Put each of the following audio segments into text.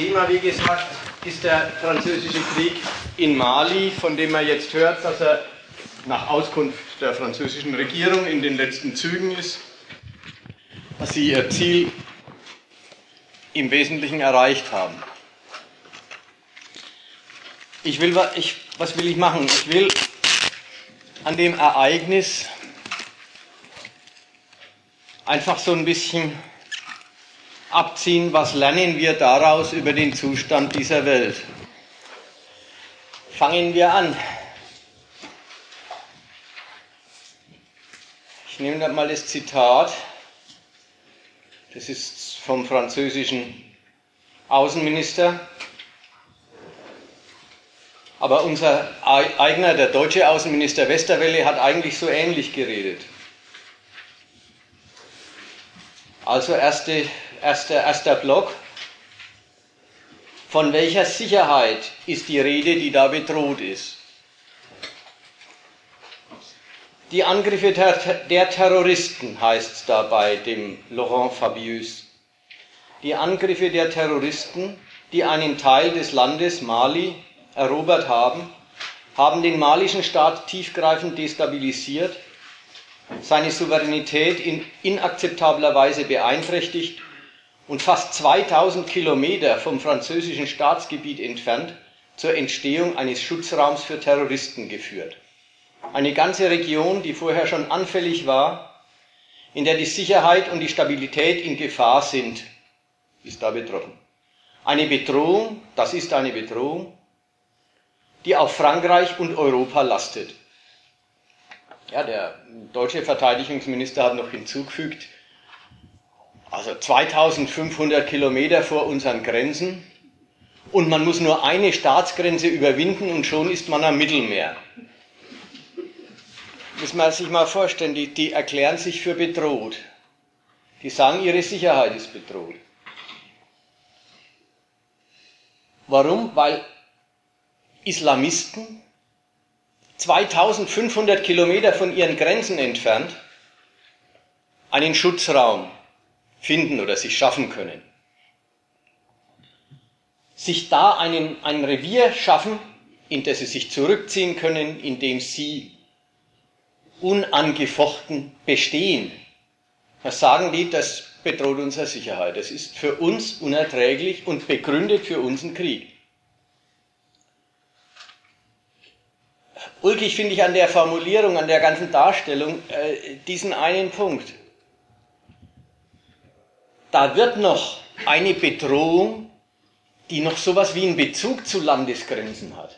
Thema, wie gesagt, ist der französische Krieg in Mali, von dem man jetzt hört, dass er nach Auskunft der französischen Regierung in den letzten Zügen ist, dass sie ihr Ziel im Wesentlichen erreicht haben. Ich will, ich, was will ich machen? Ich will an dem Ereignis einfach so ein bisschen abziehen, was lernen wir daraus über den Zustand dieser Welt. Fangen wir an. Ich nehme mal das Zitat, das ist vom französischen Außenminister, aber unser eigener, der deutsche Außenminister Westerwelle, hat eigentlich so ähnlich geredet. Also erste erster, erster Block. Von welcher Sicherheit ist die Rede, die da bedroht ist? Die Angriffe der, Terroristen heißt es da bei dem Laurent Fabius. Die Angriffe der Terroristen, die einen Teil des Landes Mali erobert haben, haben den malischen Staat tiefgreifend destabilisiert, seine Souveränität in inakzeptabler Weise beeinträchtigt und fast 2000 Kilometer vom französischen Staatsgebiet entfernt zur Entstehung eines Schutzraums für Terroristen geführt. Eine ganze Region, die vorher schon anfällig war, in der die Sicherheit und die Stabilität in Gefahr sind, ist da betroffen. Eine Bedrohung, das ist eine Bedrohung, die auf Frankreich und Europa lastet. Ja, der deutsche Verteidigungsminister hat noch hinzugefügt, also 2500 Kilometer vor unseren Grenzen und man muss nur eine Staatsgrenze überwinden und schon ist man am Mittelmeer. Muss man sich mal vorstellen, die, die erklären sich für bedroht. Die sagen, ihre Sicherheit ist bedroht. Warum? Weil Islamisten 2500 Kilometer von ihren Grenzen entfernt einen Schutzraum finden oder sich schaffen können. Sich da einen, ein Revier schaffen, in das sie sich zurückziehen können, in dem sie unangefochten bestehen. Was sagen die? Das bedroht unsere Sicherheit. Das ist für uns unerträglich und begründet für unseren Krieg. Ulkig finde ich an der Formulierung, an der ganzen Darstellung äh, diesen einen Punkt da wird noch eine Bedrohung, die noch sowas wie einen Bezug zu Landesgrenzen hat,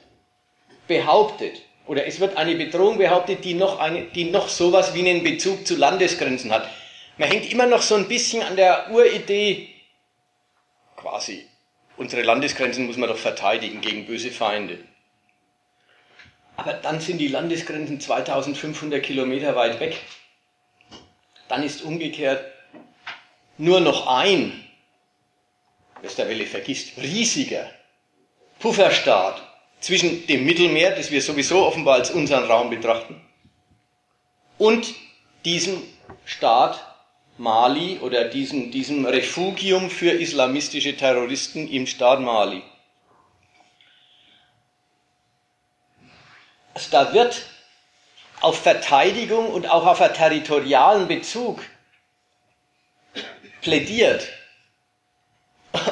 behauptet. Oder es wird eine Bedrohung behauptet, die noch, eine, die noch sowas wie einen Bezug zu Landesgrenzen hat. Man hängt immer noch so ein bisschen an der Uridee, quasi, unsere Landesgrenzen muss man doch verteidigen gegen böse Feinde. Aber dann sind die Landesgrenzen 2500 Kilometer weit weg. Dann ist umgekehrt nur noch ein, Westerwelle vergisst, riesiger Pufferstaat zwischen dem Mittelmeer, das wir sowieso offenbar als unseren Raum betrachten, und diesem Staat Mali oder diesem, diesem Refugium für islamistische Terroristen im Staat Mali. Also da wird auf Verteidigung und auch auf einen territorialen Bezug plädiert.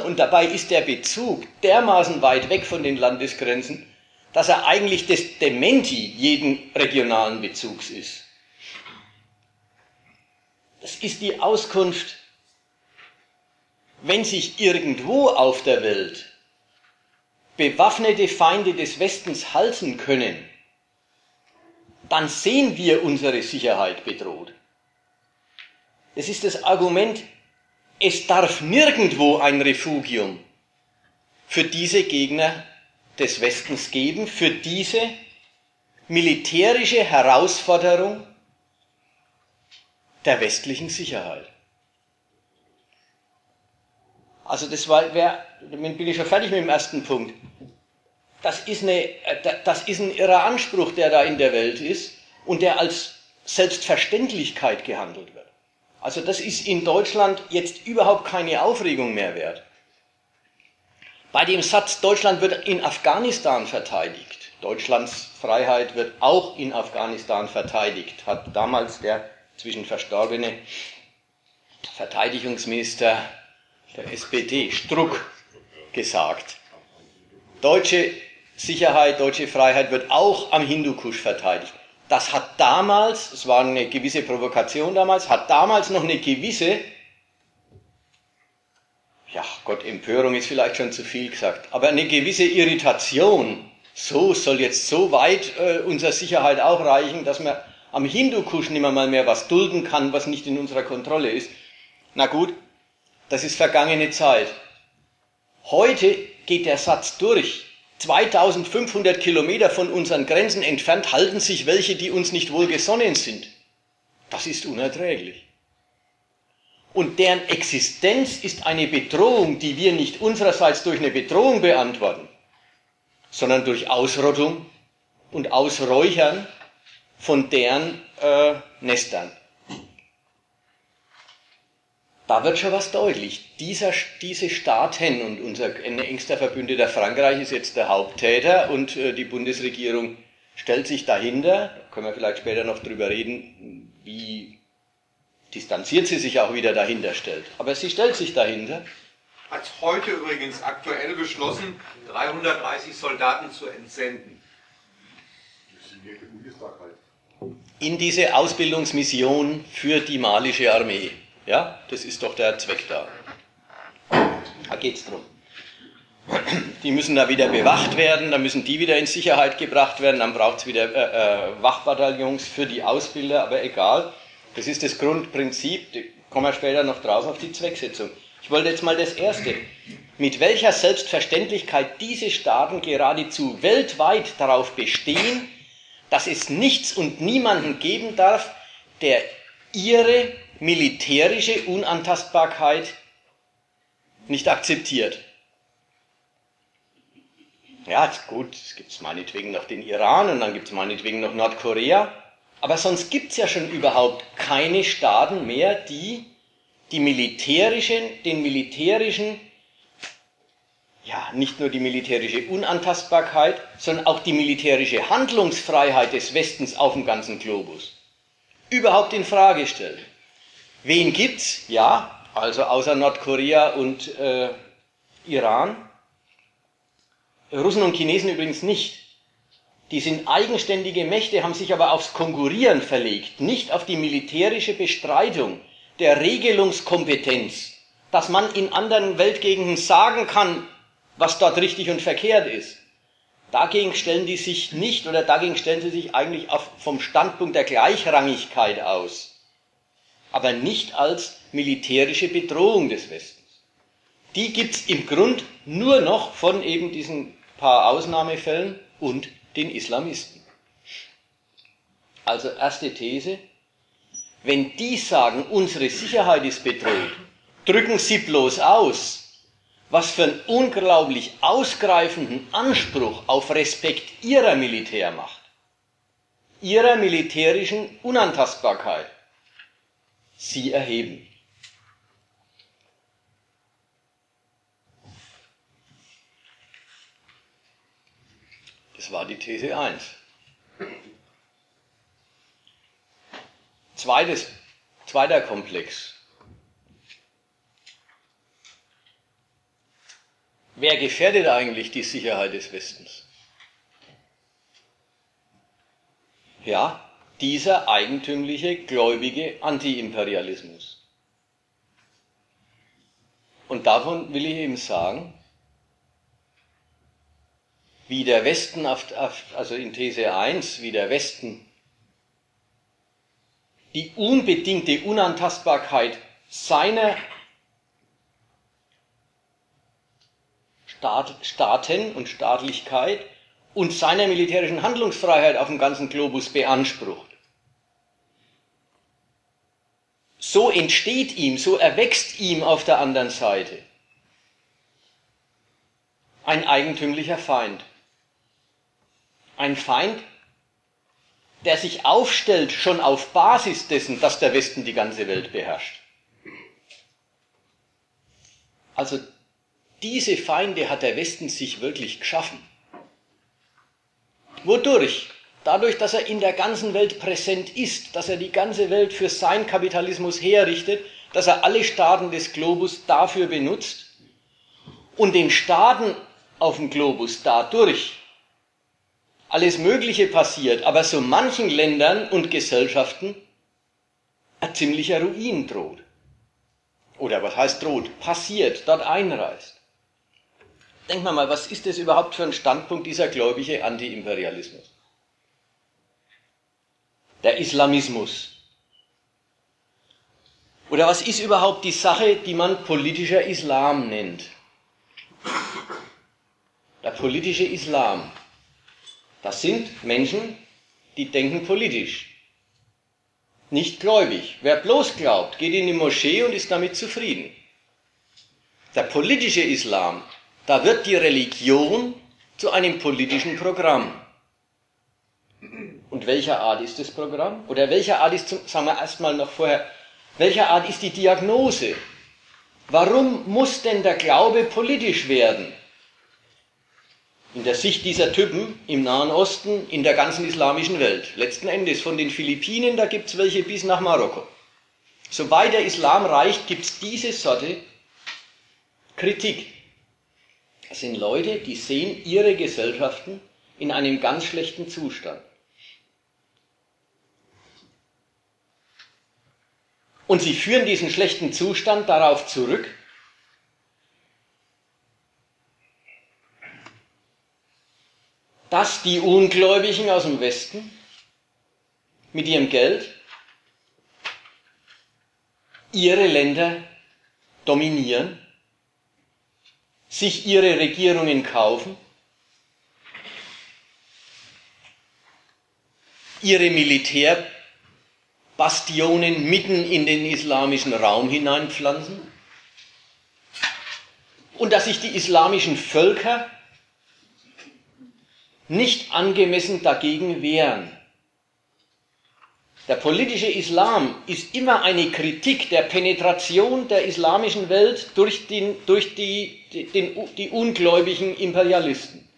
Und dabei ist der Bezug dermaßen weit weg von den Landesgrenzen, dass er eigentlich das Dementi jeden regionalen Bezugs ist. Das ist die Auskunft, wenn sich irgendwo auf der Welt bewaffnete Feinde des Westens halten können, dann sehen wir unsere Sicherheit bedroht. Es ist das Argument es darf nirgendwo ein Refugium für diese Gegner des Westens geben, für diese militärische Herausforderung der westlichen Sicherheit. Also das war, wär, damit bin ich schon fertig mit dem ersten Punkt. Das ist, eine, das ist ein irrer Anspruch, der da in der Welt ist und der als Selbstverständlichkeit gehandelt wird. Also das ist in Deutschland jetzt überhaupt keine Aufregung mehr wert. Bei dem Satz, Deutschland wird in Afghanistan verteidigt, Deutschlands Freiheit wird auch in Afghanistan verteidigt, hat damals der zwischen verstorbene Verteidigungsminister der SPD, Struck, gesagt. Deutsche Sicherheit, deutsche Freiheit wird auch am Hindukusch verteidigt. Das hat damals, es war eine gewisse Provokation damals, hat damals noch eine gewisse ja, Gott, Empörung ist vielleicht schon zu viel gesagt, aber eine gewisse Irritation, so soll jetzt so weit äh, unsere Sicherheit auch reichen, dass man am Hindukusch nicht mehr mal mehr was dulden kann, was nicht in unserer Kontrolle ist. Na gut, das ist vergangene Zeit. Heute geht der Satz durch. 2500 Kilometer von unseren Grenzen entfernt halten sich welche, die uns nicht wohlgesonnen sind. Das ist unerträglich. Und deren Existenz ist eine Bedrohung, die wir nicht unsererseits durch eine Bedrohung beantworten, sondern durch Ausrottung und Ausräuchern von deren äh, Nestern. Da wird schon was deutlich. Dieser, diese Staaten und unser engster Verbündeter Frankreich ist jetzt der Haupttäter und äh, die Bundesregierung stellt sich dahinter. Da können wir vielleicht später noch drüber reden, wie distanziert sie sich auch wieder dahinter stellt. Aber sie stellt sich dahinter. Hat heute übrigens aktuell beschlossen, 330 Soldaten zu entsenden. In diese Ausbildungsmission für die malische Armee. Ja, das ist doch der Zweck da. Da geht es drum. Die müssen da wieder bewacht werden, dann müssen die wieder in Sicherheit gebracht werden, dann braucht es wieder äh, äh, Wachbataillons für die Ausbilder, aber egal. Das ist das Grundprinzip, da kommen wir später noch drauf auf die Zwecksetzung. Ich wollte jetzt mal das Erste. Mit welcher Selbstverständlichkeit diese Staaten geradezu weltweit darauf bestehen, dass es nichts und niemanden geben darf, der ihre militärische Unantastbarkeit nicht akzeptiert. Ja, gut, es gibt meinetwegen noch den Iran und dann gibt es meinetwegen noch Nordkorea. Aber sonst gibt es ja schon überhaupt keine Staaten mehr, die die militärischen, den militärischen, ja, nicht nur die militärische Unantastbarkeit, sondern auch die militärische Handlungsfreiheit des Westens auf dem ganzen Globus überhaupt in Frage stellen. Wen gibt's? Ja, also außer Nordkorea und äh, Iran. Russen und Chinesen übrigens nicht. Die sind eigenständige Mächte, haben sich aber aufs Konkurrieren verlegt, nicht auf die militärische Bestreitung der Regelungskompetenz, dass man in anderen Weltgegenden sagen kann, was dort richtig und verkehrt ist. Dagegen stellen die sich nicht oder dagegen stellen sie sich eigentlich auf, vom Standpunkt der Gleichrangigkeit aus, aber nicht als militärische Bedrohung des Westens. Die gibt's im Grund nur noch von eben diesen paar Ausnahmefällen und den Islamisten. Also erste These, wenn die sagen, unsere Sicherheit ist bedroht, drücken sie bloß aus, was für einen unglaublich ausgreifenden Anspruch auf Respekt ihrer Militärmacht, ihrer militärischen Unantastbarkeit sie erheben. Das war die These 1. Zweites, zweiter Komplex. Wer gefährdet eigentlich die Sicherheit des Westens? Ja, dieser eigentümliche, gläubige Antiimperialismus. Und davon will ich eben sagen, wie der Westen, also in These 1, wie der Westen die unbedingte Unantastbarkeit seiner Staat, Staaten und Staatlichkeit und seiner militärischen Handlungsfreiheit auf dem ganzen Globus beansprucht. So entsteht ihm, so erwächst ihm auf der anderen Seite ein eigentümlicher Feind. Ein Feind, der sich aufstellt schon auf Basis dessen, dass der Westen die ganze Welt beherrscht. Also diese Feinde hat der Westen sich wirklich geschaffen. Wodurch? Dadurch, dass er in der ganzen Welt präsent ist, dass er die ganze Welt für seinen Kapitalismus herrichtet, dass er alle Staaten des Globus dafür benutzt und den Staaten auf dem Globus dadurch alles Mögliche passiert, aber so manchen Ländern und Gesellschaften ein ziemlicher Ruin droht. Oder was heißt droht? Passiert, dort einreißt. Denkt mal, was ist das überhaupt für ein Standpunkt dieser gläubige Antiimperialismus? Der Islamismus. Oder was ist überhaupt die Sache, die man politischer Islam nennt? Der politische Islam. Das sind Menschen, die denken politisch. Nicht gläubig. Wer bloß glaubt, geht in die Moschee und ist damit zufrieden. Der politische Islam, da wird die Religion zu einem politischen Programm. Und welcher Art ist das Programm? Oder welcher Art ist, sagen wir erstmal noch vorher, welcher Art ist die Diagnose? Warum muss denn der Glaube politisch werden? in der Sicht dieser Typen im Nahen Osten, in der ganzen islamischen Welt. Letzten Endes von den Philippinen, da gibt es welche bis nach Marokko. Soweit der Islam reicht, gibt es diese Sorte Kritik. Das sind Leute, die sehen ihre Gesellschaften in einem ganz schlechten Zustand. Und sie führen diesen schlechten Zustand darauf zurück, dass die Ungläubigen aus dem Westen mit ihrem Geld ihre Länder dominieren, sich ihre Regierungen kaufen, ihre Militärbastionen mitten in den islamischen Raum hineinpflanzen und dass sich die islamischen Völker nicht angemessen dagegen wehren. Der politische Islam ist immer eine Kritik der Penetration der islamischen Welt durch, den, durch die, den, die ungläubigen Imperialisten.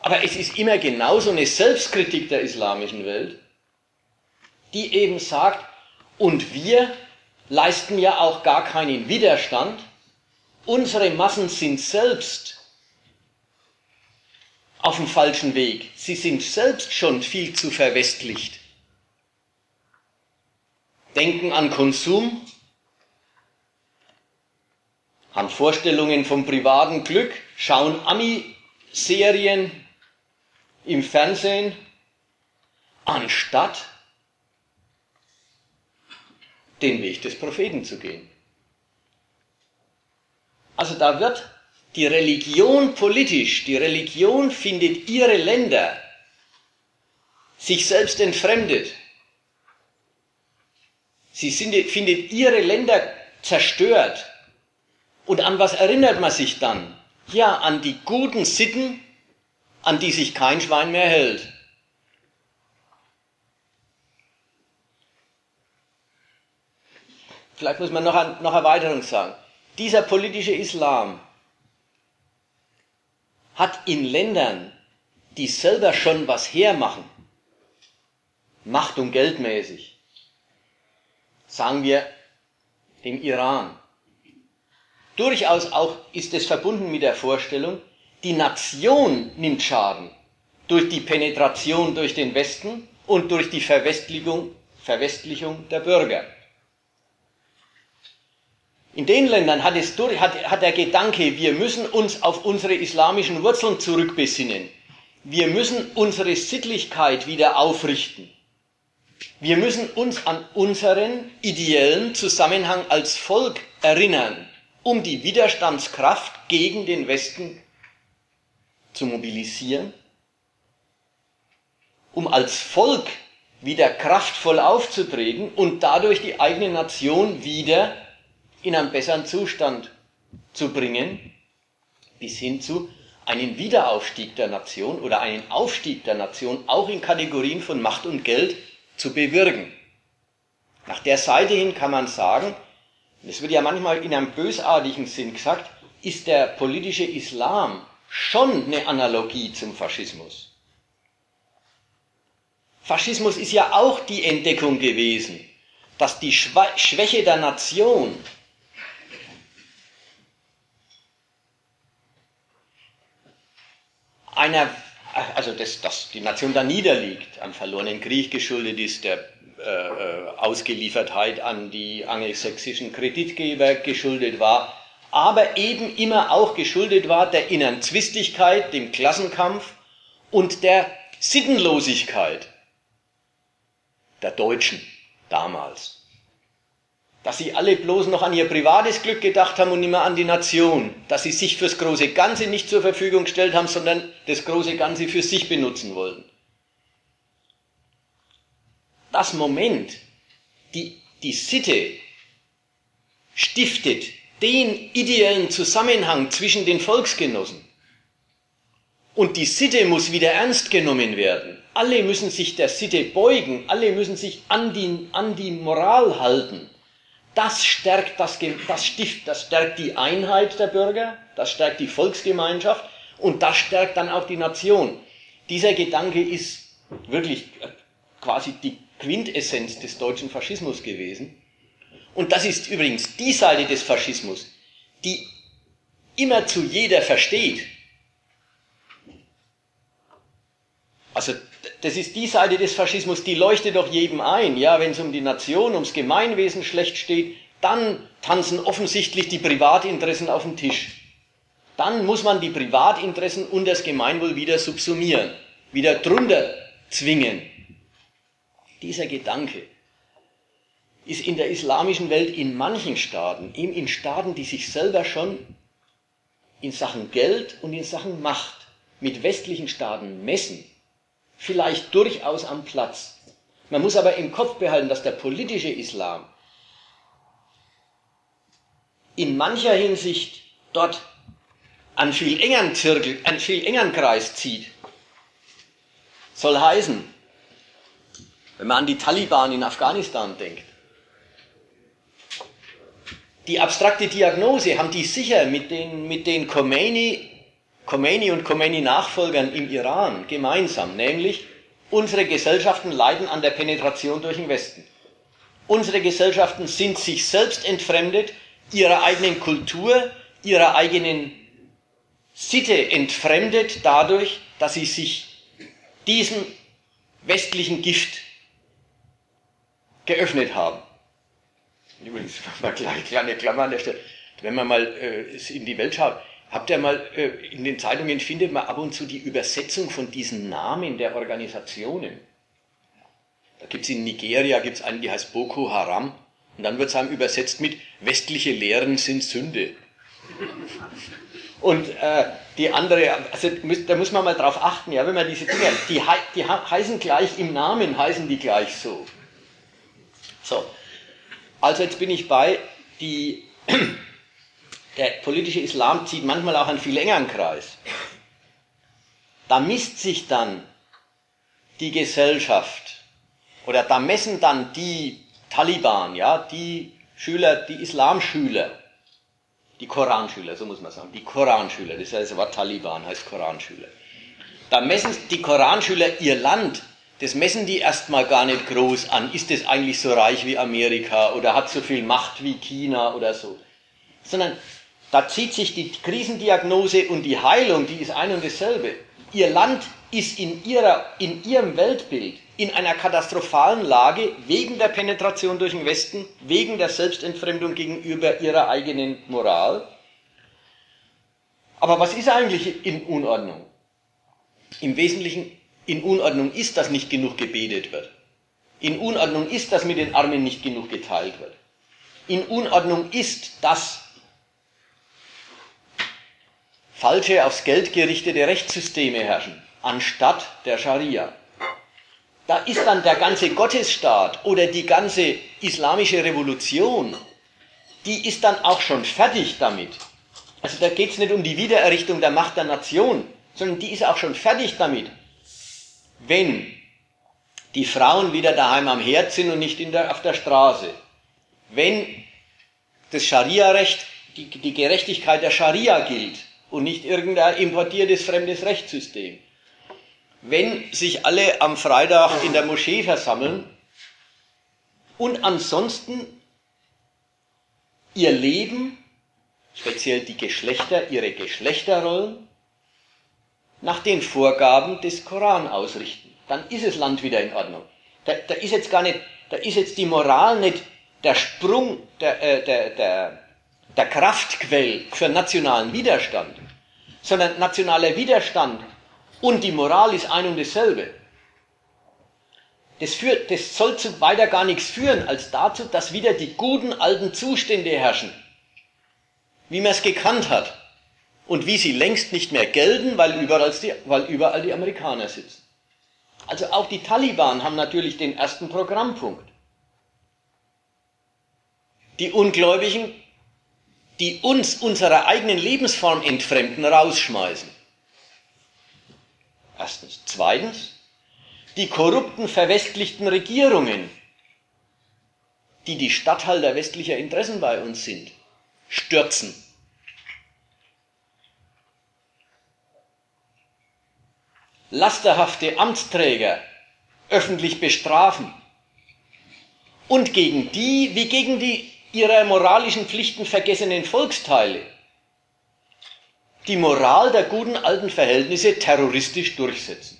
Aber es ist immer genauso eine Selbstkritik der islamischen Welt, die eben sagt, und wir leisten ja auch gar keinen Widerstand, unsere Massen sind selbst auf dem falschen Weg. Sie sind selbst schon viel zu verwestlicht. Denken an Konsum, an Vorstellungen vom privaten Glück, schauen Ami-Serien im Fernsehen, anstatt den Weg des Propheten zu gehen. Also da wird die Religion politisch, die Religion findet ihre Länder, sich selbst entfremdet. Sie findet ihre Länder zerstört. Und an was erinnert man sich dann? Ja, an die guten Sitten, an die sich kein Schwein mehr hält. Vielleicht muss man noch, noch Erweiterung sagen. Dieser politische Islam, hat in Ländern, die selber schon was hermachen, Macht- und Geldmäßig, sagen wir dem Iran, durchaus auch ist es verbunden mit der Vorstellung, die Nation nimmt Schaden durch die Penetration durch den Westen und durch die Verwestlichung, Verwestlichung der Bürger. In den Ländern hat, es durch, hat, hat der Gedanke, wir müssen uns auf unsere islamischen Wurzeln zurückbesinnen. Wir müssen unsere Sittlichkeit wieder aufrichten. Wir müssen uns an unseren ideellen Zusammenhang als Volk erinnern, um die Widerstandskraft gegen den Westen zu mobilisieren, um als Volk wieder kraftvoll aufzutreten und dadurch die eigene Nation wieder in einen besseren Zustand zu bringen, bis hin zu einem Wiederaufstieg der Nation oder einen Aufstieg der Nation auch in Kategorien von Macht und Geld zu bewirken. Nach der Seite hin kann man sagen, es wird ja manchmal in einem bösartigen Sinn gesagt, ist der politische Islam schon eine Analogie zum Faschismus. Faschismus ist ja auch die Entdeckung gewesen, dass die Schwäche der Nation einer, also dass, dass die Nation da niederliegt, am verlorenen Krieg geschuldet ist, der äh, äh, Ausgeliefertheit an die angelsächsischen Kreditgeber geschuldet war, aber eben immer auch geschuldet war der inneren Zwistigkeit, dem Klassenkampf und der Sittenlosigkeit der Deutschen damals. Dass sie alle bloß noch an ihr privates Glück gedacht haben und nicht mehr an die Nation. Dass sie sich fürs große Ganze nicht zur Verfügung gestellt haben, sondern das große Ganze für sich benutzen wollten. Das Moment, die, die Sitte stiftet den ideellen Zusammenhang zwischen den Volksgenossen. Und die Sitte muss wieder ernst genommen werden. Alle müssen sich der Sitte beugen, alle müssen sich an die, an die Moral halten. Das stärkt das, das Stift, das stärkt die Einheit der Bürger, das stärkt die Volksgemeinschaft und das stärkt dann auch die Nation. Dieser Gedanke ist wirklich quasi die Quintessenz des deutschen Faschismus gewesen. Und das ist übrigens die Seite des Faschismus, die immer zu jeder versteht. Also das ist die Seite des Faschismus, die leuchtet doch jedem ein. Ja, wenn es um die Nation, ums Gemeinwesen schlecht steht, dann tanzen offensichtlich die Privatinteressen auf den Tisch. Dann muss man die Privatinteressen und das Gemeinwohl wieder subsumieren, wieder drunter zwingen. Dieser Gedanke ist in der islamischen Welt in manchen Staaten, eben in Staaten, die sich selber schon in Sachen Geld und in Sachen Macht mit westlichen Staaten messen, vielleicht durchaus am Platz. Man muss aber im Kopf behalten, dass der politische Islam in mancher Hinsicht dort an viel engeren Zirkel, an viel engeren Kreis zieht. Soll heißen, wenn man an die Taliban in Afghanistan denkt, die abstrakte Diagnose haben die sicher mit den, mit den Khomeini, Khomeini und Khomeini-Nachfolgern im Iran gemeinsam, nämlich unsere Gesellschaften leiden an der Penetration durch den Westen. Unsere Gesellschaften sind sich selbst entfremdet, ihrer eigenen Kultur, ihrer eigenen Sitte entfremdet dadurch, dass sie sich diesem westlichen Gift geöffnet haben. Übrigens, mal kleine, Klammer an der Stelle. Wenn man mal äh, in die Welt schaut, habt ihr mal äh, in den Zeitungen findet man ab und zu die Übersetzung von diesen Namen der Organisationen. Da gibt es in Nigeria gibt's einen, die heißt Boko Haram. Und dann wird es einem übersetzt mit westliche Lehren sind Sünde. Und äh, die andere, also da muss man mal drauf achten, ja, wenn man diese Dinge, die, die heißen gleich im Namen, heißen die gleich so. So, also jetzt bin ich bei, die, der politische Islam zieht manchmal auch einen viel engeren Kreis. Da misst sich dann die Gesellschaft oder da messen dann die Taliban, ja, die Schüler, die Islamschüler, die Koranschüler, so muss man sagen, die Koranschüler, das heißt, das Taliban heißt Koranschüler. Da messen die Koranschüler ihr Land das messen die erstmal gar nicht groß an. Ist es eigentlich so reich wie Amerika oder hat so viel Macht wie China oder so? Sondern da zieht sich die Krisendiagnose und die Heilung, die ist ein und dasselbe. Ihr Land ist in, ihrer, in ihrem Weltbild in einer katastrophalen Lage wegen der Penetration durch den Westen, wegen der Selbstentfremdung gegenüber ihrer eigenen Moral. Aber was ist eigentlich in Unordnung? Im Wesentlichen in Unordnung ist, dass nicht genug gebetet wird. In Unordnung ist, dass mit den Armen nicht genug geteilt wird. In Unordnung ist, dass falsche, aufs Geld gerichtete Rechtssysteme herrschen, anstatt der Scharia. Da ist dann der ganze Gottesstaat oder die ganze islamische Revolution, die ist dann auch schon fertig damit. Also da geht es nicht um die Wiedererrichtung der Macht der Nation, sondern die ist auch schon fertig damit, wenn die Frauen wieder daheim am Herd sind und nicht der, auf der Straße, wenn das Scharia-Recht, die, die Gerechtigkeit der Scharia gilt und nicht irgendein importiertes fremdes Rechtssystem. Wenn sich alle am Freitag in der Moschee versammeln und ansonsten ihr Leben, speziell die Geschlechter, ihre Geschlechterrollen, nach den Vorgaben des Koran ausrichten, dann ist das Land wieder in Ordnung. Da, da ist jetzt gar nicht, da ist jetzt die Moral nicht der Sprung, der, äh, der, der, der Kraftquell für nationalen Widerstand, sondern nationaler Widerstand und die Moral ist ein und dasselbe. Das, führt, das soll zu weiter gar nichts führen, als dazu, dass wieder die guten alten Zustände herrschen, wie man es gekannt hat und wie sie längst nicht mehr gelten, weil überall die, weil überall die Amerikaner sitzen. Also auch die Taliban haben natürlich den ersten Programmpunkt. Die Ungläubigen, die uns unserer eigenen Lebensform entfremden, rausschmeißen. Erstens. Zweitens, die korrupten, verwestlichten Regierungen, die die Statthalter westlicher Interessen bei uns sind, stürzen. Lasterhafte Amtsträger öffentlich bestrafen und gegen die wie gegen die ihrer moralischen Pflichten vergessenen Volksteile die Moral der guten alten Verhältnisse terroristisch durchsetzen.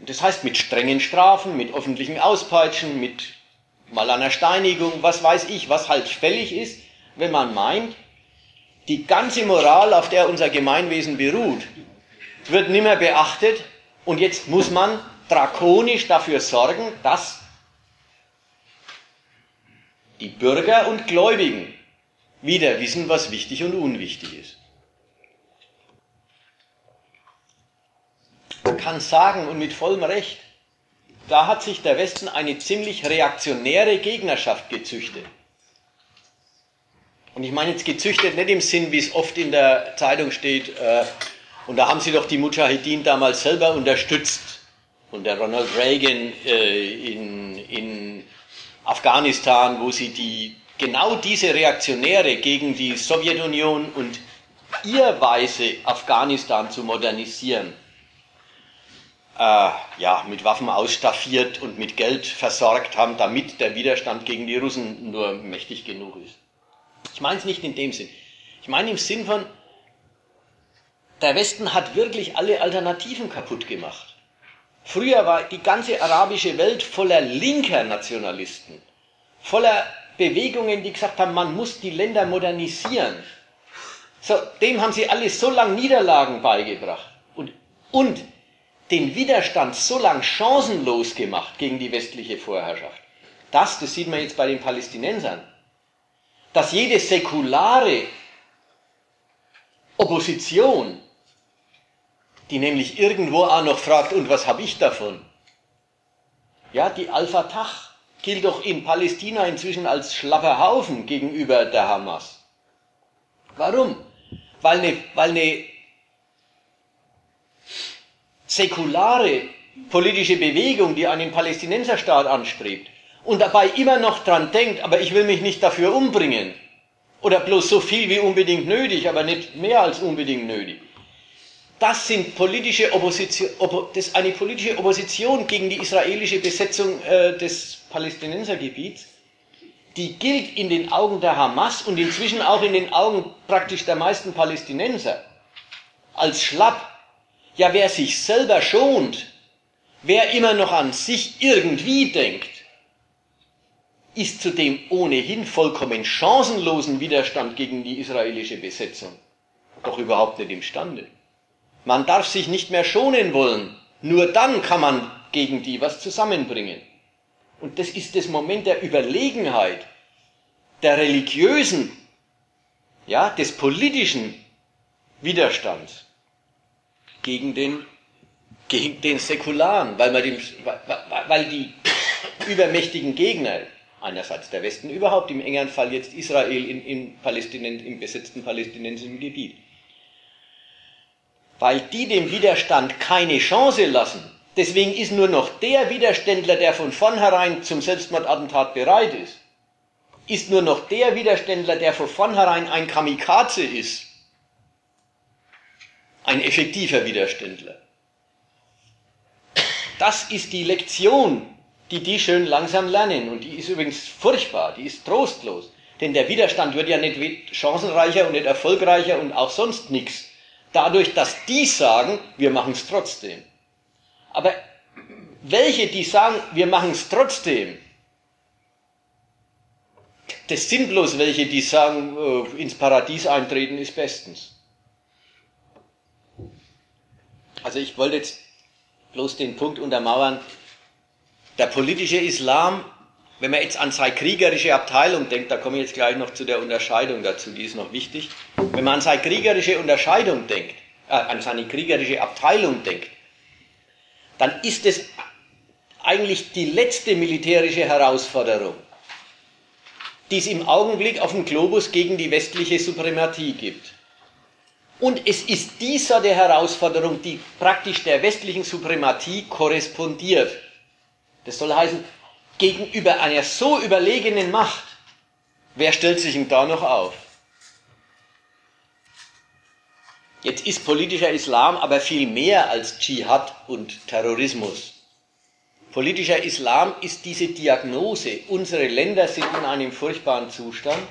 Das heißt mit strengen Strafen, mit öffentlichen Auspeitschen, mit mal einer Steinigung, was weiß ich, was halt fällig ist, wenn man meint, die ganze Moral, auf der unser Gemeinwesen beruht, wird nimmer beachtet und jetzt muss man drakonisch dafür sorgen, dass die Bürger und Gläubigen wieder wissen, was wichtig und unwichtig ist. Man kann sagen, und mit vollem Recht, da hat sich der Westen eine ziemlich reaktionäre Gegnerschaft gezüchtet. Und ich meine jetzt gezüchtet nicht im Sinn, wie es oft in der Zeitung steht, äh, und da haben sie doch die Mujahideen damals selber unterstützt. Und der Ronald Reagan äh, in, in Afghanistan, wo sie die genau diese Reaktionäre gegen die Sowjetunion und ihr Weise, Afghanistan zu modernisieren, äh, ja, mit Waffen ausstaffiert und mit Geld versorgt haben, damit der Widerstand gegen die Russen nur mächtig genug ist. Ich meine es nicht in dem Sinn. Ich meine im Sinn von, der Westen hat wirklich alle Alternativen kaputt gemacht. Früher war die ganze arabische Welt voller linker Nationalisten, voller Bewegungen, die gesagt haben, man muss die Länder modernisieren. So, dem haben sie alle so lange Niederlagen beigebracht und, und den Widerstand so lang chancenlos gemacht gegen die westliche Vorherrschaft. Das, das sieht man jetzt bei den Palästinensern, dass jede säkulare Opposition, die nämlich irgendwo auch noch fragt, und was habe ich davon? Ja, die Al-Fatah gilt doch in Palästina inzwischen als schlapper Haufen gegenüber der Hamas. Warum? Weil eine, weil eine säkulare politische Bewegung, die einen Palästinenserstaat anstrebt und dabei immer noch dran denkt, aber ich will mich nicht dafür umbringen oder bloß so viel wie unbedingt nötig, aber nicht mehr als unbedingt nötig. Das sind politische Opposition, das ist eine politische Opposition gegen die israelische Besetzung äh, des Palästinensergebiets. Die gilt in den Augen der Hamas und inzwischen auch in den Augen praktisch der meisten Palästinenser als schlapp ja, wer sich selber schont, wer immer noch an sich irgendwie denkt, ist zu dem ohnehin vollkommen chancenlosen Widerstand gegen die israelische Besetzung doch überhaupt nicht imstande. Man darf sich nicht mehr schonen wollen, nur dann kann man gegen die was zusammenbringen. Und das ist das Moment der Überlegenheit, der religiösen, ja, des politischen Widerstands gegen den, gegen den Säkularen, weil, man dem, weil die übermächtigen Gegner, einerseits der Westen überhaupt, im engeren Fall jetzt Israel in, in Palästinen, im besetzten palästinensischen Gebiet, weil die dem Widerstand keine Chance lassen. Deswegen ist nur noch der Widerständler, der von vornherein zum Selbstmordattentat bereit ist, ist nur noch der Widerständler, der von vornherein ein Kamikaze ist, ein effektiver Widerständler. Das ist die Lektion, die die schön langsam lernen. Und die ist übrigens furchtbar, die ist trostlos. Denn der Widerstand wird ja nicht chancenreicher und nicht erfolgreicher und auch sonst nichts. Dadurch, dass die sagen, wir machen es trotzdem. Aber welche, die sagen, wir machen es trotzdem, das sind bloß welche, die sagen, äh, ins Paradies eintreten ist bestens. Also ich wollte jetzt bloß den Punkt untermauern, der politische Islam, wenn man jetzt an seine kriegerische Abteilung denkt, da komme ich jetzt gleich noch zu der Unterscheidung dazu, die ist noch wichtig. Wenn man an seine kriegerische Unterscheidung denkt, äh, an seine kriegerische Abteilung denkt, dann ist es eigentlich die letzte militärische Herausforderung, die es im Augenblick auf dem Globus gegen die westliche Suprematie gibt. Und es ist dieser der Herausforderung, die praktisch der westlichen Suprematie korrespondiert. Das soll heißen, gegenüber einer so überlegenen Macht, wer stellt sich denn da noch auf? Jetzt ist politischer Islam aber viel mehr als Dschihad und Terrorismus. Politischer Islam ist diese Diagnose, unsere Länder sind in einem furchtbaren Zustand,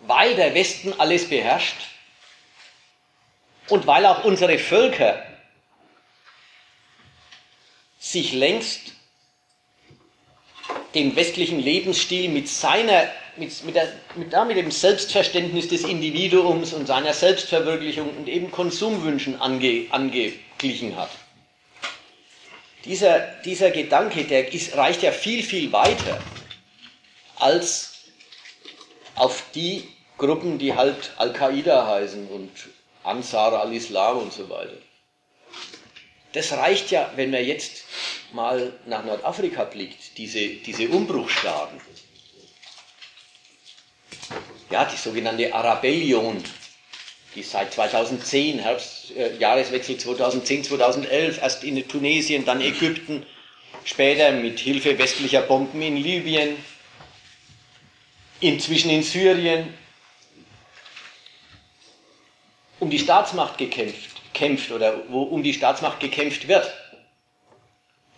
weil der Westen alles beherrscht und weil auch unsere Völker sich längst den westlichen Lebensstil mit seiner, mit, mit, der, mit, mit dem Selbstverständnis des Individuums und seiner Selbstverwirklichung und eben Konsumwünschen ange, angeglichen hat. Dieser, dieser Gedanke, der ist, reicht ja viel, viel weiter als auf die Gruppen, die halt Al-Qaida heißen und Ansar al-Islam und so weiter. Das reicht ja, wenn man jetzt mal nach Nordafrika blickt, diese, diese Umbruchstaaten. Ja, die sogenannte Arabellion, die seit 2010, Herbst, äh, Jahreswechsel 2010, 2011, erst in Tunesien, dann Ägypten, später mit Hilfe westlicher Bomben in Libyen, inzwischen in Syrien, um die Staatsmacht gekämpft kämpft oder wo um die Staatsmacht gekämpft wird,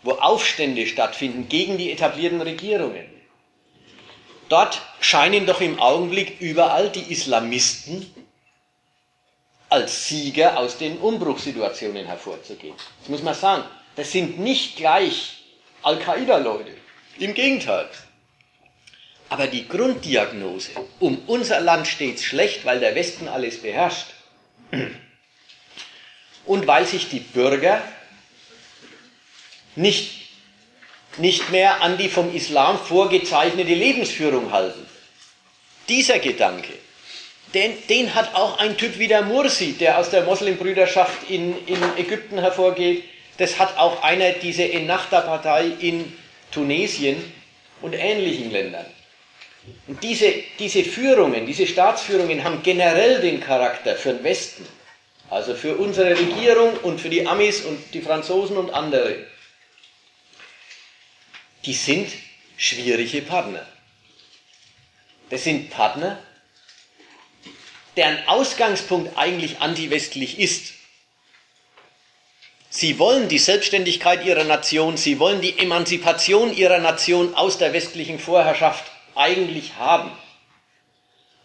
wo Aufstände stattfinden gegen die etablierten Regierungen. Dort scheinen doch im Augenblick überall die Islamisten als Sieger aus den Umbruchssituationen hervorzugehen. Das muss man sagen. Das sind nicht gleich Al-Qaida-Leute. Im Gegenteil. Aber die Grunddiagnose, um unser Land steht schlecht, weil der Westen alles beherrscht, und weil sich die Bürger nicht, nicht mehr an die vom Islam vorgezeichnete Lebensführung halten. Dieser Gedanke, den, den hat auch ein Typ wie der Mursi, der aus der Moslembrüderschaft in, in Ägypten hervorgeht, das hat auch einer diese Ennahda-Partei in Tunesien und ähnlichen Ländern. Und diese, diese Führungen, diese Staatsführungen haben generell den Charakter für den Westen also für unsere Regierung und für die Amis und die Franzosen und andere. Die sind schwierige Partner. Das sind Partner, deren Ausgangspunkt eigentlich antiwestlich ist. Sie wollen die Selbstständigkeit ihrer Nation, sie wollen die Emanzipation ihrer Nation aus der westlichen Vorherrschaft eigentlich haben.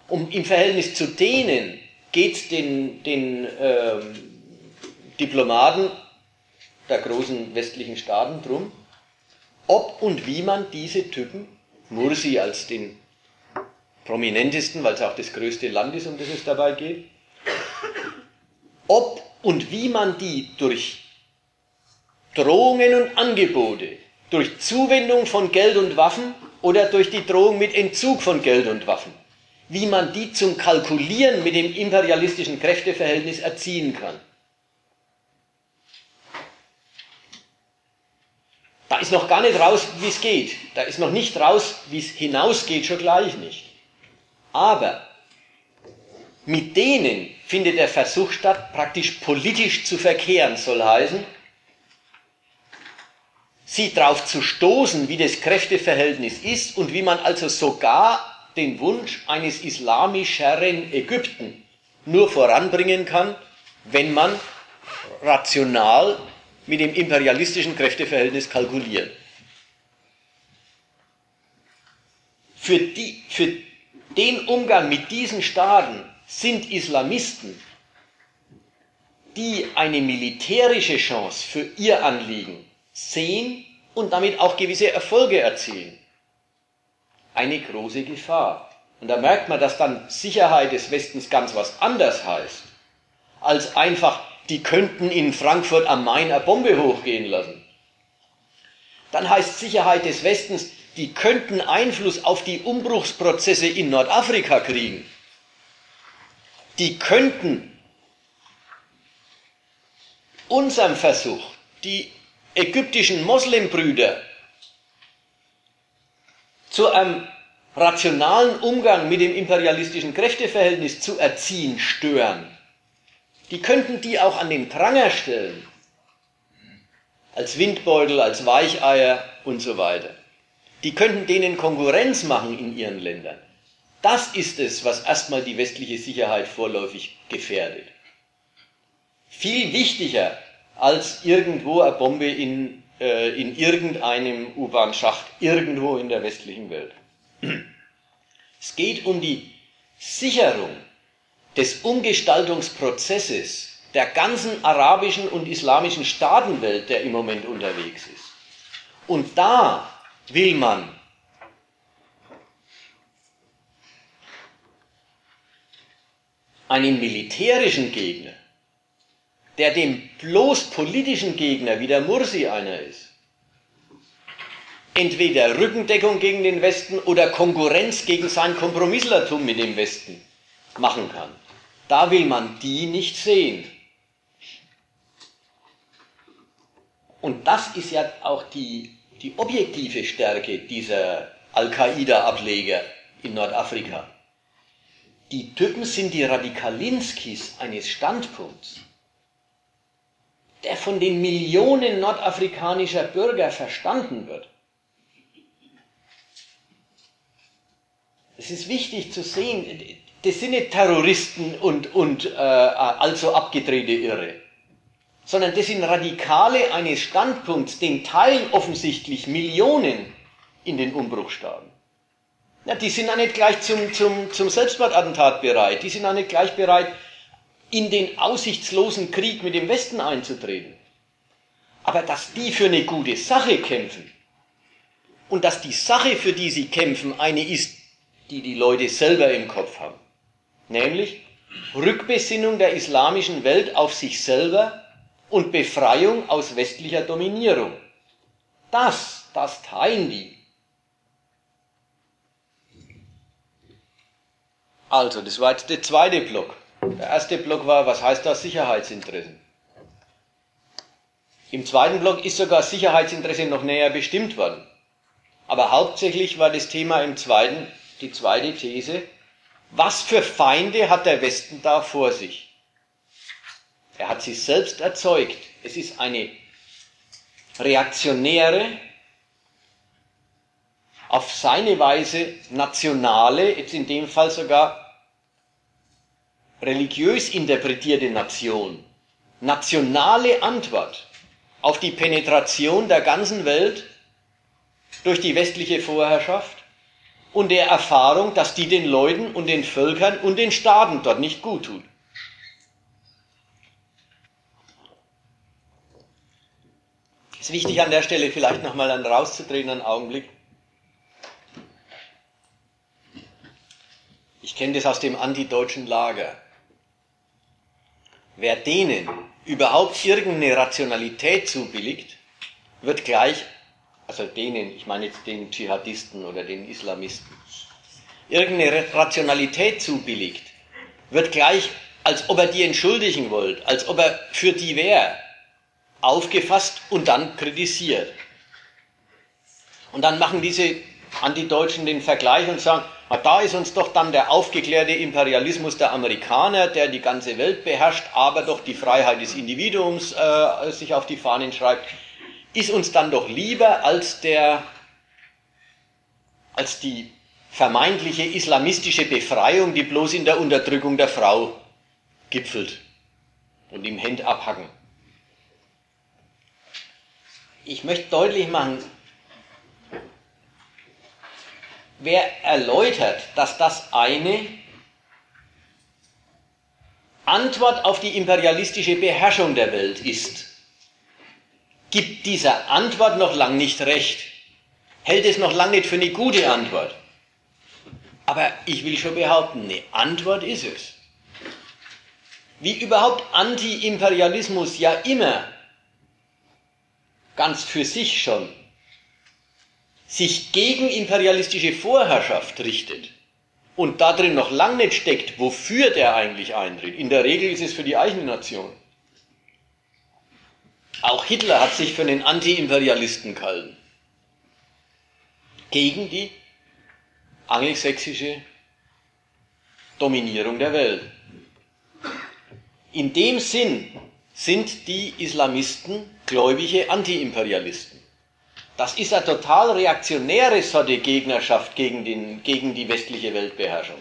Um im Verhältnis zu denen, geht den, den ähm, Diplomaten der großen westlichen Staaten drum, ob und wie man diese Typen, Mursi als den prominentesten, weil es auch das größte Land ist, um das es dabei geht, ob und wie man die durch Drohungen und Angebote, durch Zuwendung von Geld und Waffen oder durch die Drohung mit Entzug von Geld und Waffen wie man die zum Kalkulieren mit dem imperialistischen Kräfteverhältnis erziehen kann. Da ist noch gar nicht raus, wie es geht. Da ist noch nicht raus, wie es hinausgeht, schon gleich nicht. Aber mit denen findet der Versuch statt, praktisch politisch zu verkehren, soll heißen, sie darauf zu stoßen, wie das Kräfteverhältnis ist und wie man also sogar den Wunsch eines islamischeren Ägypten nur voranbringen kann, wenn man rational mit dem imperialistischen Kräfteverhältnis kalkuliert. Für, die, für den Umgang mit diesen Staaten sind Islamisten, die eine militärische Chance für ihr Anliegen sehen und damit auch gewisse Erfolge erzielen, eine große Gefahr. Und da merkt man, dass dann Sicherheit des Westens ganz was anders heißt, als einfach, die könnten in Frankfurt am Main eine Bombe hochgehen lassen. Dann heißt Sicherheit des Westens, die könnten Einfluss auf die Umbruchsprozesse in Nordafrika kriegen. Die könnten unserem Versuch, die ägyptischen Moslembrüder zu einem rationalen Umgang mit dem imperialistischen Kräfteverhältnis zu erziehen, stören. Die könnten die auch an den Pranger stellen, als Windbeutel, als Weicheier und so weiter. Die könnten denen Konkurrenz machen in ihren Ländern. Das ist es, was erstmal die westliche Sicherheit vorläufig gefährdet. Viel wichtiger als irgendwo eine Bombe in, äh, in irgendeinem U-Bahn-Schacht irgendwo in der westlichen Welt. Es geht um die Sicherung des Umgestaltungsprozesses der ganzen arabischen und islamischen Staatenwelt, der im Moment unterwegs ist. Und da will man einen militärischen Gegner der dem bloß politischen Gegner, wie der Mursi einer ist, entweder Rückendeckung gegen den Westen oder Konkurrenz gegen sein Kompromisslertum mit dem Westen machen kann. Da will man die nicht sehen. Und das ist ja auch die, die objektive Stärke dieser Al-Qaida-Ableger in Nordafrika. Die Typen sind die Radikalinskis eines Standpunkts der von den Millionen nordafrikanischer Bürger verstanden wird. Es ist wichtig zu sehen, das sind nicht Terroristen und, und äh, also abgedrehte Irre, sondern das sind Radikale eines Standpunkts, den teilen offensichtlich Millionen in den Umbruchstaaten. Ja, die sind auch nicht gleich zum, zum, zum Selbstmordattentat bereit, die sind auch nicht gleich bereit, in den aussichtslosen Krieg mit dem Westen einzutreten. Aber dass die für eine gute Sache kämpfen und dass die Sache, für die sie kämpfen, eine ist, die die Leute selber im Kopf haben, nämlich Rückbesinnung der islamischen Welt auf sich selber und Befreiung aus westlicher Dominierung. Das, das teilen die. Also, das war jetzt der zweite Block. Der erste Block war, was heißt das Sicherheitsinteressen? Im zweiten Block ist sogar Sicherheitsinteresse noch näher bestimmt worden. Aber hauptsächlich war das Thema im zweiten, die zweite These, was für Feinde hat der Westen da vor sich? Er hat sie selbst erzeugt. Es ist eine reaktionäre, auf seine Weise nationale, jetzt in dem Fall sogar religiös interpretierte Nation nationale Antwort auf die Penetration der ganzen Welt durch die westliche Vorherrschaft und der Erfahrung, dass die den Leuten und den Völkern und den Staaten dort nicht gut tut. Es ist wichtig an der Stelle vielleicht nochmal einen rauszudrehen, einen Augenblick. Ich kenne das aus dem antideutschen Lager. Wer denen überhaupt irgendeine Rationalität zubilligt, wird gleich, also denen, ich meine jetzt den Dschihadisten oder den Islamisten, irgendeine Rationalität zubilligt, wird gleich, als ob er die entschuldigen wollte, als ob er für die wäre, aufgefasst und dann kritisiert. Und dann machen diese Antideutschen den Vergleich und sagen, da ist uns doch dann der aufgeklärte Imperialismus der Amerikaner, der die ganze Welt beherrscht, aber doch die Freiheit des Individuums äh, sich auf die Fahnen schreibt. Ist uns dann doch lieber als der, als die vermeintliche islamistische Befreiung, die bloß in der Unterdrückung der Frau gipfelt und im Hemd abhacken. Ich möchte deutlich machen, wer erläutert, dass das eine Antwort auf die imperialistische Beherrschung der Welt ist, gibt dieser Antwort noch lang nicht recht, hält es noch lang nicht für eine gute Antwort. Aber ich will schon behaupten, eine Antwort ist es. Wie überhaupt Anti-Imperialismus ja immer ganz für sich schon sich gegen imperialistische Vorherrschaft richtet und darin noch lang nicht steckt, wofür der eigentlich eintritt. In der Regel ist es für die eigene Nation. Auch Hitler hat sich für einen Anti-Imperialisten gehalten. Gegen die angelsächsische Dominierung der Welt. In dem Sinn sind die Islamisten gläubige Anti-Imperialisten. Das ist eine total reaktionäre Sorte Gegnerschaft gegen, den, gegen die westliche Weltbeherrschung.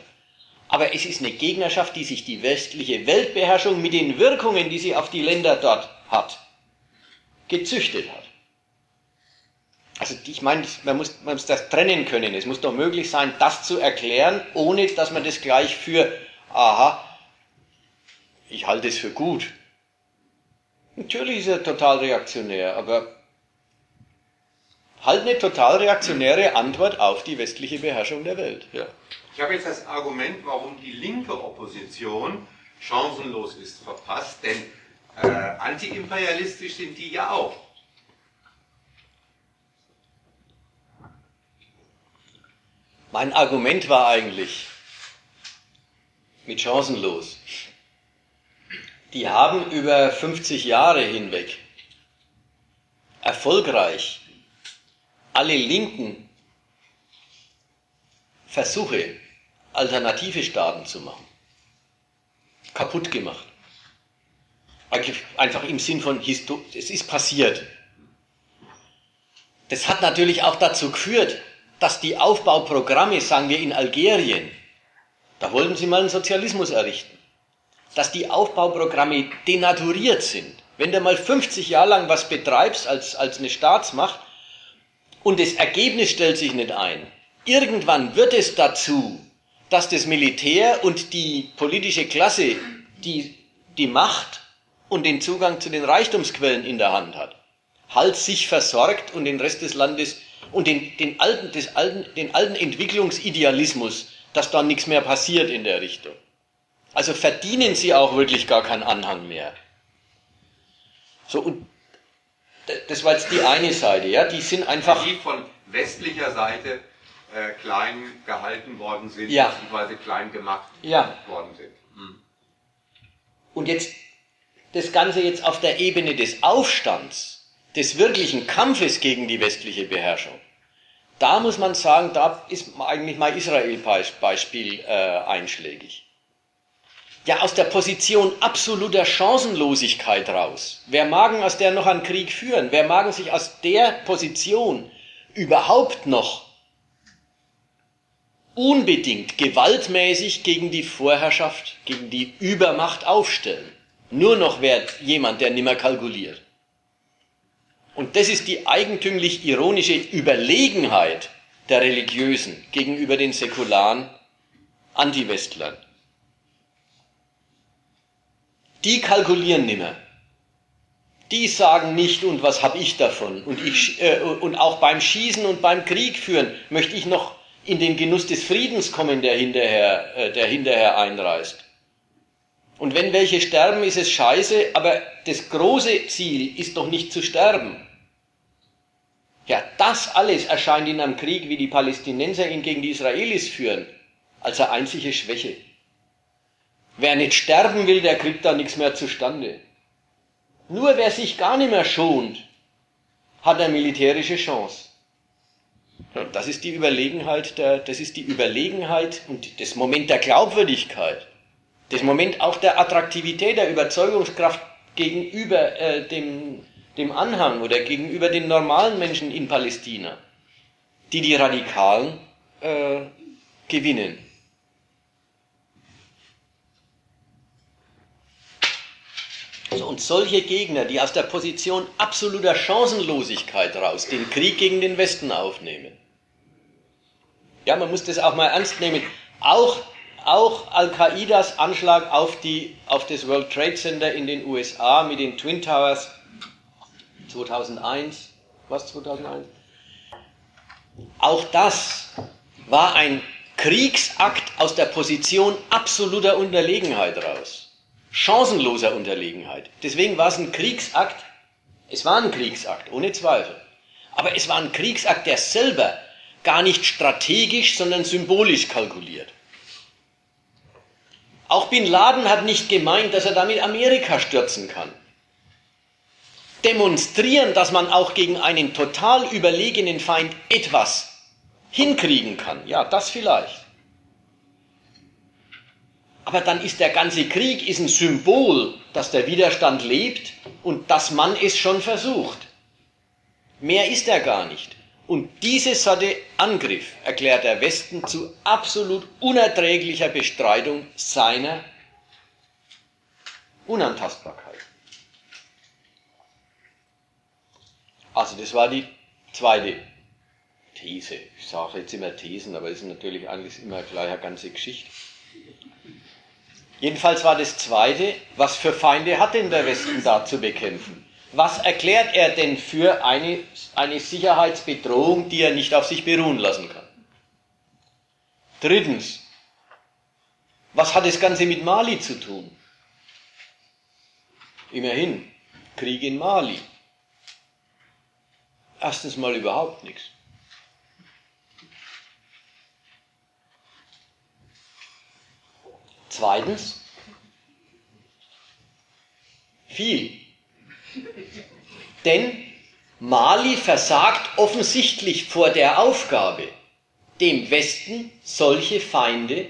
Aber es ist eine Gegnerschaft, die sich die westliche Weltbeherrschung mit den Wirkungen, die sie auf die Länder dort hat, gezüchtet hat. Also ich meine, man muss, man muss das trennen können. Es muss doch möglich sein, das zu erklären, ohne dass man das gleich für, aha, ich halte es für gut. Natürlich ist er total reaktionär, aber halt eine total reaktionäre Antwort auf die westliche Beherrschung der Welt. Ja. Ich habe jetzt das Argument, warum die linke Opposition chancenlos ist, verpasst, denn äh, antiimperialistisch sind die ja auch. Mein Argument war eigentlich mit chancenlos. Die haben über 50 Jahre hinweg erfolgreich alle linken Versuche, alternative Staaten zu machen, kaputt gemacht. Einfach im Sinn von, es ist passiert. Das hat natürlich auch dazu geführt, dass die Aufbauprogramme, sagen wir in Algerien, da wollten sie mal einen Sozialismus errichten, dass die Aufbauprogramme denaturiert sind. Wenn du mal 50 Jahre lang was betreibst als, als eine Staatsmacht, und das Ergebnis stellt sich nicht ein. Irgendwann wird es dazu, dass das Militär und die politische Klasse die, die Macht und den Zugang zu den Reichtumsquellen in der Hand hat, halt sich versorgt und den Rest des Landes und den, den, alten, des alten, den alten Entwicklungsidealismus, dass da nichts mehr passiert in der Richtung. Also verdienen sie auch wirklich gar keinen Anhang mehr. So, und das war jetzt die eine Seite, ja, die sind einfach. Die von westlicher Seite äh, klein gehalten worden sind, ja. beziehungsweise klein gemacht ja. worden sind. Hm. Und jetzt das Ganze jetzt auf der Ebene des Aufstands, des wirklichen Kampfes gegen die westliche Beherrschung. Da muss man sagen, da ist eigentlich mal Israel-Beispiel äh, einschlägig ja aus der Position absoluter Chancenlosigkeit raus. Wer mag aus der noch einen Krieg führen? Wer mag sich aus der Position überhaupt noch unbedingt gewaltmäßig gegen die Vorherrschaft, gegen die Übermacht aufstellen? Nur noch wert jemand, der nimmer kalkuliert. Und das ist die eigentümlich ironische Überlegenheit der Religiösen gegenüber den säkularen Antiwestlern die kalkulieren nimmer. Die sagen nicht, und was habe ich davon? Und, ich, äh, und auch beim Schießen und beim Krieg führen möchte ich noch in den Genuss des Friedens kommen, der hinterher, äh, der hinterher einreißt. Und wenn welche sterben, ist es scheiße, aber das große Ziel ist doch nicht zu sterben. Ja, das alles erscheint in einem Krieg, wie die Palästinenser ihn gegen die Israelis führen, als eine einzige Schwäche. Wer nicht sterben will, der kriegt da nichts mehr zustande. Nur wer sich gar nicht mehr schont, hat eine militärische Chance. Das ist die Überlegenheit, der, das ist die Überlegenheit und das Moment der Glaubwürdigkeit, das Moment auch der Attraktivität, der Überzeugungskraft gegenüber äh, dem, dem Anhang oder gegenüber den normalen Menschen in Palästina, die die Radikalen äh, gewinnen. Also, und solche Gegner, die aus der Position absoluter Chancenlosigkeit raus den Krieg gegen den Westen aufnehmen. Ja, man muss das auch mal ernst nehmen. Auch, auch Al-Qaidas Anschlag auf, die, auf das World Trade Center in den USA mit den Twin Towers 2001, was 2001? Auch das war ein Kriegsakt aus der Position absoluter Unterlegenheit raus. Chancenloser Unterlegenheit. Deswegen war es ein Kriegsakt. Es war ein Kriegsakt, ohne Zweifel. Aber es war ein Kriegsakt, der selber gar nicht strategisch, sondern symbolisch kalkuliert. Auch Bin Laden hat nicht gemeint, dass er damit Amerika stürzen kann. Demonstrieren, dass man auch gegen einen total überlegenen Feind etwas hinkriegen kann. Ja, das vielleicht. Aber dann ist der ganze Krieg ist ein Symbol, dass der Widerstand lebt und dass man es schon versucht. Mehr ist er gar nicht. Und diese Sorte Angriff erklärt der Westen zu absolut unerträglicher Bestreitung seiner Unantastbarkeit. Also das war die zweite These. Ich sage jetzt immer Thesen, aber es ist natürlich eigentlich immer gleich eine ganze Geschichte. Jedenfalls war das Zweite, was für Feinde hat denn der Westen da zu bekämpfen? Was erklärt er denn für eine, eine Sicherheitsbedrohung, die er nicht auf sich beruhen lassen kann? Drittens, was hat das Ganze mit Mali zu tun? Immerhin, Krieg in Mali. Erstens mal überhaupt nichts. Zweitens, viel. Denn Mali versagt offensichtlich vor der Aufgabe, dem Westen solche Feinde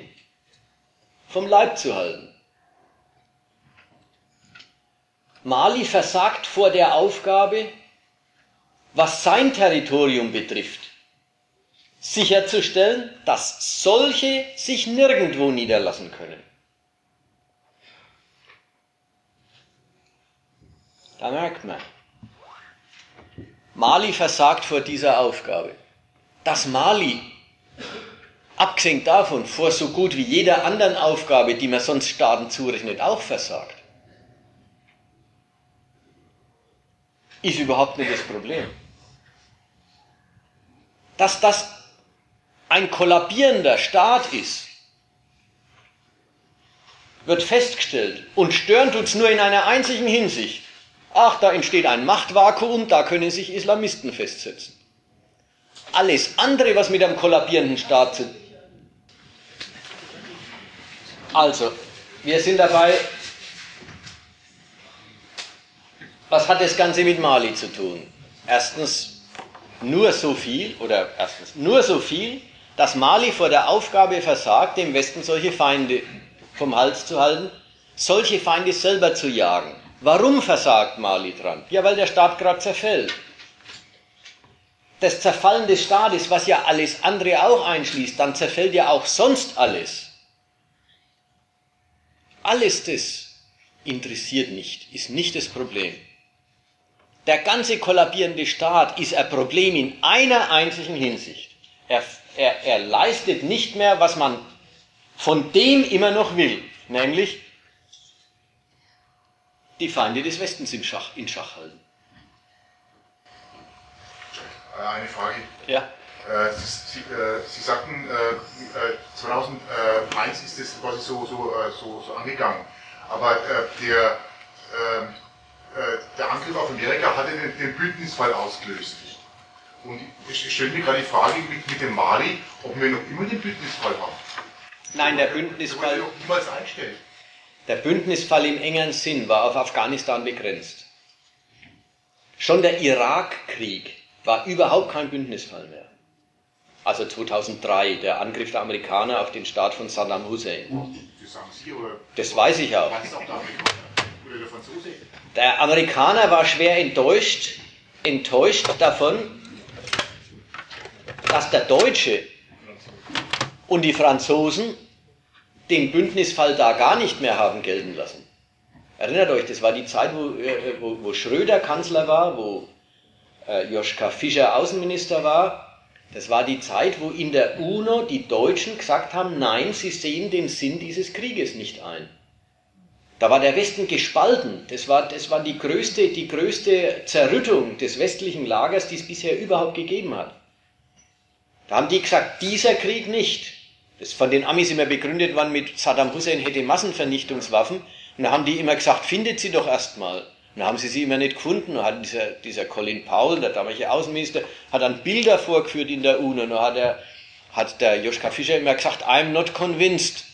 vom Leib zu halten. Mali versagt vor der Aufgabe, was sein Territorium betrifft, sicherzustellen, dass solche sich nirgendwo niederlassen können. Da merkt man, Mali versagt vor dieser Aufgabe. Dass Mali, abgesehen davon, vor so gut wie jeder anderen Aufgabe, die man sonst Staaten zurechnet, auch versagt, ist überhaupt nicht das Problem. Dass das ein kollabierender Staat ist, wird festgestellt und stören tut es nur in einer einzigen Hinsicht. Ach, da entsteht ein Machtvakuum, da können sich Islamisten festsetzen. Alles andere, was mit einem kollabierenden Staat zu Also, wir sind dabei, was hat das Ganze mit Mali zu tun? Erstens, nur so viel, oder erstens, nur so viel, dass Mali vor der Aufgabe versagt, dem Westen solche Feinde vom Hals zu halten, solche Feinde selber zu jagen. Warum versagt Mali dran? Ja, weil der Staat gerade zerfällt. Das Zerfallen des Staates, was ja alles andere auch einschließt, dann zerfällt ja auch sonst alles. Alles das interessiert nicht, ist nicht das Problem. Der ganze kollabierende Staat ist ein Problem in einer einzigen Hinsicht. Er, er, er leistet nicht mehr, was man von dem immer noch will, nämlich die Feinde des Westens in Schach, in Schach halten. Äh, eine Frage. Ja. Äh, Sie, Sie, äh, Sie sagten, 2001 ist das quasi so, so, so, so angegangen. Aber der, der Angriff auf Amerika hatte den, den Bündnisfall ausgelöst. Und ich stelle mir gerade die Frage mit, mit dem Mali, ob wir noch immer den Bündnisfall haben. Nein, der Bündnisfall. Der wurde noch niemals eingestellt. Der Bündnisfall im engeren Sinn war auf Afghanistan begrenzt. Schon der Irakkrieg war überhaupt kein Bündnisfall mehr. Also 2003, der Angriff der Amerikaner auf den Staat von Saddam Hussein. Das weiß ich auch. Der Amerikaner war schwer enttäuscht, enttäuscht davon, dass der Deutsche und die Franzosen den Bündnisfall da gar nicht mehr haben gelten lassen. Erinnert euch, das war die Zeit, wo, äh, wo, wo Schröder Kanzler war, wo äh, Joschka Fischer Außenminister war. Das war die Zeit, wo in der UNO die Deutschen gesagt haben, nein, sie sehen den Sinn dieses Krieges nicht ein. Da war der Westen gespalten. Das war, das war die, größte, die größte Zerrüttung des westlichen Lagers, die es bisher überhaupt gegeben hat. Da haben die gesagt, dieser Krieg nicht. Das von den Amis immer begründet worden mit Saddam Hussein hätte Massenvernichtungswaffen. Und da haben die immer gesagt, findet sie doch erstmal. Und da haben sie sie immer nicht gefunden. Und hat dieser, dieser Colin Powell, der damalige Außenminister, hat dann Bilder vorgeführt in der UNO. Und da hat, er, hat der Joschka Fischer immer gesagt, I'm not convinced.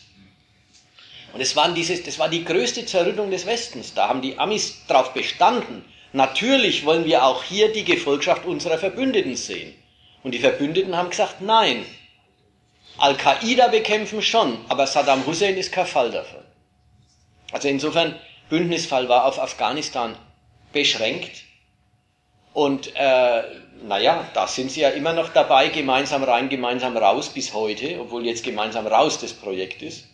Und das, waren dieses, das war die größte Zerrüttung des Westens. Da haben die Amis darauf bestanden. Natürlich wollen wir auch hier die Gefolgschaft unserer Verbündeten sehen. Und die Verbündeten haben gesagt, nein. Al-Qaida bekämpfen schon, aber Saddam Hussein ist kein Fall davon. Also insofern, Bündnisfall war auf Afghanistan beschränkt. Und äh, naja, da sind sie ja immer noch dabei, gemeinsam rein, gemeinsam raus bis heute, obwohl jetzt gemeinsam raus das Projekt ist.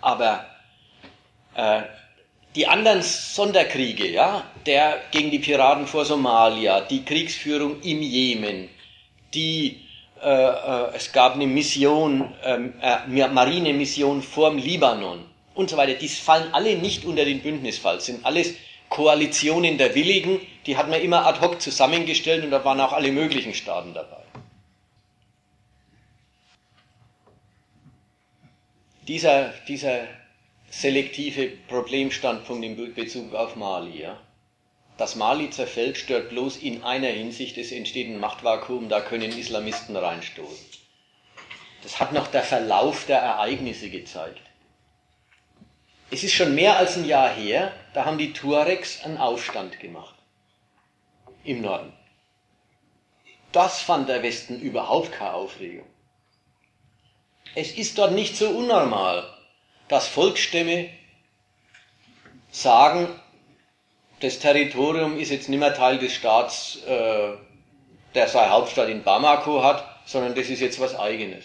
Aber äh, die anderen Sonderkriege, ja, der gegen die Piraten vor Somalia, die Kriegsführung im Jemen, die es gab eine Mission, ähm, äh, Marinemission vorm Libanon und so weiter, die fallen alle nicht unter den Bündnisfall, sind alles Koalitionen der Willigen, die hat man immer ad hoc zusammengestellt und da waren auch alle möglichen Staaten dabei. Dieser, dieser selektive Problemstandpunkt in Bezug auf Mali. Ja? Dass Mali zerfällt, stört bloß in einer Hinsicht, es entsteht ein Machtvakuum, da können Islamisten reinstoßen. Das hat noch der Verlauf der Ereignisse gezeigt. Es ist schon mehr als ein Jahr her, da haben die Tuaregs einen Aufstand gemacht. Im Norden. Das fand der Westen überhaupt keine Aufregung. Es ist dort nicht so unnormal, dass Volksstämme sagen, das Territorium ist jetzt nicht mehr Teil des Staats, äh, der seine Hauptstadt in Bamako hat, sondern das ist jetzt was eigenes.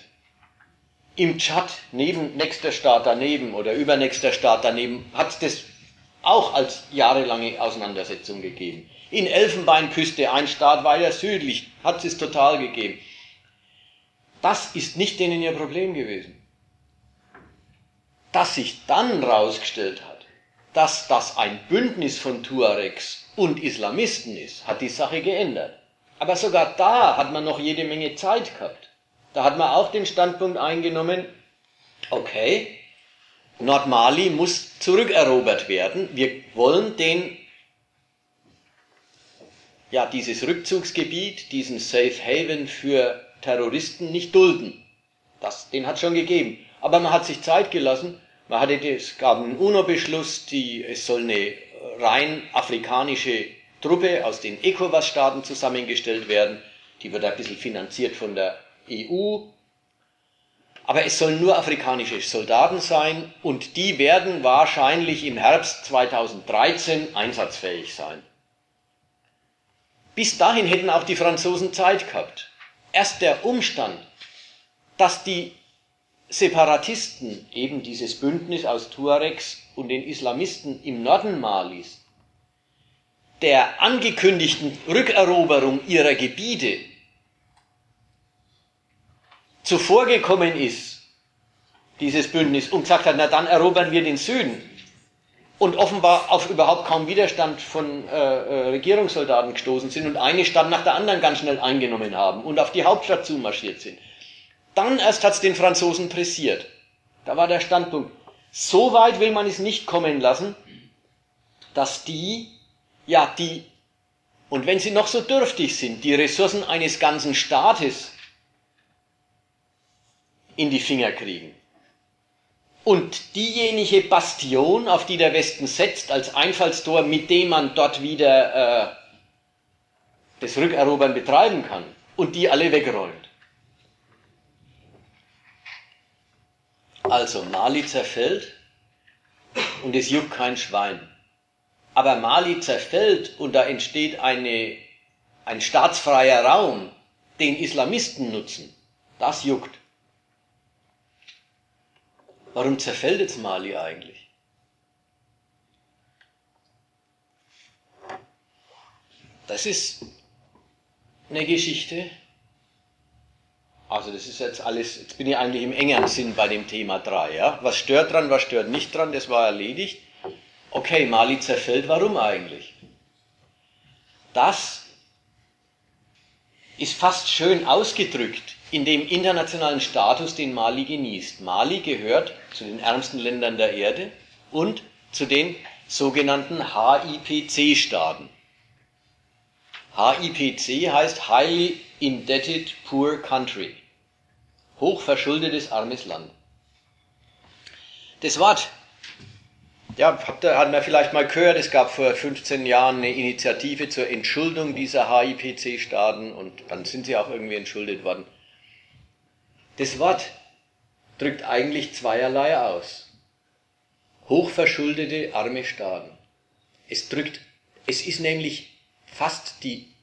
Im Tschad, neben nächster Staat daneben oder übernächster Staat daneben, hat es das auch als jahrelange Auseinandersetzung gegeben. In Elfenbeinküste, ein Staat weiter südlich, hat es total gegeben. Das ist nicht denen ihr Problem gewesen dass sich dann herausgestellt hat, dass das ein Bündnis von Tuaregs und Islamisten ist, hat die Sache geändert. Aber sogar da hat man noch jede Menge Zeit gehabt. Da hat man auch den Standpunkt eingenommen, okay, Nordmali muss zurückerobert werden. Wir wollen den, ja, dieses Rückzugsgebiet, diesen Safe Haven für Terroristen nicht dulden. Das, den hat schon gegeben. Aber man hat sich Zeit gelassen man hatte, es gab einen UNO-Beschluss, die, es soll eine rein afrikanische Truppe aus den ECOWAS-Staaten zusammengestellt werden. Die wird ein bisschen finanziert von der EU. Aber es sollen nur afrikanische Soldaten sein und die werden wahrscheinlich im Herbst 2013 einsatzfähig sein. Bis dahin hätten auch die Franzosen Zeit gehabt. Erst der Umstand, dass die Separatisten, eben dieses Bündnis aus Tuaregs und den Islamisten im Norden Malis, der angekündigten Rückeroberung ihrer Gebiete zuvorgekommen ist, dieses Bündnis, und gesagt hat, na dann erobern wir den Süden, und offenbar auf überhaupt kaum Widerstand von äh, äh, Regierungssoldaten gestoßen sind und eine Stadt nach der anderen ganz schnell eingenommen haben und auf die Hauptstadt zumarschiert sind. Dann erst hat es den Franzosen pressiert. Da war der Standpunkt. So weit will man es nicht kommen lassen, dass die, ja, die, und wenn sie noch so dürftig sind, die Ressourcen eines ganzen Staates in die Finger kriegen. Und diejenige Bastion, auf die der Westen setzt, als Einfallstor, mit dem man dort wieder äh, das Rückerobern betreiben kann, und die alle wegräumt. Also Mali zerfällt und es juckt kein Schwein. aber Mali zerfällt und da entsteht eine, ein staatsfreier Raum, den Islamisten nutzen, das juckt. Warum zerfällt jetzt Mali eigentlich? Das ist eine Geschichte. Also das ist jetzt alles, jetzt bin ich eigentlich im engeren Sinn bei dem Thema 3. Ja? Was stört dran, was stört nicht dran, das war erledigt. Okay, Mali zerfällt, warum eigentlich? Das ist fast schön ausgedrückt in dem internationalen Status, den Mali genießt. Mali gehört zu den ärmsten Ländern der Erde und zu den sogenannten HIPC-Staaten. HIPC heißt Highly Indebted Poor Country. Hochverschuldetes armes Land. Das Wort ja, habt ihr, hat man vielleicht mal gehört, es gab vor 15 Jahren eine Initiative zur Entschuldung dieser HIPC-Staaten und dann sind sie auch irgendwie entschuldet worden. Das Wort drückt eigentlich zweierlei aus. Hochverschuldete arme Staaten. Es drückt, es ist nämlich fast die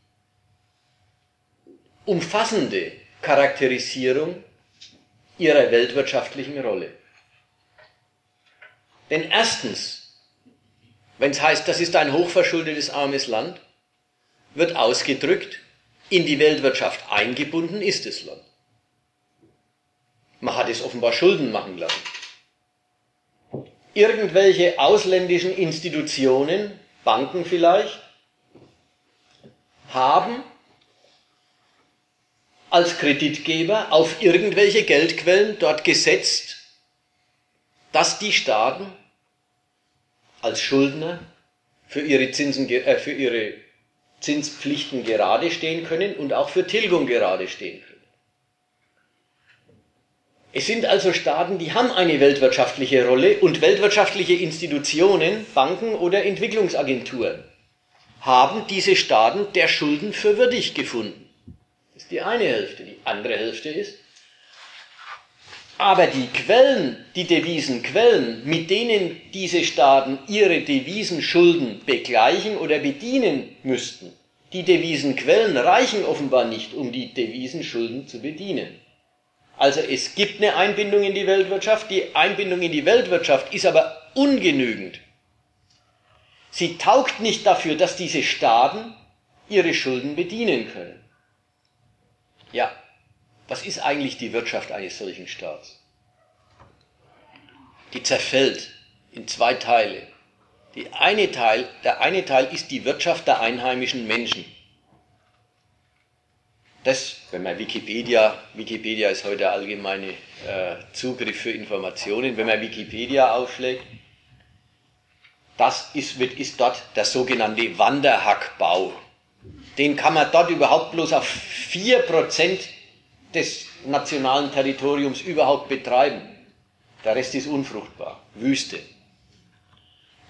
umfassende Charakterisierung ihrer weltwirtschaftlichen Rolle. Denn erstens, wenn es heißt, das ist ein hochverschuldetes armes Land, wird ausgedrückt, in die Weltwirtschaft eingebunden ist das Land. Man hat es offenbar Schulden machen lassen. Irgendwelche ausländischen Institutionen, Banken vielleicht, haben als Kreditgeber auf irgendwelche Geldquellen dort gesetzt, dass die Staaten als Schuldner für ihre, Zinsen, äh, für ihre Zinspflichten gerade stehen können und auch für Tilgung gerade stehen können. Es sind also Staaten, die haben eine weltwirtschaftliche Rolle und weltwirtschaftliche Institutionen, Banken oder Entwicklungsagenturen haben diese Staaten der Schulden für würdig gefunden. Ist die eine Hälfte. Die andere Hälfte ist, aber die Quellen, die Devisenquellen, mit denen diese Staaten ihre Devisenschulden begleichen oder bedienen müssten, die Devisenquellen reichen offenbar nicht, um die Devisenschulden zu bedienen. Also es gibt eine Einbindung in die Weltwirtschaft, die Einbindung in die Weltwirtschaft ist aber ungenügend. Sie taugt nicht dafür, dass diese Staaten ihre Schulden bedienen können. Ja, was ist eigentlich die Wirtschaft eines solchen Staats? Die zerfällt in zwei Teile. Die eine Teil, der eine Teil ist die Wirtschaft der einheimischen Menschen. Das, wenn man Wikipedia, Wikipedia ist heute allgemeine äh, Zugriff für Informationen, wenn man Wikipedia aufschlägt, das ist, wird, ist dort der sogenannte Wanderhackbau. Den kann man dort überhaupt bloß auf 4% des nationalen Territoriums überhaupt betreiben. Der Rest ist unfruchtbar, Wüste.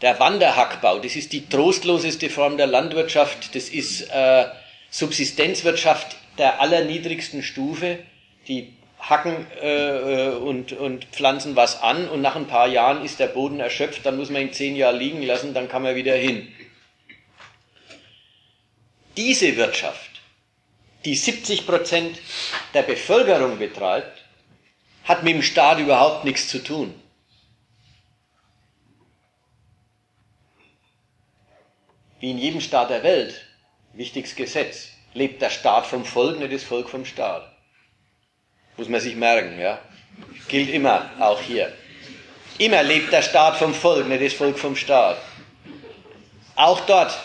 Der Wanderhackbau, das ist die trostloseste Form der Landwirtschaft, das ist äh, Subsistenzwirtschaft der allerniedrigsten Stufe. Die hacken äh, äh, und, und pflanzen was an und nach ein paar Jahren ist der Boden erschöpft, dann muss man ihn zehn Jahre liegen lassen, dann kann man wieder hin. Diese Wirtschaft die 70 Prozent der Bevölkerung betreibt, hat mit dem Staat überhaupt nichts zu tun. Wie in jedem Staat der Welt, wichtiges Gesetz, lebt der Staat vom Volk, nicht das Volk vom Staat. Muss man sich merken, ja? Gilt immer, auch hier. Immer lebt der Staat vom Volk, nicht das Volk vom Staat. Auch dort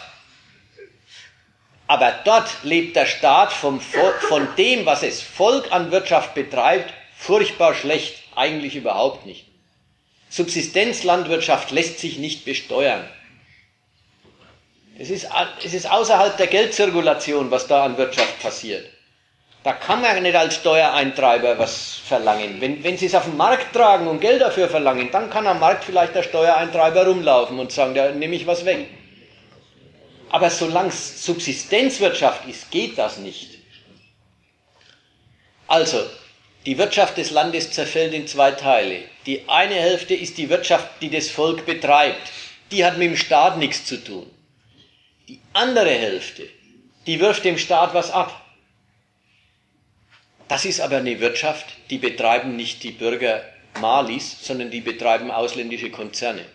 aber dort lebt der Staat vom, von dem, was es Volk an Wirtschaft betreibt, furchtbar schlecht, eigentlich überhaupt nicht. Subsistenzlandwirtschaft lässt sich nicht besteuern. Es ist, es ist außerhalb der Geldzirkulation, was da an Wirtschaft passiert. Da kann man nicht als Steuereintreiber was verlangen. Wenn, wenn Sie es auf den Markt tragen und Geld dafür verlangen, dann kann am Markt vielleicht der Steuereintreiber rumlaufen und sagen, da nehme ich was weg. Aber solange es Subsistenzwirtschaft ist, geht das nicht. Also, die Wirtschaft des Landes zerfällt in zwei Teile. Die eine Hälfte ist die Wirtschaft, die das Volk betreibt. die hat mit dem Staat nichts zu tun. Die andere Hälfte, die wirft dem Staat was ab. Das ist aber eine Wirtschaft, die betreiben nicht die Bürger Malis, sondern die betreiben ausländische Konzerne.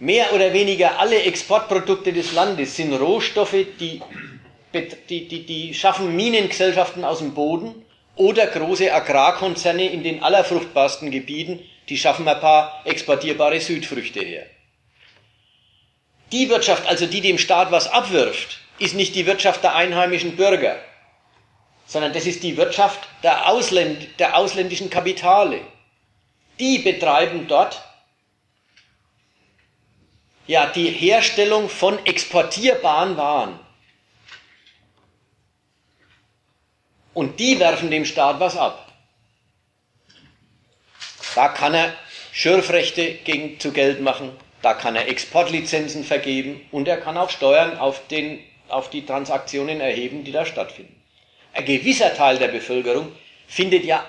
Mehr oder weniger alle Exportprodukte des Landes sind Rohstoffe, die, die, die, die schaffen Minengesellschaften aus dem Boden oder große Agrarkonzerne in den allerfruchtbarsten Gebieten, die schaffen ein paar exportierbare Südfrüchte her. Die Wirtschaft, also die dem Staat was abwirft, ist nicht die Wirtschaft der einheimischen Bürger, sondern das ist die Wirtschaft der, Ausländ der ausländischen Kapitale. Die betreiben dort ja die Herstellung von exportierbaren Waren. Und die werfen dem Staat was ab. Da kann er Schürfrechte gegen, zu Geld machen, da kann er Exportlizenzen vergeben und er kann auch Steuern auf, den, auf die Transaktionen erheben, die da stattfinden. Ein gewisser Teil der Bevölkerung findet ja,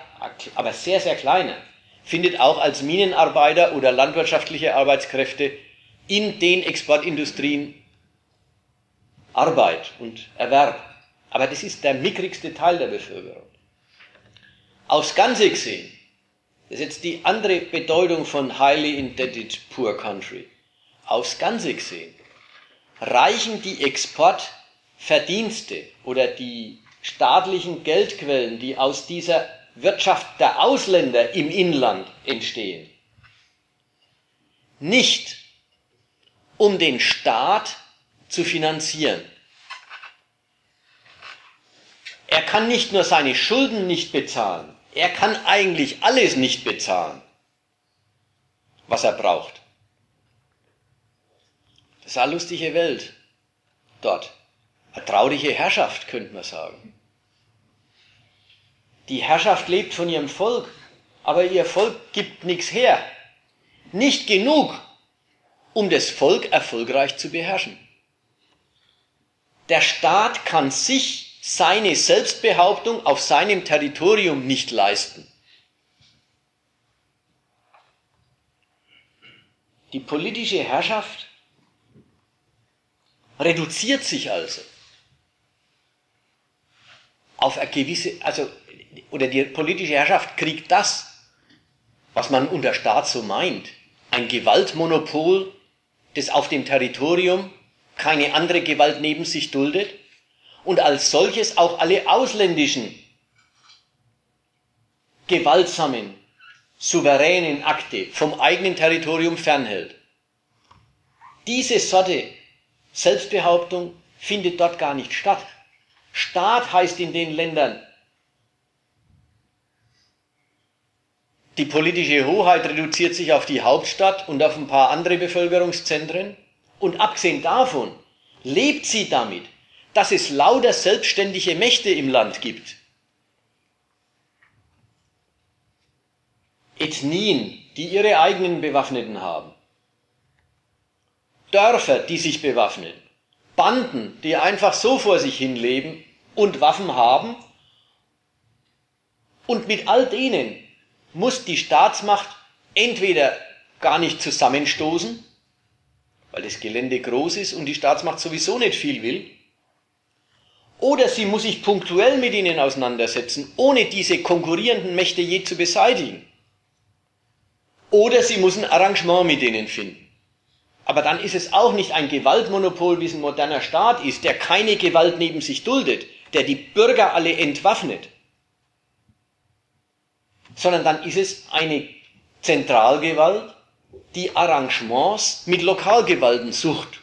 aber sehr, sehr kleiner, findet auch als Minenarbeiter oder landwirtschaftliche Arbeitskräfte in den Exportindustrien Arbeit und Erwerb. Aber das ist der mickrigste Teil der Bevölkerung. Aufs Ganze gesehen, das ist jetzt die andere Bedeutung von highly indebted poor country. Aufs Ganze gesehen, reichen die Exportverdienste oder die staatlichen Geldquellen, die aus dieser Wirtschaft der Ausländer im Inland entstehen, nicht um den Staat zu finanzieren. Er kann nicht nur seine Schulden nicht bezahlen, er kann eigentlich alles nicht bezahlen, was er braucht. Das ist eine lustige Welt dort. Eine traurige Herrschaft, könnte man sagen. Die Herrschaft lebt von ihrem Volk, aber ihr Volk gibt nichts her. Nicht genug, um das Volk erfolgreich zu beherrschen. Der Staat kann sich seine Selbstbehauptung auf seinem Territorium nicht leisten. Die politische Herrschaft reduziert sich also auf eine gewisse, also, oder die politische Herrschaft kriegt das, was man unter Staat so meint, ein Gewaltmonopol das auf dem Territorium keine andere Gewalt neben sich duldet und als solches auch alle ausländischen gewaltsamen, souveränen Akte vom eigenen Territorium fernhält. Diese Sorte Selbstbehauptung findet dort gar nicht statt. Staat heißt in den Ländern Die politische Hoheit reduziert sich auf die Hauptstadt und auf ein paar andere Bevölkerungszentren. Und abgesehen davon lebt sie damit, dass es lauter selbstständige Mächte im Land gibt. Ethnien, die ihre eigenen Bewaffneten haben. Dörfer, die sich bewaffnen. Banden, die einfach so vor sich hin leben und Waffen haben. Und mit all denen muss die Staatsmacht entweder gar nicht zusammenstoßen, weil das Gelände groß ist und die Staatsmacht sowieso nicht viel will, oder sie muss sich punktuell mit ihnen auseinandersetzen, ohne diese konkurrierenden Mächte je zu beseitigen. Oder sie muss ein Arrangement mit denen finden. Aber dann ist es auch nicht ein Gewaltmonopol, wie es ein moderner Staat ist, der keine Gewalt neben sich duldet, der die Bürger alle entwaffnet, sondern dann ist es eine Zentralgewalt, die Arrangements mit Lokalgewalten sucht.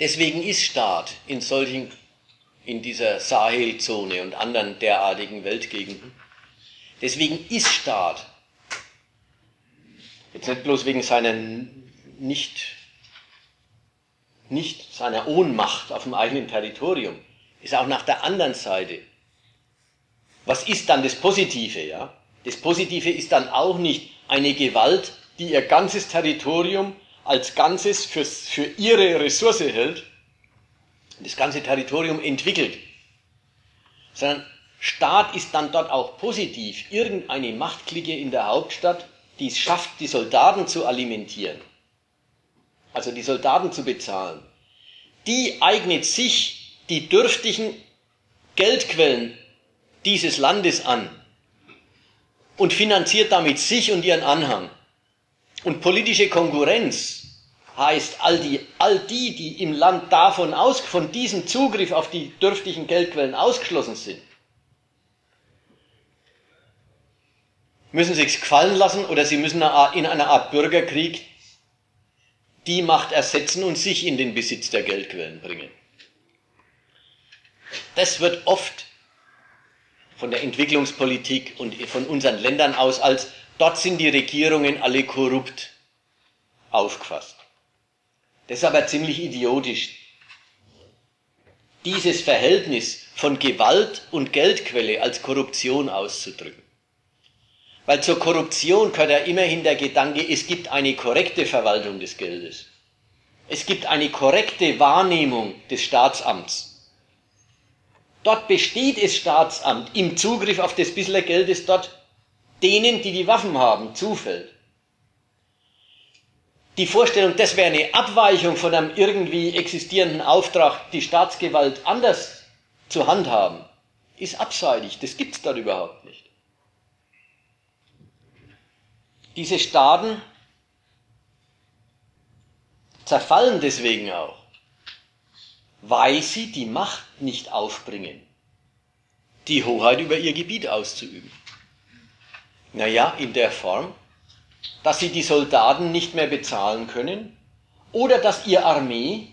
Deswegen ist Staat in solchen, in dieser Sahelzone und anderen derartigen Weltgegenden, deswegen ist Staat, jetzt nicht bloß wegen seiner nicht nicht seiner Ohnmacht auf dem eigenen Territorium, ist auch nach der anderen Seite. Was ist dann das Positive, ja? Das Positive ist dann auch nicht eine Gewalt, die ihr ganzes Territorium als Ganzes für, für ihre Ressource hält, das ganze Territorium entwickelt, sondern Staat ist dann dort auch positiv irgendeine Machtklicke in der Hauptstadt, die es schafft, die Soldaten zu alimentieren, also die Soldaten zu bezahlen, die eignet sich die dürftigen Geldquellen dieses Landes an und finanziert damit sich und ihren Anhang. Und politische Konkurrenz heißt, all die, all die, die im Land davon aus, von diesem Zugriff auf die dürftigen Geldquellen ausgeschlossen sind, müssen sich's gefallen lassen oder sie müssen in einer Art Bürgerkrieg die Macht ersetzen und sich in den Besitz der Geldquellen bringen. Das wird oft von der Entwicklungspolitik und von unseren Ländern aus als dort sind die Regierungen alle korrupt aufgefasst. Das ist aber ziemlich idiotisch. Dieses Verhältnis von Gewalt und Geldquelle als Korruption auszudrücken. Weil zur Korruption gehört ja immerhin der Gedanke, es gibt eine korrekte Verwaltung des Geldes. Es gibt eine korrekte Wahrnehmung des Staatsamts. Dort besteht das Staatsamt im Zugriff auf das bisschen Geld, das dort denen, die die Waffen haben, zufällt. Die Vorstellung, das wäre eine Abweichung von einem irgendwie existierenden Auftrag, die Staatsgewalt anders zu handhaben, ist abseitig. Das gibt es dort überhaupt nicht. Diese Staaten zerfallen deswegen auch, weil sie die Macht nicht aufbringen, die Hoheit über ihr Gebiet auszuüben. Naja, in der Form, dass sie die Soldaten nicht mehr bezahlen können oder dass ihr Armee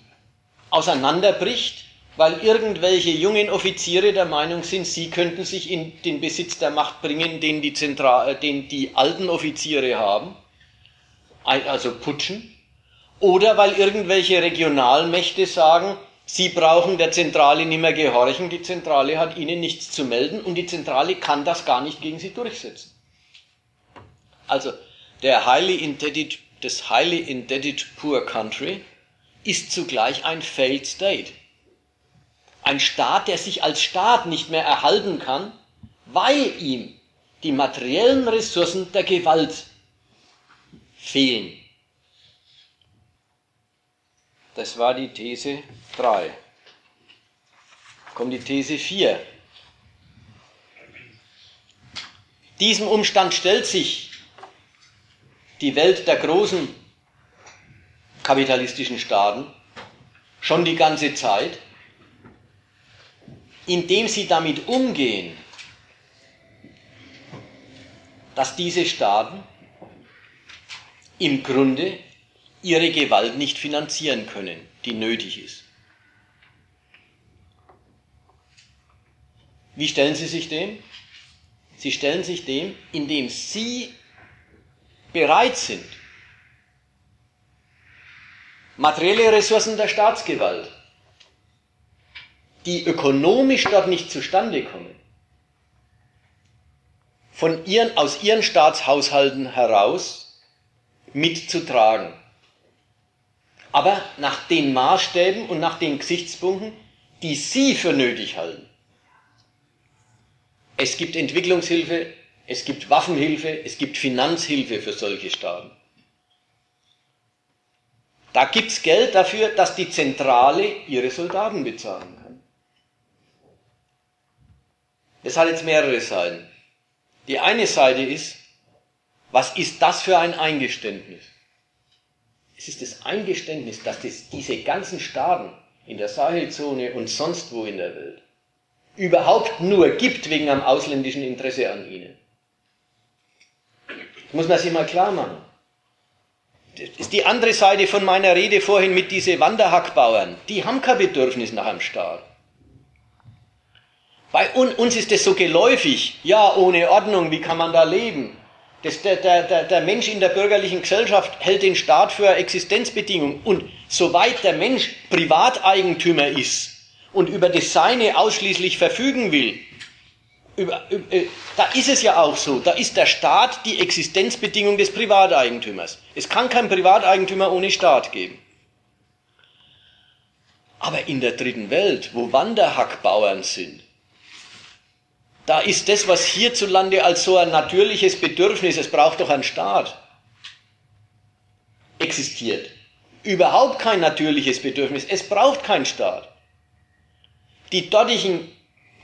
auseinanderbricht, weil irgendwelche jungen Offiziere der Meinung sind, sie könnten sich in den Besitz der Macht bringen, den die, Zentral den die alten Offiziere haben, also putschen, oder weil irgendwelche Regionalmächte sagen, sie brauchen der Zentrale nicht mehr gehorchen, die Zentrale hat ihnen nichts zu melden und die Zentrale kann das gar nicht gegen sie durchsetzen. Also der highly indebted, das highly indebted poor country ist zugleich ein failed state. Ein Staat, der sich als Staat nicht mehr erhalten kann, weil ihm die materiellen Ressourcen der Gewalt fehlen. Das war die These 3. Kommt die These 4. Diesem Umstand stellt sich die Welt der großen kapitalistischen Staaten schon die ganze Zeit, indem sie damit umgehen, dass diese Staaten im Grunde ihre Gewalt nicht finanzieren können, die nötig ist. Wie stellen Sie sich dem? Sie stellen sich dem, indem Sie bereit sind, materielle Ressourcen der Staatsgewalt, die ökonomisch dort nicht zustande kommen, von ihren, aus ihren Staatshaushalten heraus mitzutragen. Aber nach den Maßstäben und nach den Gesichtspunkten, die Sie für nötig halten. Es gibt Entwicklungshilfe, es gibt Waffenhilfe, es gibt Finanzhilfe für solche Staaten. Da gibt es Geld dafür, dass die Zentrale ihre Soldaten bezahlen kann. Das hat jetzt mehrere Seiten. Die eine Seite ist, was ist das für ein Eingeständnis? Es ist das Eingeständnis, dass das, diese ganzen Staaten in der Sahelzone und sonst wo in der Welt überhaupt nur gibt wegen einem ausländischen Interesse an ihnen. Das muss man sich mal klar machen. Das ist die andere Seite von meiner Rede vorhin mit diesen Wanderhackbauern. Die haben kein Bedürfnis nach einem Staat. Bei uns ist das so geläufig. Ja, ohne Ordnung, wie kann man da leben? Das, der, der, der Mensch in der bürgerlichen Gesellschaft hält den Staat für Existenzbedingung. Und soweit der Mensch Privateigentümer ist und über das Seine ausschließlich verfügen will, über, über, äh, da ist es ja auch so, da ist der Staat die Existenzbedingung des Privateigentümers. Es kann kein Privateigentümer ohne Staat geben. Aber in der dritten Welt, wo Wanderhackbauern sind, Da ist das, was hierzulande als so ein natürliches Bedürfnis, es braucht doch einen Staat, existiert. Überhaupt kein natürliches Bedürfnis. Es braucht keinen Staat. Die dortigen,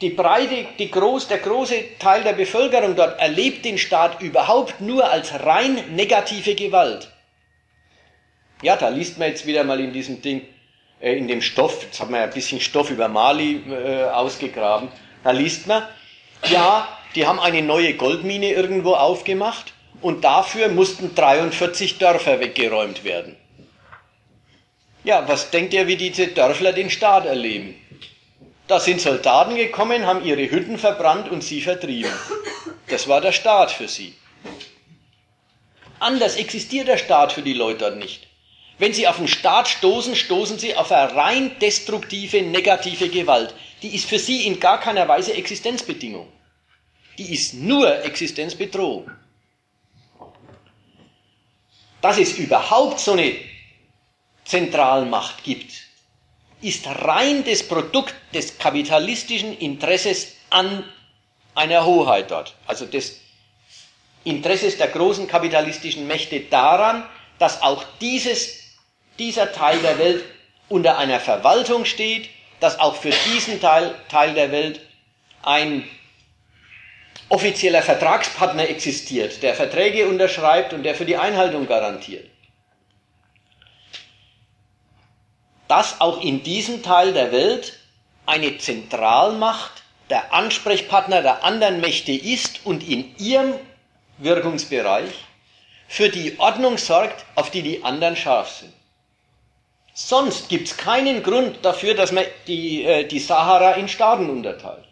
die breite, die groß, der große Teil der Bevölkerung dort erlebt den Staat überhaupt nur als rein negative Gewalt. Ja, da liest man jetzt wieder mal in diesem Ding, äh, in dem Stoff, jetzt haben wir ja ein bisschen Stoff über Mali äh, ausgegraben, da liest man, ja, die haben eine neue Goldmine irgendwo aufgemacht und dafür mussten 43 Dörfer weggeräumt werden. Ja, was denkt ihr, wie diese Dörfler den Staat erleben? Da sind Soldaten gekommen, haben ihre Hütten verbrannt und sie vertrieben. Das war der Staat für sie. Anders existiert der Staat für die Leute dort nicht. Wenn sie auf den Staat stoßen, stoßen sie auf eine rein destruktive, negative Gewalt. Die ist für sie in gar keiner Weise Existenzbedingung. Die ist nur Existenzbedrohung. Dass es überhaupt so eine Zentralmacht gibt, ist rein das Produkt des kapitalistischen Interesses an einer Hoheit dort. Also des Interesses der großen kapitalistischen Mächte daran, dass auch dieses, dieser Teil der Welt unter einer Verwaltung steht, dass auch für diesen Teil, Teil der Welt ein offizieller Vertragspartner existiert, der Verträge unterschreibt und der für die Einhaltung garantiert. Dass auch in diesem Teil der Welt eine Zentralmacht der Ansprechpartner der anderen Mächte ist und in ihrem Wirkungsbereich für die Ordnung sorgt, auf die die anderen scharf sind. Sonst gibt es keinen Grund dafür, dass man die, äh, die Sahara in Staaten unterteilt.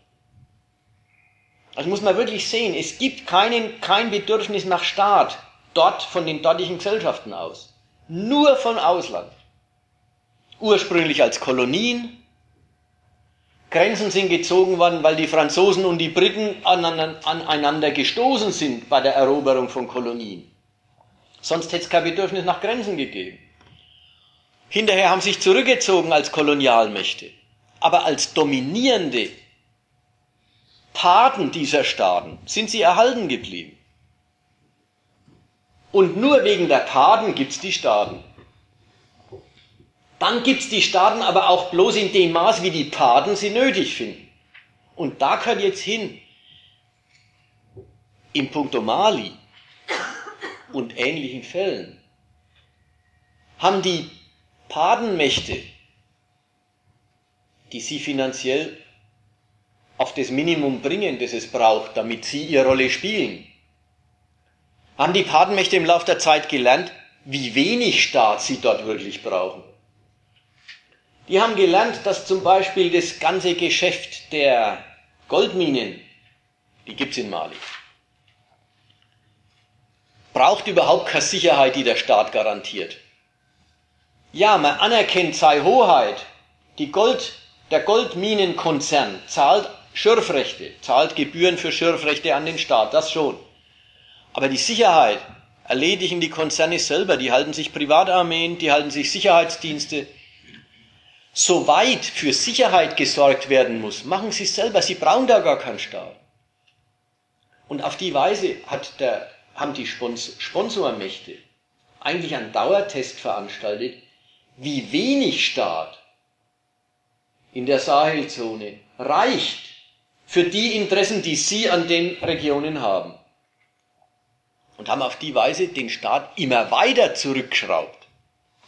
Also muss man wirklich sehen, es gibt keinen, kein Bedürfnis nach Staat dort von den dortigen Gesellschaften aus. Nur von Ausland. Ursprünglich als Kolonien. Grenzen sind gezogen worden, weil die Franzosen und die Briten aneinander gestoßen sind bei der Eroberung von Kolonien. Sonst hätte es kein Bedürfnis nach Grenzen gegeben. Hinterher haben sich zurückgezogen als Kolonialmächte. Aber als dominierende Paten dieser Staaten sind sie erhalten geblieben. Und nur wegen der Paten gibt es die Staaten. Dann gibt es die Staaten aber auch bloß in dem Maß, wie die Paten sie nötig finden. Und da gehört jetzt hin, in puncto Mali und ähnlichen Fällen, haben die Patenmächte, die sie finanziell auf das Minimum bringen, das es braucht, damit sie ihre Rolle spielen. Haben die Patenmächte im Laufe der Zeit gelernt, wie wenig Staat sie dort wirklich brauchen. Die haben gelernt, dass zum Beispiel das ganze Geschäft der Goldminen, die gibt's in Mali, braucht überhaupt keine Sicherheit, die der Staat garantiert. Ja, man anerkennt sei Hoheit. Die Gold, der Goldminenkonzern zahlt Schürfrechte, zahlt Gebühren für Schürfrechte an den Staat, das schon. Aber die Sicherheit erledigen die Konzerne selber, die halten sich Privatarmeen, die halten sich Sicherheitsdienste. Soweit für Sicherheit gesorgt werden muss, machen sie selber, sie brauchen da gar keinen Staat. Und auf die Weise hat der, haben die Sponsormächte eigentlich einen Dauertest veranstaltet, wie wenig Staat in der Sahelzone reicht, für die Interessen, die sie an den Regionen haben. Und haben auf die Weise den Staat immer weiter zurückgeschraubt.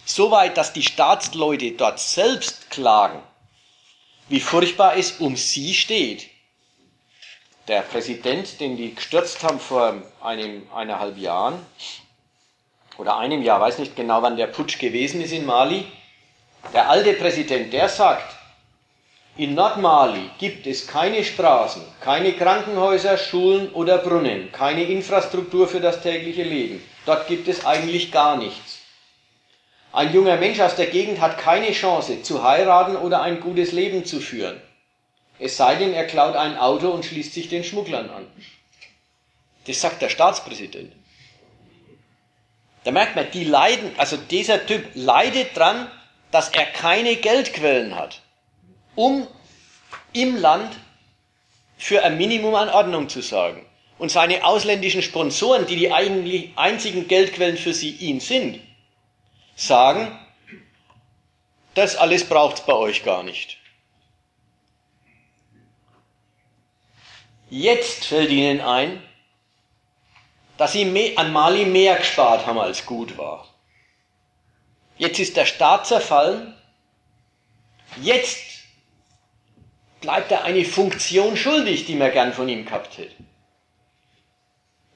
Soweit, dass die Staatsleute dort selbst klagen, wie furchtbar es um sie steht. Der Präsident, den die gestürzt haben vor einem, eineinhalb Jahren, oder einem Jahr, weiß nicht genau, wann der Putsch gewesen ist in Mali, der alte Präsident, der sagt, in Nordmali gibt es keine Straßen, keine Krankenhäuser, Schulen oder Brunnen, keine Infrastruktur für das tägliche Leben. Dort gibt es eigentlich gar nichts. Ein junger Mensch aus der Gegend hat keine Chance zu heiraten oder ein gutes Leben zu führen. Es sei denn, er klaut ein Auto und schließt sich den Schmugglern an. Das sagt der Staatspräsident. Da merkt man, die leiden, also dieser Typ leidet dran, dass er keine Geldquellen hat um im Land für ein Minimum an Ordnung zu sorgen. Und seine ausländischen Sponsoren, die die eigentlich einzigen Geldquellen für sie ihn sind, sagen, das alles braucht's bei euch gar nicht. Jetzt fällt ihnen ein, dass sie an Mali mehr gespart haben, als gut war. Jetzt ist der Staat zerfallen. Jetzt bleibt er eine Funktion schuldig, die man gern von ihm gehabt hätte.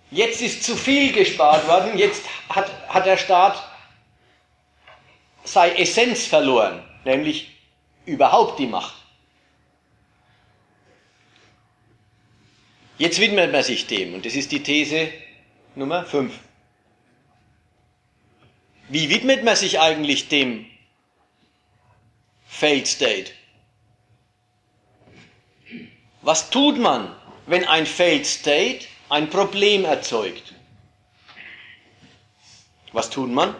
Jetzt ist zu viel gespart worden, jetzt hat, hat der Staat seine Essenz verloren, nämlich überhaupt die Macht. Jetzt widmet man sich dem, und das ist die These Nummer 5. Wie widmet man sich eigentlich dem Failed State? Was tut man, wenn ein Failed State ein Problem erzeugt? Was tut man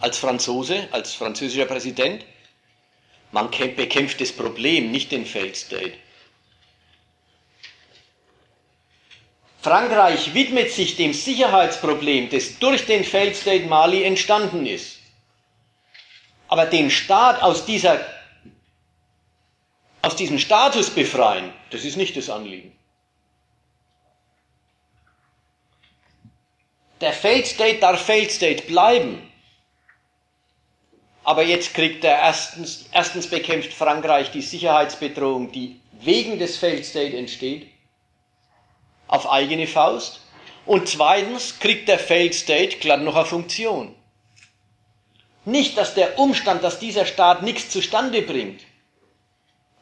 als Franzose, als französischer Präsident? Man bekämpft das Problem, nicht den Failed State. Frankreich widmet sich dem Sicherheitsproblem, das durch den Failed State Mali entstanden ist. Aber den Staat aus, dieser, aus diesem Status befreien, das ist nicht das Anliegen. Der Failed State darf Failed State bleiben. Aber jetzt kriegt er erstens, erstens bekämpft Frankreich die Sicherheitsbedrohung, die wegen des Failed State entsteht auf eigene Faust. Und zweitens kriegt der Failed State glatt noch eine Funktion. Nicht, dass der Umstand, dass dieser Staat nichts zustande bringt,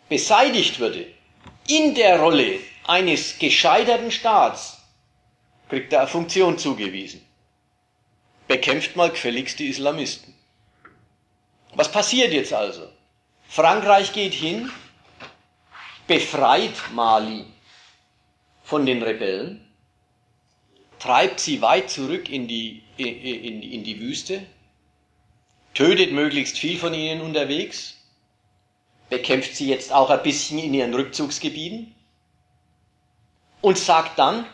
beseitigt würde. In der Rolle eines gescheiterten Staats kriegt er eine Funktion zugewiesen. Bekämpft mal gefälligst die Islamisten. Was passiert jetzt also? Frankreich geht hin, befreit Mali von den Rebellen, treibt sie weit zurück in die, in, in die Wüste, tötet möglichst viel von ihnen unterwegs, bekämpft sie jetzt auch ein bisschen in ihren Rückzugsgebieten und sagt dann,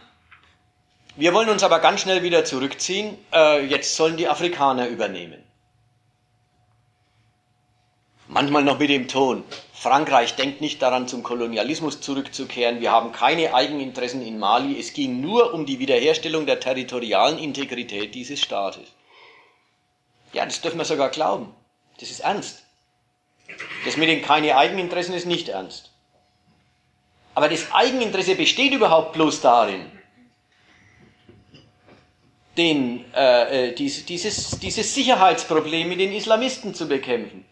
wir wollen uns aber ganz schnell wieder zurückziehen, äh, jetzt sollen die Afrikaner übernehmen. Manchmal noch mit dem Ton, Frankreich denkt nicht daran, zum Kolonialismus zurückzukehren. Wir haben keine Eigeninteressen in Mali. Es ging nur um die Wiederherstellung der territorialen Integrität dieses Staates. Ja, das dürfen wir sogar glauben. Das ist ernst. Das mit den keine Eigeninteressen ist nicht ernst. Aber das Eigeninteresse besteht überhaupt bloß darin, den, äh, äh dieses, dieses, dieses Sicherheitsproblem mit den Islamisten zu bekämpfen.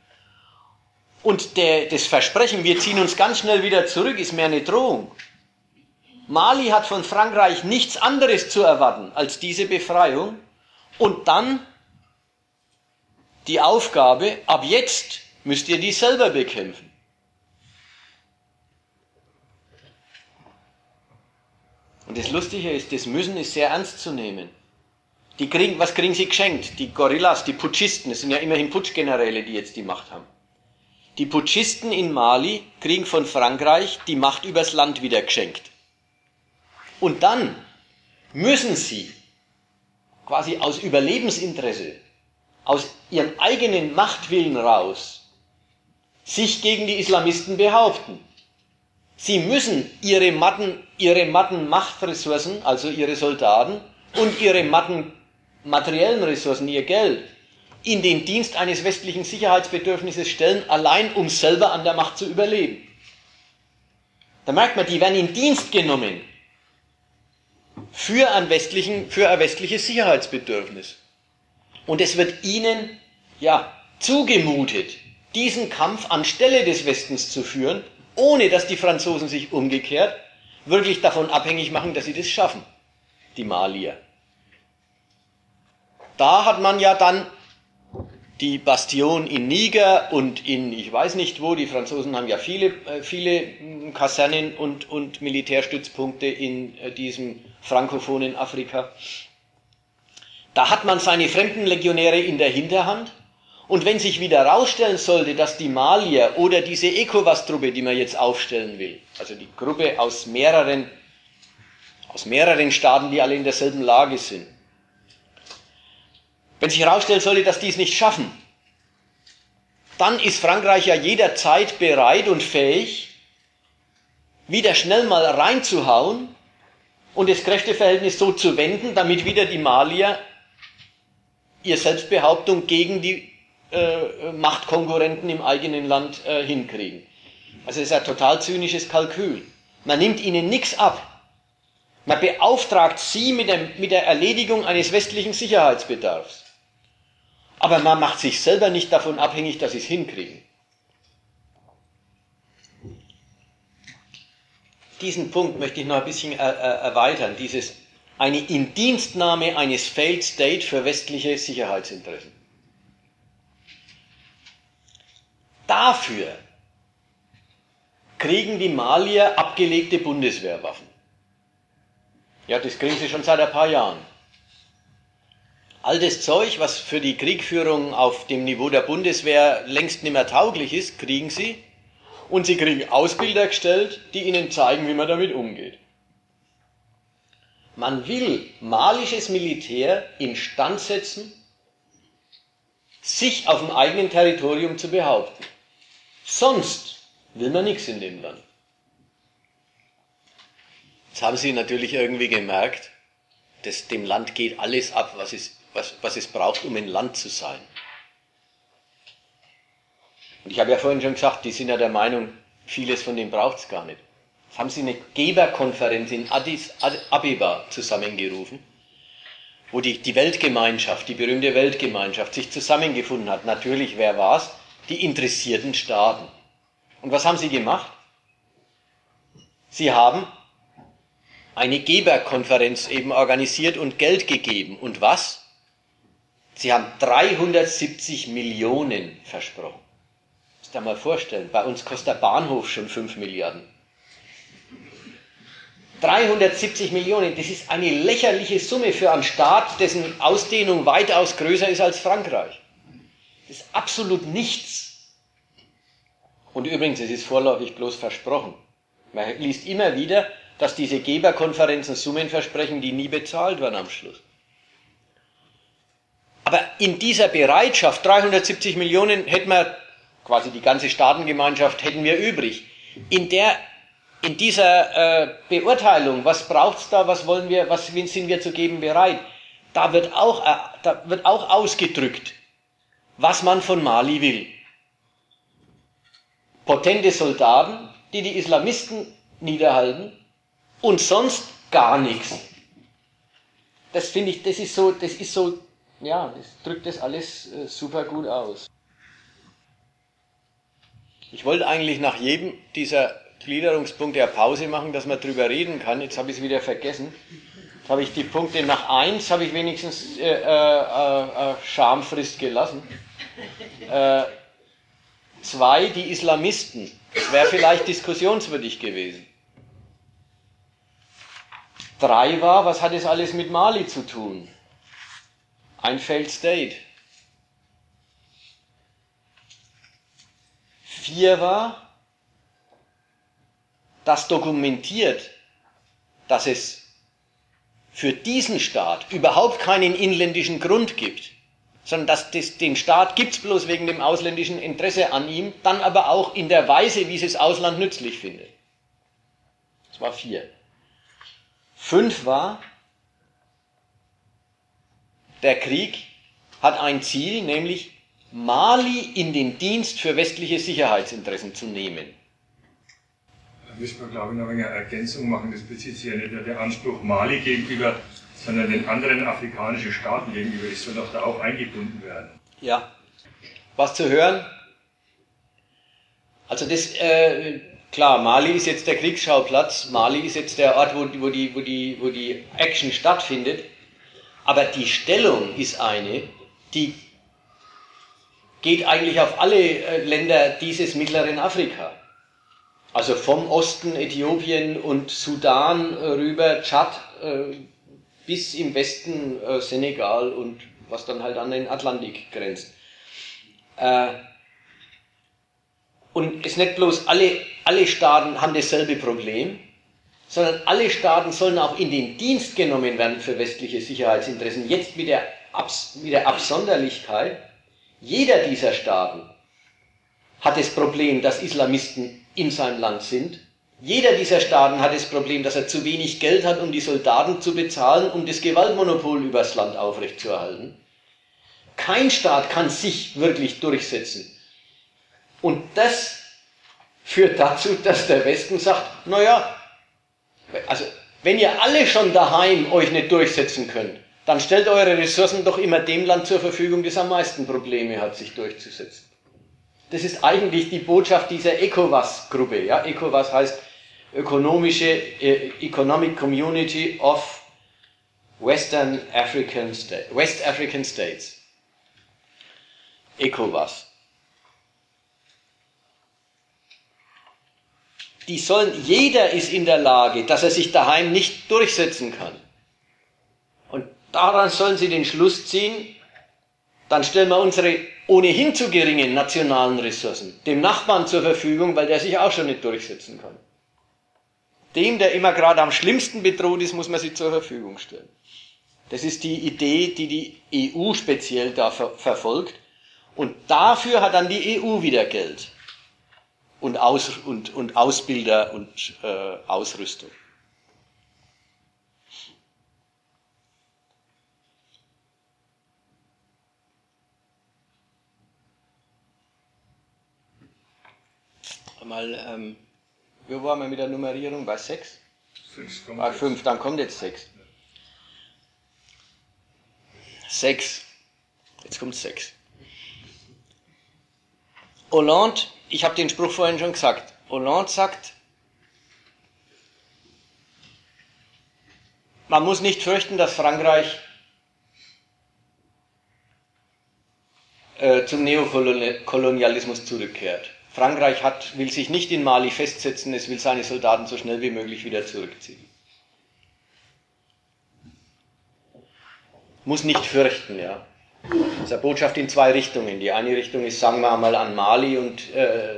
Und der, das Versprechen, wir ziehen uns ganz schnell wieder zurück, ist mehr eine Drohung. Mali hat von Frankreich nichts anderes zu erwarten als diese Befreiung und dann die Aufgabe, ab jetzt müsst ihr die selber bekämpfen. Und das Lustige ist, das Müssen ist sehr ernst zu nehmen. Die kriegen, was kriegen sie geschenkt? Die Gorillas, die Putschisten, das sind ja immerhin Putschgeneräle, die jetzt die Macht haben. Die Putschisten in Mali kriegen von Frankreich die Macht übers Land wieder geschenkt. Und dann müssen sie quasi aus Überlebensinteresse, aus ihrem eigenen Machtwillen raus, sich gegen die Islamisten behaupten. Sie müssen ihre matten, ihre matten Machtressourcen, also ihre Soldaten, und ihre matten materiellen Ressourcen, ihr Geld, in den Dienst eines westlichen Sicherheitsbedürfnisses stellen, allein um selber an der Macht zu überleben. Da merkt man, die werden in Dienst genommen für ein, westlichen, für ein westliches Sicherheitsbedürfnis. Und es wird ihnen ja zugemutet, diesen Kampf anstelle des Westens zu führen, ohne dass die Franzosen sich umgekehrt wirklich davon abhängig machen, dass sie das schaffen, die Malier. Da hat man ja dann die Bastion in Niger und in, ich weiß nicht wo, die Franzosen haben ja viele, äh, viele Kasernen und, und Militärstützpunkte in äh, diesem frankophonen Afrika. Da hat man seine Fremdenlegionäre in der Hinterhand Und wenn sich wieder herausstellen sollte, dass die Malier oder diese ECOWAS-Truppe, die man jetzt aufstellen will, also die Gruppe aus mehreren, aus mehreren Staaten, die alle in derselben Lage sind, wenn sich herausstellen sollte, dass die es nicht schaffen, dann ist Frankreich ja jederzeit bereit und fähig, wieder schnell mal reinzuhauen und das Kräfteverhältnis so zu wenden, damit wieder die Malier ihr Selbstbehauptung gegen die äh, Machtkonkurrenten im eigenen Land äh, hinkriegen. Also es ist ein total zynisches Kalkül. Man nimmt ihnen nichts ab. Man beauftragt sie mit, dem, mit der Erledigung eines westlichen Sicherheitsbedarfs. Aber man macht sich selber nicht davon abhängig, dass sie es hinkriegen. Diesen Punkt möchte ich noch ein bisschen er, er, erweitern. Dieses eine Indienstnahme eines Failed State für westliche Sicherheitsinteressen. Dafür kriegen die Malier abgelegte Bundeswehrwaffen. Ja, das kriegen sie schon seit ein paar Jahren. All das Zeug, was für die Kriegführung auf dem Niveau der Bundeswehr längst nicht mehr tauglich ist, kriegen sie. Und sie kriegen Ausbilder gestellt, die ihnen zeigen, wie man damit umgeht. Man will malisches Militär instand setzen, sich auf dem eigenen Territorium zu behaupten. Sonst will man nichts in dem Land. Jetzt haben Sie natürlich irgendwie gemerkt, dass dem Land geht alles ab, was es, was, was es braucht, um ein Land zu sein. Und ich habe ja vorhin schon gesagt, die sind ja der Meinung, vieles von dem braucht es gar nicht. Jetzt haben sie eine Geberkonferenz in Addis Abeba zusammengerufen, wo die, die Weltgemeinschaft, die berühmte Weltgemeinschaft sich zusammengefunden hat. Natürlich, wer war's? Die interessierten Staaten. Und was haben sie gemacht? Sie haben eine Geberkonferenz eben organisiert und Geld gegeben. Und was? Sie haben 370 Millionen versprochen. Muss dir mal vorstellen, bei uns kostet der Bahnhof schon 5 Milliarden. 370 Millionen, das ist eine lächerliche Summe für einen Staat, dessen Ausdehnung weitaus größer ist als Frankreich. Das ist absolut nichts. Und übrigens, es ist vorläufig bloß versprochen. Man liest immer wieder, dass diese Geberkonferenzen Summen versprechen, die nie bezahlt werden am Schluss. Aber in dieser Bereitschaft, 370 Millionen hätten wir, quasi die ganze Staatengemeinschaft hätten wir übrig. In der, in dieser äh, Beurteilung, was braucht's da, was wollen wir, was sind wir zu geben bereit, da wird auch, äh, da wird auch ausgedrückt, was man von Mali will. Potente Soldaten, die die Islamisten niederhalten, und sonst gar nichts. Das finde ich, das ist so, das ist so, ja, das drückt das alles äh, super gut aus. Ich wollte eigentlich nach jedem dieser Gliederungspunkte eine Pause machen, dass man drüber reden kann. Jetzt habe ich es wieder vergessen. Jetzt habe ich die Punkte nach eins habe ich wenigstens äh, äh, äh, Schamfrist gelassen. Äh, zwei, die Islamisten. Das wäre vielleicht diskussionswürdig gewesen. Drei war, was hat es alles mit Mali zu tun? Ein Failed State. Vier war, das dokumentiert, dass es für diesen Staat überhaupt keinen inländischen Grund gibt, sondern dass das, den Staat gibt es bloß wegen dem ausländischen Interesse an ihm, dann aber auch in der Weise, wie es das Ausland nützlich findet. Das war vier. Fünf war, der Krieg hat ein Ziel, nämlich Mali in den Dienst für westliche Sicherheitsinteressen zu nehmen. Da müssen wir, glaube ich, noch eine Ergänzung machen. Das bezieht sich ja nicht nur der Anspruch Mali gegenüber, sondern den anderen afrikanischen Staaten gegenüber. Das soll doch da auch eingebunden werden. Ja. Was zu hören? Also das, äh, Klar, Mali ist jetzt der Kriegsschauplatz, Mali ist jetzt der Ort, wo, wo, die, wo, die, wo die Action stattfindet, aber die Stellung ist eine, die geht eigentlich auf alle äh, Länder dieses mittleren Afrika. Also vom Osten Äthiopien und Sudan äh, rüber, Tschad, äh, bis im Westen Senegal und was dann halt an den Atlantik grenzt. Und es nicht bloß alle, alle Staaten haben dasselbe Problem, sondern alle Staaten sollen auch in den Dienst genommen werden für westliche Sicherheitsinteressen. Jetzt mit der, Abs mit der Absonderlichkeit, jeder dieser Staaten hat das Problem, dass Islamisten in seinem Land sind. Jeder dieser Staaten hat das Problem, dass er zu wenig Geld hat, um die Soldaten zu bezahlen, um das Gewaltmonopol übers Land aufrechtzuerhalten. Kein Staat kann sich wirklich durchsetzen. Und das führt dazu, dass der Westen sagt, naja, also wenn ihr alle schon daheim euch nicht durchsetzen könnt, dann stellt eure Ressourcen doch immer dem Land zur Verfügung, das am meisten Probleme hat, sich durchzusetzen. Das ist eigentlich die Botschaft dieser ECOWAS-Gruppe. Ja? ECOWAS heißt Ökonomische äh, Economic Community of Western African States, West African States. ECOWAS. Die sollen, jeder ist in der Lage, dass er sich daheim nicht durchsetzen kann. Und daran sollen sie den Schluss ziehen, dann stellen wir unsere ohnehin zu geringen nationalen Ressourcen dem Nachbarn zur Verfügung, weil der sich auch schon nicht durchsetzen kann. Dem, der immer gerade am schlimmsten bedroht ist, muss man sie zur Verfügung stellen. Das ist die Idee, die die EU speziell da ver verfolgt. Und dafür hat dann die EU wieder Geld und, Aus und, und Ausbilder und äh, Ausrüstung. Mal, ähm, wo waren wir mit der Nummerierung? Bei 6? 6 kommt ah, 5, dann kommt jetzt 6. 6. Jetzt kommt 6. Hollande, ich habe den Spruch vorhin schon gesagt, Hollande sagt, man muss nicht fürchten, dass Frankreich äh, zum Neokolonialismus zurückkehrt. Frankreich hat, will sich nicht in Mali festsetzen, es will seine Soldaten so schnell wie möglich wieder zurückziehen. Muss nicht fürchten, ja. Das ist eine Botschaft in zwei Richtungen. Die eine Richtung ist, sagen wir mal, an Mali und äh,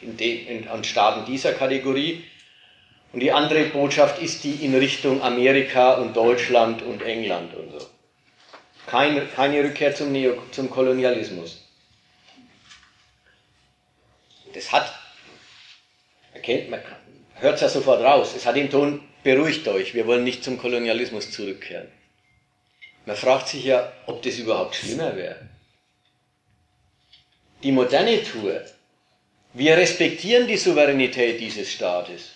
in de, in, an Staaten dieser Kategorie. Und die andere Botschaft ist die in Richtung Amerika und Deutschland und England und so. Keine, keine Rückkehr zum, Neo, zum Kolonialismus. Das hat, erkennt man, hört es ja sofort raus, es hat den Ton, beruhigt euch, wir wollen nicht zum Kolonialismus zurückkehren. Man fragt sich ja, ob das überhaupt schlimmer wäre. Die moderne Tour. Wir respektieren die Souveränität dieses Staates.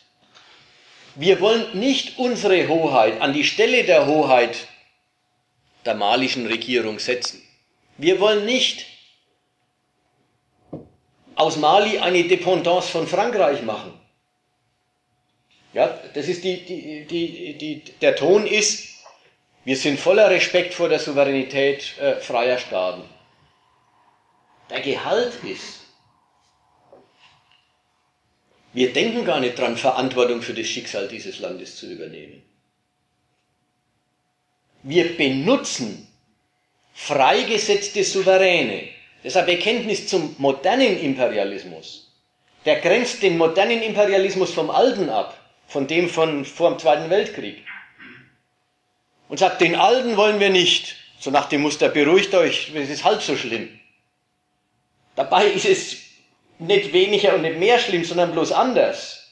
Wir wollen nicht unsere Hoheit an die Stelle der Hoheit der malischen Regierung setzen. Wir wollen nicht aus Mali eine Dependance von Frankreich machen. Ja, das ist die, die, die, die, der Ton ist, wir sind voller Respekt vor der Souveränität äh, freier Staaten. Der Gehalt ist, wir denken gar nicht dran, Verantwortung für das Schicksal dieses Landes zu übernehmen. Wir benutzen freigesetzte Souveräne. Das ist ein Bekenntnis zum modernen Imperialismus. Der grenzt den modernen Imperialismus vom alten ab, von dem von vor dem Zweiten Weltkrieg und sagt, den Alten wollen wir nicht. So nach dem Muster, beruhigt euch, es ist halb so schlimm. Dabei ist es nicht weniger und nicht mehr schlimm, sondern bloß anders.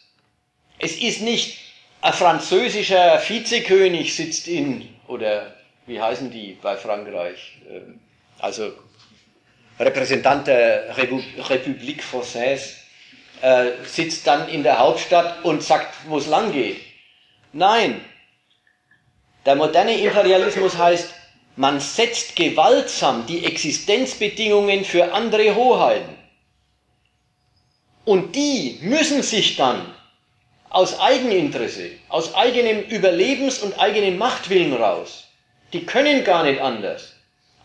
Es ist nicht ein französischer Vizekönig sitzt in, oder wie heißen die bei Frankreich, ähm, also Repräsentant der République Française, äh, sitzt dann in der Hauptstadt und sagt, wo es lang geht. Nein, der moderne Imperialismus heißt, man setzt gewaltsam die Existenzbedingungen für andere Hoheiten. Und die müssen sich dann aus Eigeninteresse, aus eigenem Überlebens- und eigenem Machtwillen raus, die können gar nicht anders,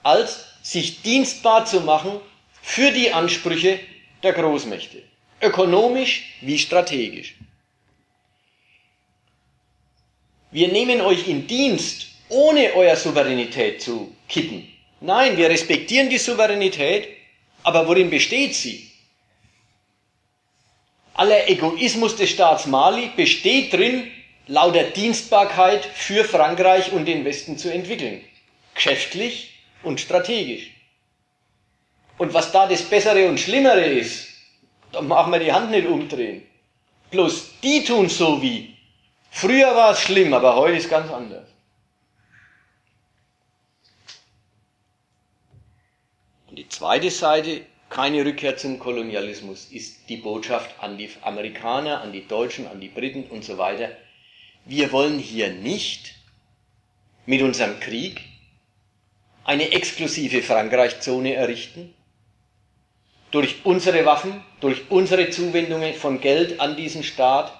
als sich dienstbar zu machen für die Ansprüche der Großmächte, ökonomisch wie strategisch. Wir nehmen euch in Dienst, ohne euer Souveränität zu kippen. Nein, wir respektieren die Souveränität, Aber worin besteht sie? Aller Egoismus des Staats Mali besteht drin, lauter Dienstbarkeit für Frankreich und den Westen zu entwickeln. Geschäftlich und strategisch. Und was da das Bessere und Schlimmere ist, da machen wir die Hand nicht umdrehen. Bloß die tun so wie. Früher war es schlimm, aber heute ist ganz anders. Und die zweite Seite, keine Rückkehr zum Kolonialismus, ist die Botschaft an die Amerikaner, an die Deutschen, an die Briten und so weiter. Wir wollen hier nicht mit unserem Krieg eine exklusive Frankreichzone errichten, durch unsere Waffen, durch unsere Zuwendungen von Geld an diesen Staat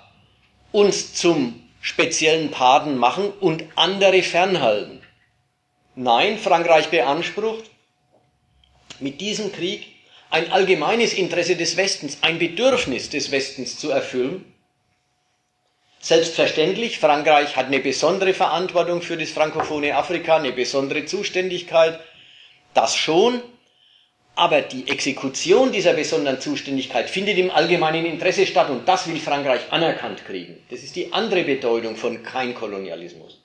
uns zum speziellen Paten machen und andere fernhalten. Nein, Frankreich beansprucht, mit diesem Krieg ein allgemeines Interesse des Westens, ein Bedürfnis des Westens zu erfüllen. Selbstverständlich, Frankreich hat eine besondere Verantwortung für das frankophone Afrika, eine besondere Zuständigkeit, das schon, aber die Exekution dieser besonderen Zuständigkeit findet im allgemeinen Interesse statt und das will Frankreich anerkannt kriegen. Das ist die andere Bedeutung von kein Kolonialismus.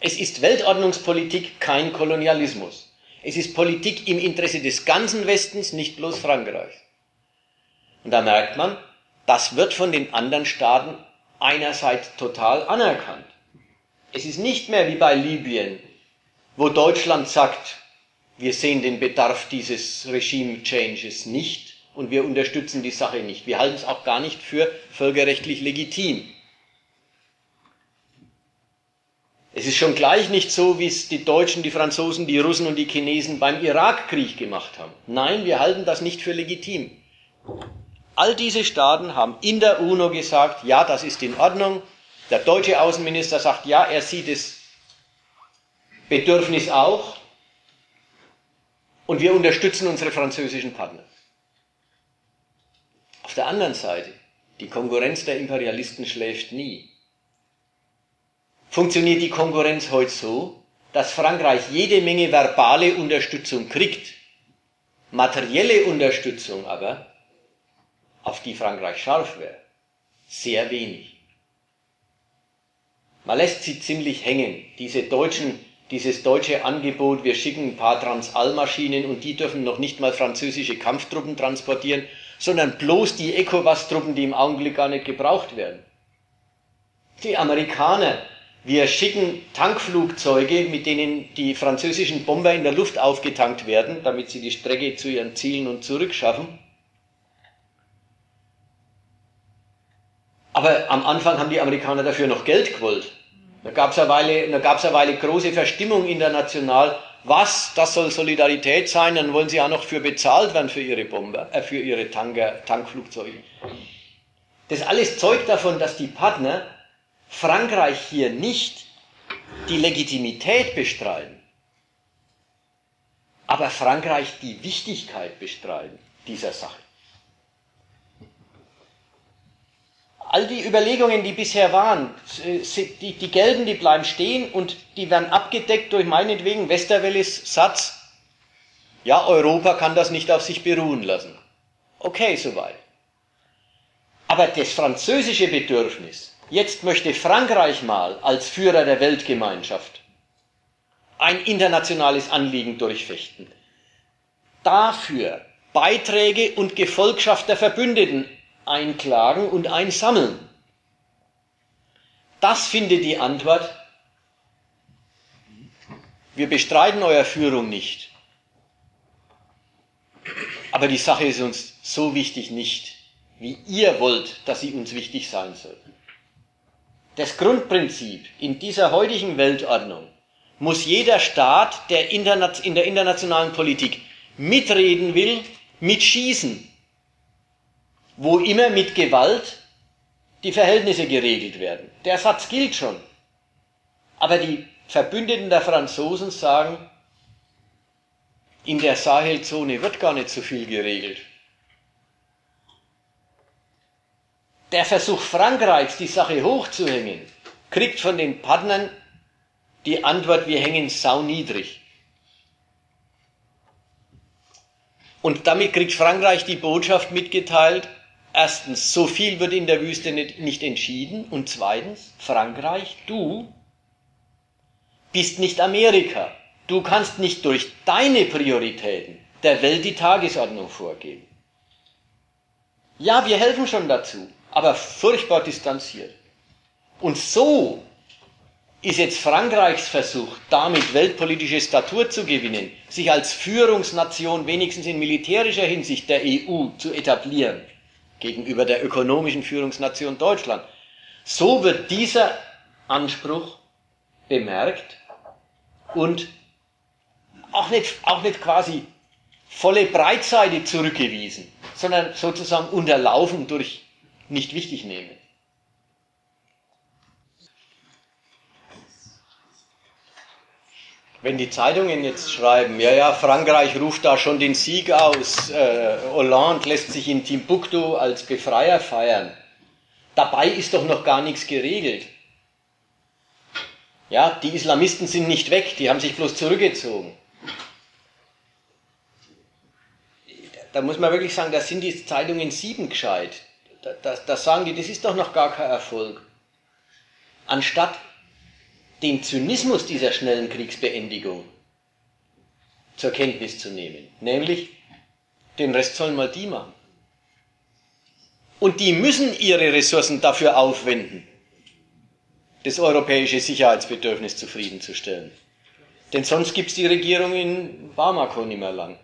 Es ist Weltordnungspolitik kein Kolonialismus. Es ist Politik im Interesse des ganzen Westens, nicht bloß Frankreichs. Und da merkt man, das wird von den anderen Staaten einerseits total anerkannt. Es ist nicht mehr wie bei Libyen, wo Deutschland sagt, wir sehen den Bedarf dieses Regime-Changes nicht und wir unterstützen die Sache nicht. Wir halten es auch gar nicht für völkerrechtlich legitim. Es ist schon gleich nicht so, wie es die Deutschen, die Franzosen, die Russen und die Chinesen beim Irakkrieg gemacht haben. Nein, wir halten das nicht für legitim. All diese Staaten haben in der UNO gesagt, ja, das ist in Ordnung. Der deutsche Außenminister sagt, ja, er sieht das Bedürfnis auch. Und wir unterstützen unsere französischen Partner. Auf der anderen Seite, die Konkurrenz der Imperialisten schläft nie funktioniert die Konkurrenz heute so, dass Frankreich jede Menge verbale Unterstützung kriegt, materielle Unterstützung aber, auf die Frankreich scharf wäre, sehr wenig. Man lässt sie ziemlich hängen. Diese deutschen, dieses deutsche Angebot, wir schicken ein paar Transall-Maschinen und die dürfen noch nicht mal französische Kampftruppen transportieren, sondern bloß die ECOWAS-Truppen, die im Augenblick gar nicht gebraucht werden. Die Amerikaner wir schicken Tankflugzeuge, mit denen die französischen Bomber in der Luft aufgetankt werden, damit sie die Strecke zu ihren Zielen und zurück schaffen. Aber am Anfang haben die Amerikaner dafür noch Geld gewollt. Da gab es eine Weile, da gab's eine Weile große Verstimmung international. Was? Das soll Solidarität sein? Dann wollen sie auch noch für bezahlt werden für ihre Bomber, äh, für ihre Tanker, Tankflugzeuge. Das alles zeugt davon, dass die Partner Frankreich hier nicht die Legitimität bestreiten, aber Frankreich die Wichtigkeit bestreiten dieser Sache. All die Überlegungen, die bisher waren, die, die gelten, die bleiben stehen und die werden abgedeckt durch meinetwegen Westerwelles Satz, ja, Europa kann das nicht auf sich beruhen lassen. Okay, soweit. Aber das französische Bedürfnis, Jetzt möchte Frankreich mal als Führer der Weltgemeinschaft ein internationales Anliegen durchfechten. Dafür Beiträge und Gefolgschaft der Verbündeten einklagen und einsammeln. Das findet die Antwort, wir bestreiten euer Führung nicht. Aber die Sache ist uns so wichtig nicht, wie ihr wollt, dass sie uns wichtig sein soll. Das Grundprinzip in dieser heutigen Weltordnung muss jeder Staat, der in der internationalen Politik mitreden will, mitschießen, wo immer mit Gewalt die Verhältnisse geregelt werden. Der Satz gilt schon. Aber die Verbündeten der Franzosen sagen, in der Sahelzone wird gar nicht so viel geregelt. Der Versuch Frankreichs, die Sache hochzuhängen, kriegt von den Partnern die Antwort, wir hängen sau niedrig. Und damit kriegt Frankreich die Botschaft mitgeteilt, erstens, so viel wird in der Wüste nicht, nicht entschieden und zweitens, Frankreich, du bist nicht Amerika. Du kannst nicht durch deine Prioritäten der Welt die Tagesordnung vorgeben. Ja, wir helfen schon dazu, aber furchtbar distanziert. Und so ist jetzt Frankreichs Versuch, damit weltpolitische Statur zu gewinnen, sich als Führungsnation wenigstens in militärischer Hinsicht der EU zu etablieren, gegenüber der ökonomischen Führungsnation Deutschland. So wird dieser Anspruch bemerkt und auch nicht, auch nicht quasi volle Breitseite zurückgewiesen, sondern sozusagen unterlaufen durch nicht wichtig nehmen. Wenn die Zeitungen jetzt schreiben, ja, ja, Frankreich ruft da schon den Sieg aus, äh, Hollande lässt sich in Timbuktu als Befreier feiern, dabei ist doch noch gar nichts geregelt. Ja, die Islamisten sind nicht weg, die haben sich bloß zurückgezogen. Da muss man wirklich sagen, da sind die Zeitungen sieben gescheit. Da, da, da sagen die, das ist doch noch gar kein Erfolg. Anstatt den Zynismus dieser schnellen Kriegsbeendigung zur Kenntnis zu nehmen, nämlich den Rest sollen mal die machen. Und die müssen ihre Ressourcen dafür aufwenden, das europäische Sicherheitsbedürfnis zufriedenzustellen. Denn sonst gibt es die Regierung in Bamako nicht mehr lang.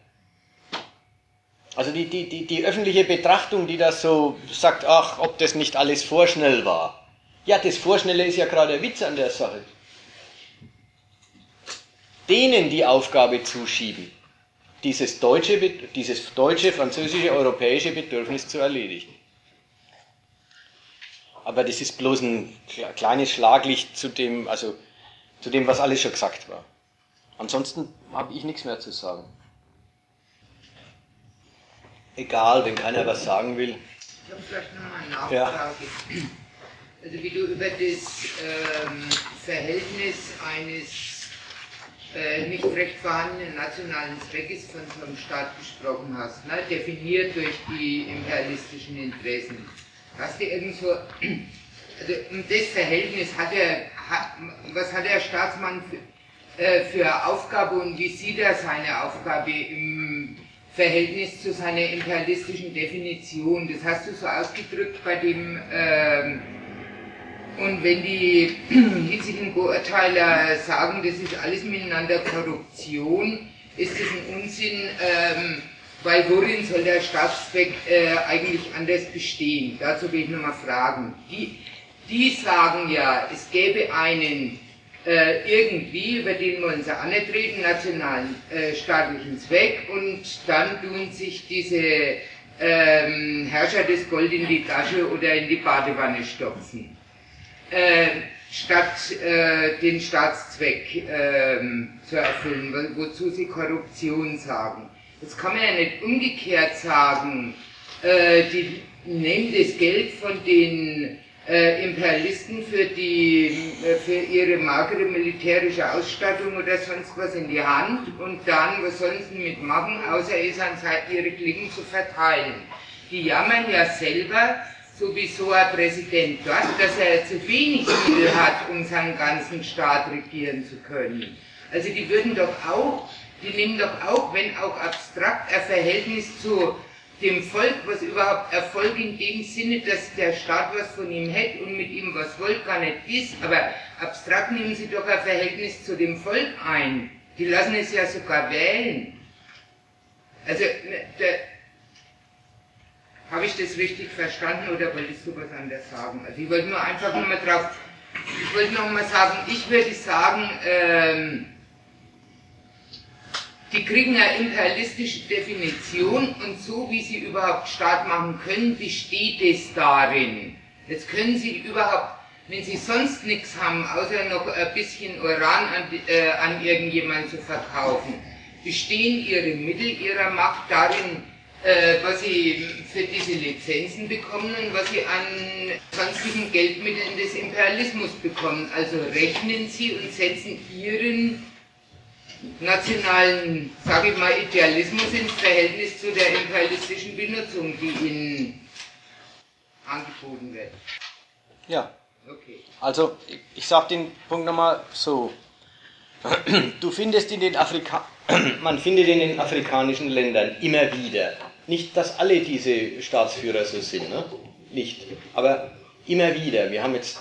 Also die, die, die, die öffentliche Betrachtung, die das so sagt, ach, ob das nicht alles vorschnell war. Ja, das Vorschnelle ist ja gerade der Witz an der Sache. Denen die Aufgabe zuschieben, dieses deutsche, dieses deutsche, französische, europäische Bedürfnis zu erledigen. Aber das ist bloß ein kleines Schlaglicht zu dem, also zu dem, was alles schon gesagt war. Ansonsten habe ich nichts mehr zu sagen. Egal, wenn keiner was sagen will. Ich habe vielleicht noch eine Nachfrage. Ja. Also wie du über das ähm, Verhältnis eines äh, nicht recht vorhandenen nationalen Zweckes von so einem Staat gesprochen hast, ne? definiert durch die imperialistischen Interessen. Hast du irgendwo, also das Verhältnis hat er, hat, was hat der Staatsmann für, äh, für Aufgabe und wie sieht er seine Aufgabe im Verhältnis zu seiner imperialistischen Definition? Das hast du so ausgedrückt bei dem, äh, und wenn die hitzigen Beurteiler sagen, das ist alles miteinander Korruption, ist das ein Unsinn, ähm, weil worin soll der Staatszweck äh, eigentlich anders bestehen? Dazu will ich nochmal fragen. Die, die sagen ja, es gäbe einen äh, irgendwie, über den auch nicht reden, nationalen äh, staatlichen Zweck und dann tun sich diese ähm, Herrscher das Gold in die Tasche oder in die Badewanne stopfen. Äh, statt äh, den Staatszweck ähm, zu erfüllen, wo, wozu sie Korruption sagen. Jetzt kann man ja nicht umgekehrt sagen, äh, die nehmen das Geld von den äh, Imperialisten für, die, äh, für ihre magere militärische Ausstattung oder sonst was in die Hand und dann, was sollen sie damit machen, außer es an ihre Klingen zu verteilen. Die jammern ja selber, sowieso ein Präsident dort, dass er zu wenig Mittel hat, um seinen ganzen Staat regieren zu können. Also die würden doch auch, die nehmen doch auch, wenn auch abstrakt, ein Verhältnis zu dem Volk, was überhaupt Erfolg in dem Sinne, dass der Staat was von ihm hätte und mit ihm was wollt, gar nicht ist, aber abstrakt nehmen sie doch ein Verhältnis zu dem Volk ein. Die lassen es ja sogar wählen. Also, ne, der, habe ich das richtig verstanden oder wolltest du was anderes sagen? Also ich wollte nur einfach nochmal drauf, ich wollte nochmal sagen, ich würde sagen, ähm, die kriegen eine imperialistische Definition und so wie sie überhaupt Staat machen können, besteht es darin. Jetzt können sie überhaupt, wenn sie sonst nichts haben, außer noch ein bisschen Uran an, äh, an irgendjemanden zu verkaufen, bestehen ihre Mittel ihrer Macht darin, was sie für diese Lizenzen bekommen und was sie an sonstigen Geldmitteln des Imperialismus bekommen. Also rechnen sie und setzen ihren nationalen, sage ich mal, Idealismus ins Verhältnis zu der imperialistischen Benutzung, die ihnen angeboten wird. Ja. Okay. Also, ich, ich sage den Punkt nochmal so. Du findest in den Afrika man findet in den afrikanischen Ländern immer wieder, nicht, dass alle diese Staatsführer so sind, ne? nicht, aber immer wieder. Wir haben jetzt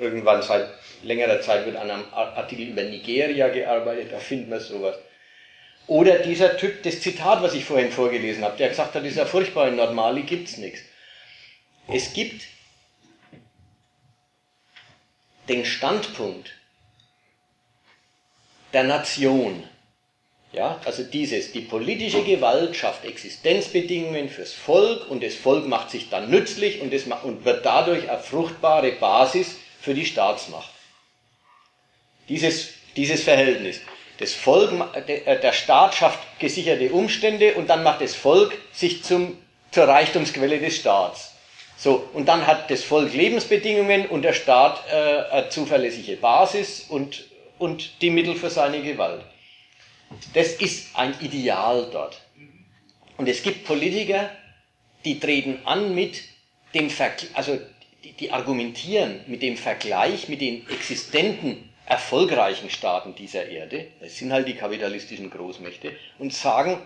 irgendwann seit längerer Zeit mit einem Artikel über Nigeria gearbeitet, da finden wir sowas. Oder dieser Typ, das Zitat, was ich vorhin vorgelesen habe, der gesagt hat, dieser furchtbare Normali gibt's nichts. Es gibt den Standpunkt der Nation. Ja, also dieses, die politische Gewalt schafft Existenzbedingungen fürs Volk und das Volk macht sich dann nützlich und, das, und wird dadurch eine fruchtbare Basis für die Staatsmacht. Dieses, dieses Verhältnis. Das Volk, äh, der Staat schafft gesicherte Umstände und dann macht das Volk sich zum, zur Reichtumsquelle des Staats. So, und dann hat das Volk Lebensbedingungen und der Staat äh, eine zuverlässige Basis und, und die Mittel für seine Gewalt. Das ist ein Ideal dort. Und es gibt Politiker, die treten an mit dem Vergleich, also die, argumentieren mit dem Vergleich mit den existenten erfolgreichen Staaten dieser Erde, das sind halt die kapitalistischen Großmächte, und sagen,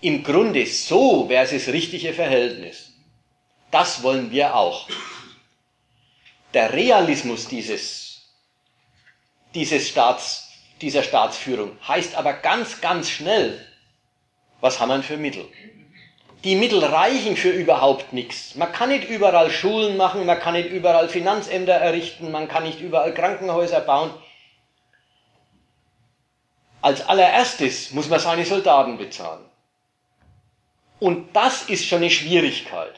im Grunde so wäre es das richtige Verhältnis. Das wollen wir auch. Der Realismus dieses, dieses Staats, dieser Staatsführung heißt aber ganz, ganz schnell, was haben wir für Mittel? Die Mittel reichen für überhaupt nichts. Man kann nicht überall Schulen machen, man kann nicht überall Finanzämter errichten, man kann nicht überall Krankenhäuser bauen. Als allererstes muss man seine Soldaten bezahlen. Und das ist schon eine Schwierigkeit.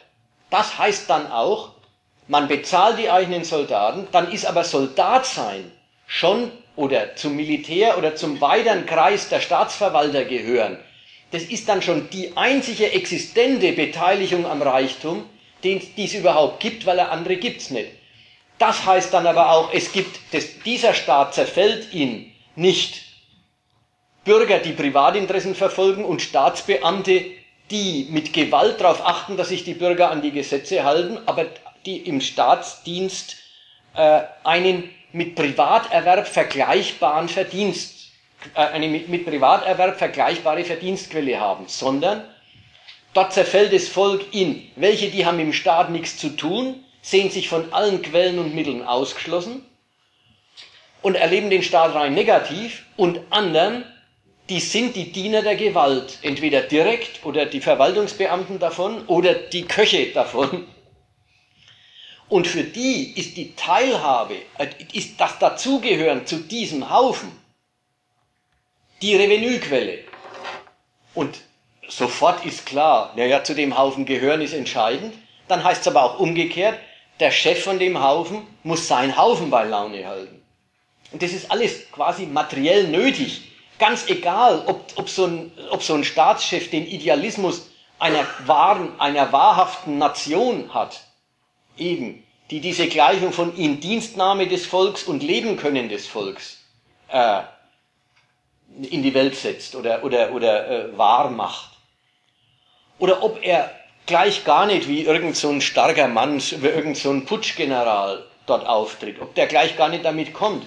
Das heißt dann auch, man bezahlt die eigenen Soldaten, dann ist aber Soldat sein schon oder zum Militär oder zum weiteren Kreis der Staatsverwalter gehören. Das ist dann schon die einzige existente Beteiligung am Reichtum, den es überhaupt gibt, weil er andere gibt's nicht. Das heißt dann aber auch, es gibt, das, dieser Staat zerfällt in nicht Bürger, die Privatinteressen verfolgen und Staatsbeamte, die mit Gewalt darauf achten, dass sich die Bürger an die Gesetze halten, aber die im Staatsdienst äh, einen mit Privaterwerb vergleichbaren Verdienst, äh, eine mit, mit Privaterwerb vergleichbare Verdienstquelle haben, sondern dort zerfällt das Volk in welche, die haben im Staat nichts zu tun, sehen sich von allen Quellen und Mitteln ausgeschlossen und erleben den Staat rein negativ und anderen, die sind die Diener der Gewalt, entweder direkt oder die Verwaltungsbeamten davon oder die Köche davon. Und für die ist die Teilhabe, äh, ist das Dazugehören zu diesem Haufen die Revenuequelle. Und sofort ist klar, naja, zu dem Haufen gehören ist entscheidend. Dann heißt es aber auch umgekehrt, der Chef von dem Haufen muss seinen Haufen bei Laune halten. Und das ist alles quasi materiell nötig. Ganz egal, ob, ob, so ein, ob so ein Staatschef den Idealismus einer wahren, einer wahrhaften Nation hat, eben, die diese Gleichung von in Dienstnahme des Volks und Leben können des Volks äh, in die Welt setzt oder, oder, oder äh, wahr macht. Oder ob er gleich gar nicht wie irgend so ein starker Mann, wie irgend so ein Putschgeneral dort auftritt, ob der gleich gar nicht damit kommt.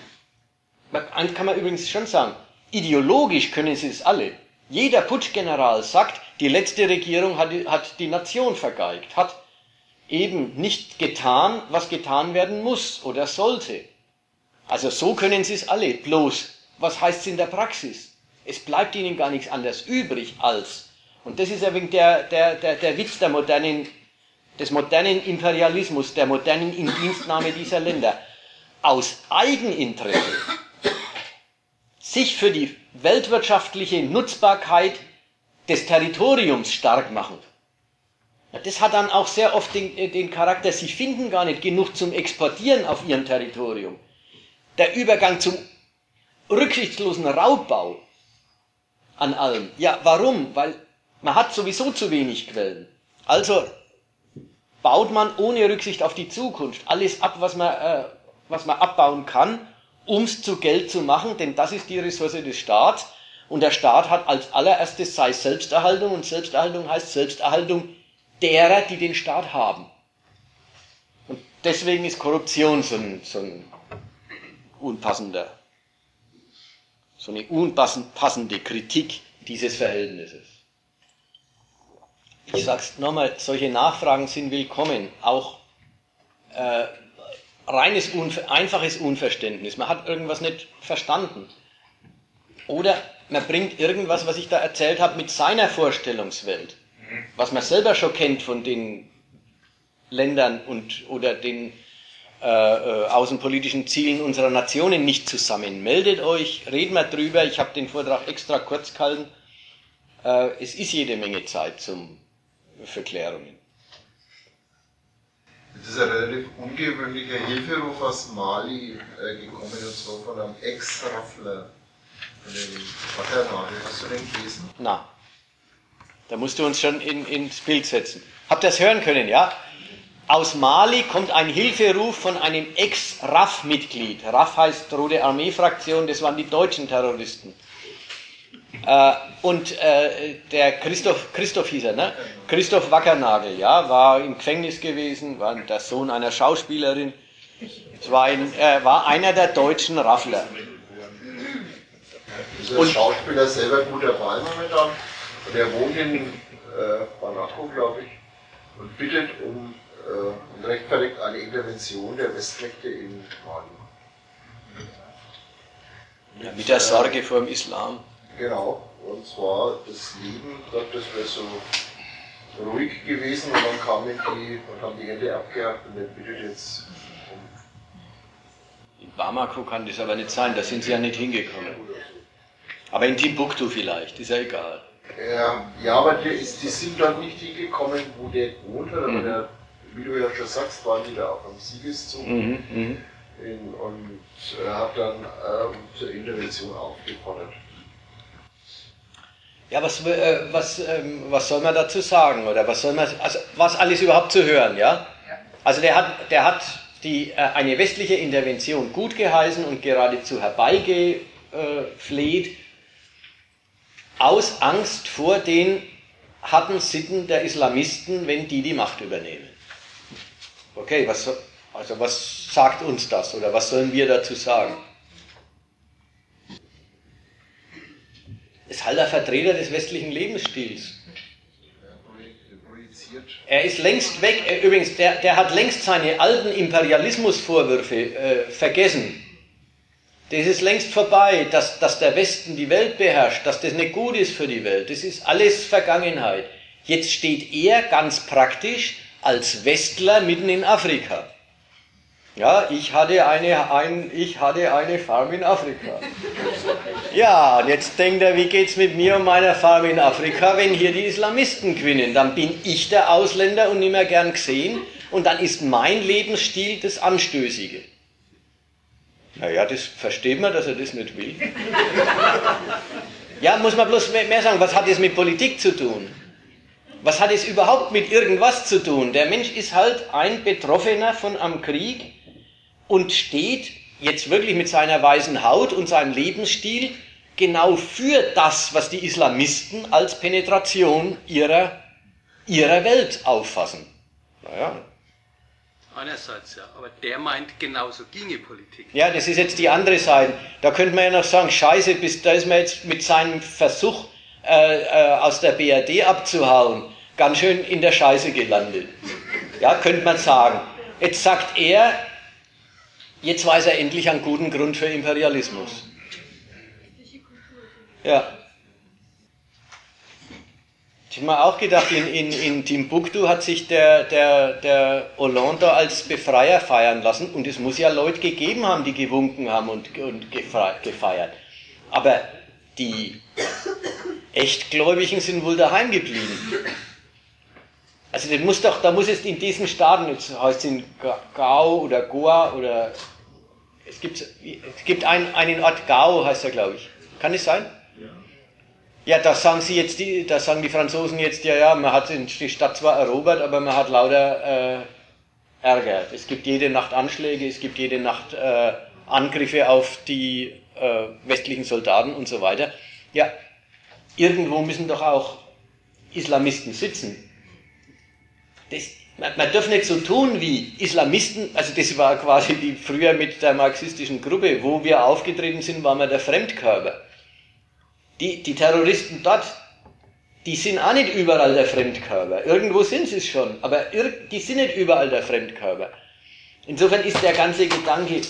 Eins kann man übrigens schon sagen, Ideologisch können sie es alle. Jeder Putschgeneral sagt, die letzte Regierung hat, hat die Nation vergeigt, hat eben nicht getan, was getan werden muss oder sollte. Also so können sie es alle. Bloß, was heißt es in der Praxis? Es bleibt ihnen gar nichts anderes übrig als, und das ist ja der, der, der, der Witz der modernen, des modernen Imperialismus, der modernen Indienstnahme dieser Länder, aus Eigeninteresse sich für die weltwirtschaftliche Nutzbarkeit des Territoriums stark machen. Das hat dann auch sehr oft den, äh, den, Charakter, sie finden gar nicht genug zum Exportieren auf ihrem Territorium. Der Übergang zum rücksichtslosen Raubbau an allem. Ja, warum? Weil man hat sowieso zu wenig Quellen. Also baut man ohne Rücksicht auf die Zukunft alles ab, was man, äh, was man abbauen kann um es zu Geld zu machen, denn das ist die Ressource des Staats. Und der Staat hat als allererstes sei Selbsterhaltung und Selbsterhaltung heißt Selbsterhaltung derer, die den Staat haben. Und deswegen ist Korruption so ein, so ein unpassender, so eine unpassende Kritik dieses Verhältnisses. Ich sag's nochmal, solche Nachfragen sind willkommen, auch äh, reines, Unver einfaches Unverständnis. Man hat irgendwas nicht verstanden. Oder man bringt irgendwas, was ich da erzählt habe, mit seiner Vorstellungswelt, was man selber schon kennt von den Ländern und oder den äh, äh, außenpolitischen Zielen unserer Nationen nicht zusammen. Meldet euch, reden wir drüber. Ich habe den Vortrag extra kurz gehalten. Äh, es ist jede Menge Zeit zum Verklärungen. Das ist ein relativ ungewöhnlicher Hilferuf aus Mali äh, gekommen, und zwar von einem Ex-Raffler, von dem Watternagel. Hast du den gelesen? Na, da musst du uns schon in, ins Bild setzen. Habt ihr das hören können, ja? Aus Mali kommt ein Hilferuf von einem Ex-RAF-Mitglied. RAF heißt Rote Armee-Fraktion, das waren die deutschen Terroristen. Äh, und äh, der Christoph, Christoph hieß er, ne? Christoph Wackernagel, ja, war im Gefängnis gewesen, war der Sohn einer Schauspielerin. Es war, ein, äh, war einer der deutschen Raffler. Ist der Schauspieler selber gut dabei momentan? Und er wohnt in äh, Bamako, glaube ich, und bittet um äh, und rechtfertigt eine Intervention der Westmächte in Mali. Ja, mit der Sorge vor dem Islam. Genau, und zwar das Leben dort, das wäre so ruhig gewesen und dann kamen die und haben die Hände abgehakt und er bittet jetzt um. In Bamako kann das aber nicht sein, da sind sie ja nicht hingekommen. Aber in Timbuktu vielleicht, ist ja egal. Ja, ja aber die, ist, die sind dort nicht hingekommen, wo der gewohnt hat, aber Mhm. der, wie du ja schon sagst, waren die da auch am Siegeszug Mhm, mhm. in, und er hat dann ähm, zur Intervention aufgefordert. Ja, was, äh, was, ähm, was soll man dazu sagen? Oder was soll man, also was alles überhaupt zu hören, ja? Also der hat, der hat die, äh, eine westliche Intervention gut geheißen und geradezu herbeigefleht, aus Angst vor den harten Sitten der Islamisten, wenn die die Macht übernehmen. Okay, was, so- also was sagt uns das oder was sollen wir dazu sagen? Ist halt ein Vertreter des westlichen Lebensstils. Er ist längst weg. Übrigens, der, der hat längst seine alten Imperialismusvorwürfe äh, vergessen. Das ist längst vorbei, dass, dass der Westen die Welt beherrscht, dass das nicht gut ist für die Welt. Das ist alles Vergangenheit. Jetzt steht er ganz praktisch als Westler mitten in Afrika. Ja, ich hatte eine, ein, ich hatte eine Farm in Afrika. Ja, und jetzt denkt er, wie geht's mit mir und meiner Farm in Afrika, wenn hier die Islamisten gewinnen? Dann bin ich der Ausländer und nicht mehr gern gesehen und dann ist mein Lebensstil das Anstößige. Naja, das versteht man, dass er das nicht will. Ja, muss man bloß mehr sagen, was hat das mit Politik zu tun? Was hat es überhaupt mit irgendwas zu tun? Der Mensch ist halt ein Betroffener von am Krieg und steht jetzt wirklich mit seiner weißen Haut und seinem Lebensstil genau für das, was die Islamisten als Penetration ihrer, ihrer Welt auffassen. Naja, Einerseits ja, aber der meint, genauso ginge Politik. ja, das ist jetzt die andere Seite. Da könnte man ja noch sagen, scheiße, bis da ist man jetzt mit seinem Versuch äh, äh, aus der BRD abzuhauen, ganz schön in der Scheiße gelandet. Ja, könnte man sagen. Jetzt sagt er, jetzt weiß er endlich einen guten Grund für Imperialismus. Ja. Ich habe mir auch gedacht, in, in, in Timbuktu hat sich der, der, der Hollande als Befreier feiern lassen und es muss ja Leute gegeben haben, die gewunken haben und, und gefeiert. Aber die Echtgläubigen sind wohl daheim geblieben. Also das muss doch, da muss es in diesen Staaten, jetzt heißt es in Ga- Gao oder Goa oder es gibt, es gibt einen, einen Ort Gao, heißt er glaube ich. Kann es sein? Ja, da sagen sie jetzt, die, da sagen die Franzosen jetzt, ja, ja, man hat die Stadt zwar erobert, aber man hat lauter äh, Ärger. Es gibt jede Nacht Anschläge, es gibt jede Nacht äh, Angriffe auf die äh, westlichen Soldaten und so weiter. Ja, irgendwo müssen doch auch Islamisten sitzen. Das, man, man darf nicht so tun wie Islamisten, also das war quasi die früher mit der marxistischen Gruppe, wo wir aufgetreten sind, waren wir der Fremdkörper. Die, die Terroristen dort, die sind auch nicht überall der Fremdkörper. Irgendwo sind sie es schon, aber die sind nicht überall der Fremdkörper. Insofern ist der ganze Gedanke,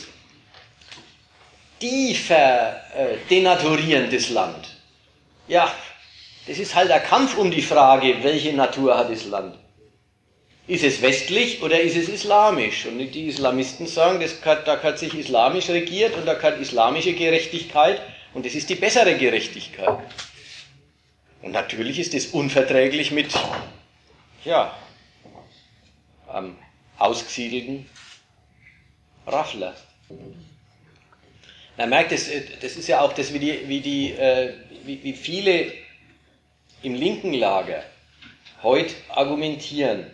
die verdenaturieren das Land. Ja, das ist halt der Kampf um die Frage, welche Natur hat das Land. Ist es westlich oder ist es islamisch? Und die Islamisten sagen, das hat, da hat sich islamisch regiert und da hat islamische Gerechtigkeit und das ist die bessere Gerechtigkeit. Und natürlich ist es unverträglich mit, ja, am ausgesiedelten Raffler. Man merkt, das, das ist ja auch das, wie, die, wie, die, äh, wie, wie viele im linken Lager heute argumentieren.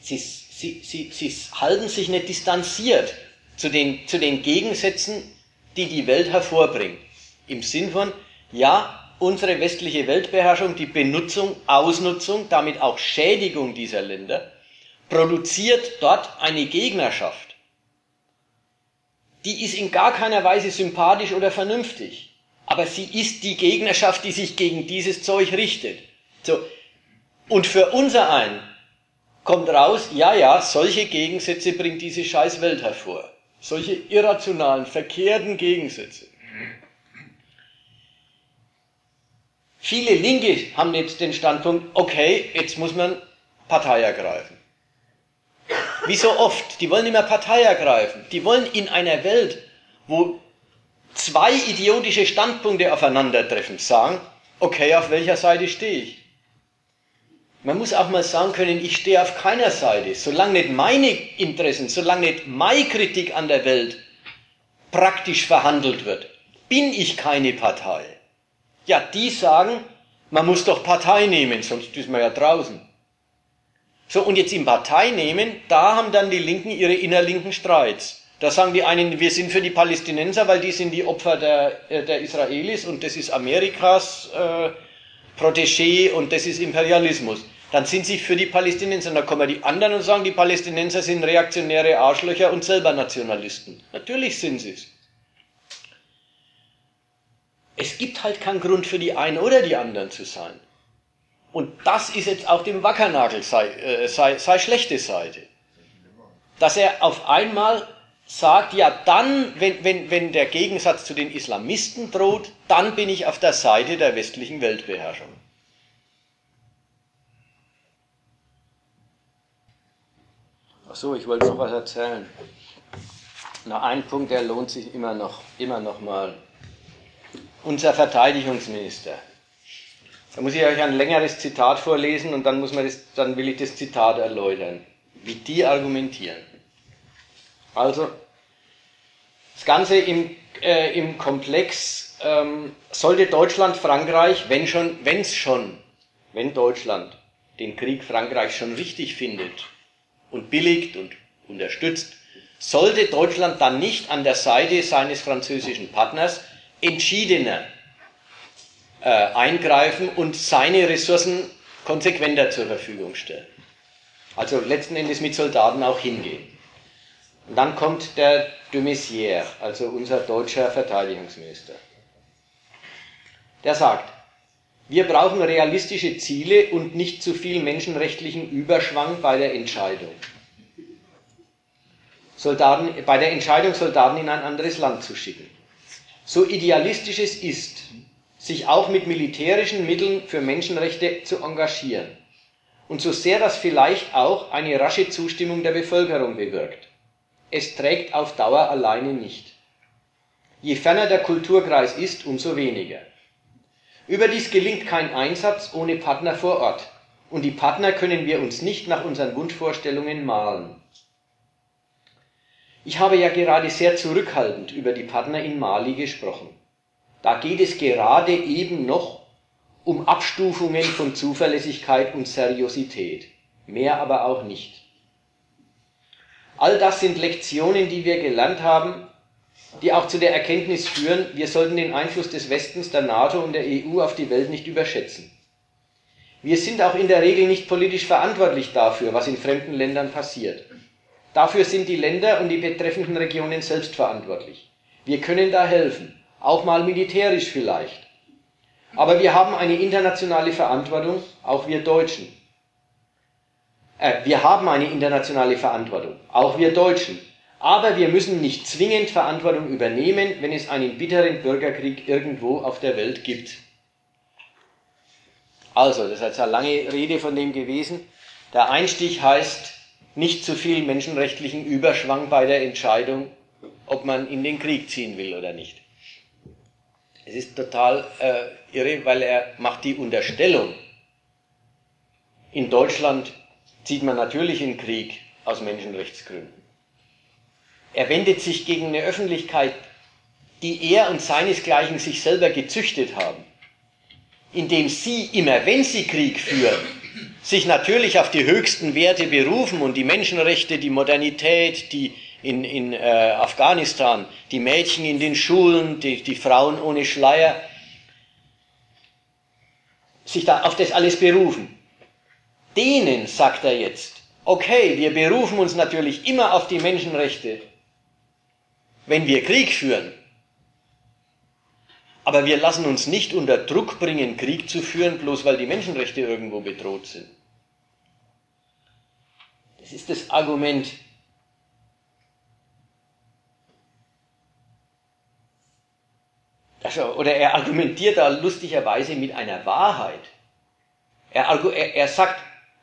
Sie, sie, sie, sie halten sich nicht distanziert zu den, zu den Gegensätzen, die die Welt hervorbringt. Im Sinn von, ja, unsere westliche Weltbeherrschung, die Benutzung, Ausnutzung, damit auch Schädigung dieser Länder, produziert dort eine Gegnerschaft. Die ist in gar keiner Weise sympathisch oder vernünftig. Aber sie ist die Gegnerschaft, die sich gegen dieses Zeug richtet. So. Und für unser ein kommt raus, ja, ja, solche Gegensätze bringt diese scheiß Welt hervor. Solche irrationalen, verkehrten Gegensätze. Viele Linke haben jetzt den Standpunkt, okay, jetzt muss man Partei ergreifen. Wie so oft, die wollen mehr Partei ergreifen. Die wollen in einer Welt, wo zwei idiotische Standpunkte aufeinandertreffen, sagen, okay, auf welcher Seite stehe ich? Man muss auch mal sagen können, ich stehe auf keiner Seite. Solange nicht meine Interessen, solange nicht meine Kritik an der Welt praktisch verhandelt wird, bin ich keine Partei. Ja, die sagen, man muss doch Partei nehmen, sonst ist man ja draußen. So, und jetzt im Partei nehmen, da haben dann die Linken ihre innerlinken Streits. Da sagen die einen, wir sind für die Palästinenser, weil die sind die Opfer der, äh, der Israelis und das ist Amerikas äh, Protégé und das ist Imperialismus. Dann sind sie für die Palästinenser. Und dann kommen die anderen und sagen, die Palästinenser sind reaktionäre Arschlöcher und selber Nationalisten. Natürlich sind sie es. Es gibt halt keinen Grund für die einen oder die anderen zu sein. Und das ist jetzt auch dem Wackernagel sei, äh, sei, sei schlechte Seite. Dass er auf einmal sagt, ja dann, wenn, wenn, wenn der Gegensatz zu den Islamisten droht, dann bin ich auf der Seite der westlichen Weltbeherrschung. Ach so, ich wollte noch was erzählen. Na, ein Punkt, der lohnt sich immer noch, immer noch mal. Unser Verteidigungsminister. Da muss ich euch ein längeres Zitat vorlesen und dann, muss man das, dann will ich das Zitat erläutern, wie die argumentieren. Also, das Ganze im, äh, im Komplex ähm, sollte Deutschland, Frankreich, wenn schon, wenn es schon, wenn Deutschland den Krieg Frankreich schon richtig findet und billigt und unterstützt, sollte Deutschland dann nicht an der Seite seines französischen Partners entschiedener äh, eingreifen und seine Ressourcen konsequenter zur Verfügung stellen. Also letzten Endes mit Soldaten auch hingehen. Und dann kommt der de Maizière, also unser deutscher Verteidigungsminister. Der sagt, wir brauchen realistische Ziele und nicht zu viel menschenrechtlichen Überschwang bei der Entscheidung. Soldaten, bei der Entscheidung, Soldaten in ein anderes Land zu schicken. So idealistisch es ist, sich auch mit militärischen Mitteln für Menschenrechte zu engagieren und so sehr das vielleicht auch eine rasche Zustimmung der Bevölkerung bewirkt es trägt auf Dauer alleine nicht. Je ferner der Kulturkreis ist, umso weniger. Überdies gelingt kein Einsatz ohne Partner vor Ort, und die Partner können wir uns nicht nach unseren Wunschvorstellungen malen. Ich habe ja gerade sehr zurückhaltend über die Partner in Mali gesprochen. Da geht es gerade eben noch um Abstufungen von Zuverlässigkeit und Seriosität, mehr aber auch nicht. All das sind Lektionen, die wir gelernt haben, die auch zu der Erkenntnis führen, wir sollten den Einfluss des Westens, der NATO und der EU auf die Welt nicht überschätzen. Wir sind auch in der Regel nicht politisch verantwortlich dafür, was in fremden Ländern passiert. Dafür sind die Länder und die betreffenden Regionen selbst verantwortlich. Wir können da helfen, auch mal militärisch vielleicht. Aber wir haben eine internationale Verantwortung, auch wir Deutschen. Äh, wir haben eine internationale Verantwortung, auch wir Deutschen. Aber wir müssen nicht zwingend Verantwortung übernehmen, wenn es einen bitteren Bürgerkrieg irgendwo auf der Welt gibt. Also, das ist jetzt eine lange Rede von dem gewesen. Der Einstich heißt nicht zu viel menschenrechtlichen Überschwang bei der Entscheidung, ob man in den Krieg ziehen will oder nicht. Es ist total äh, irre, weil er macht die Unterstellung, in Deutschland zieht man natürlich in Krieg aus Menschenrechtsgründen. Er wendet sich gegen eine Öffentlichkeit, die er und seinesgleichen sich selber gezüchtet haben, indem sie immer, wenn sie Krieg führen, sich natürlich auf die höchsten Werte berufen und die Menschenrechte, die Modernität, die in, in äh, Afghanistan, die Mädchen in den Schulen, die, die Frauen ohne Schleier, sich da auf das alles berufen. Denen sagt er jetzt, okay, wir berufen uns natürlich immer auf die Menschenrechte, wenn wir Krieg führen. Aber wir lassen uns nicht unter Druck bringen, Krieg zu führen, bloß weil die Menschenrechte irgendwo bedroht sind. Das ist das Argument, oder er argumentiert da lustigerweise mit einer Wahrheit. Er, er, er sagt,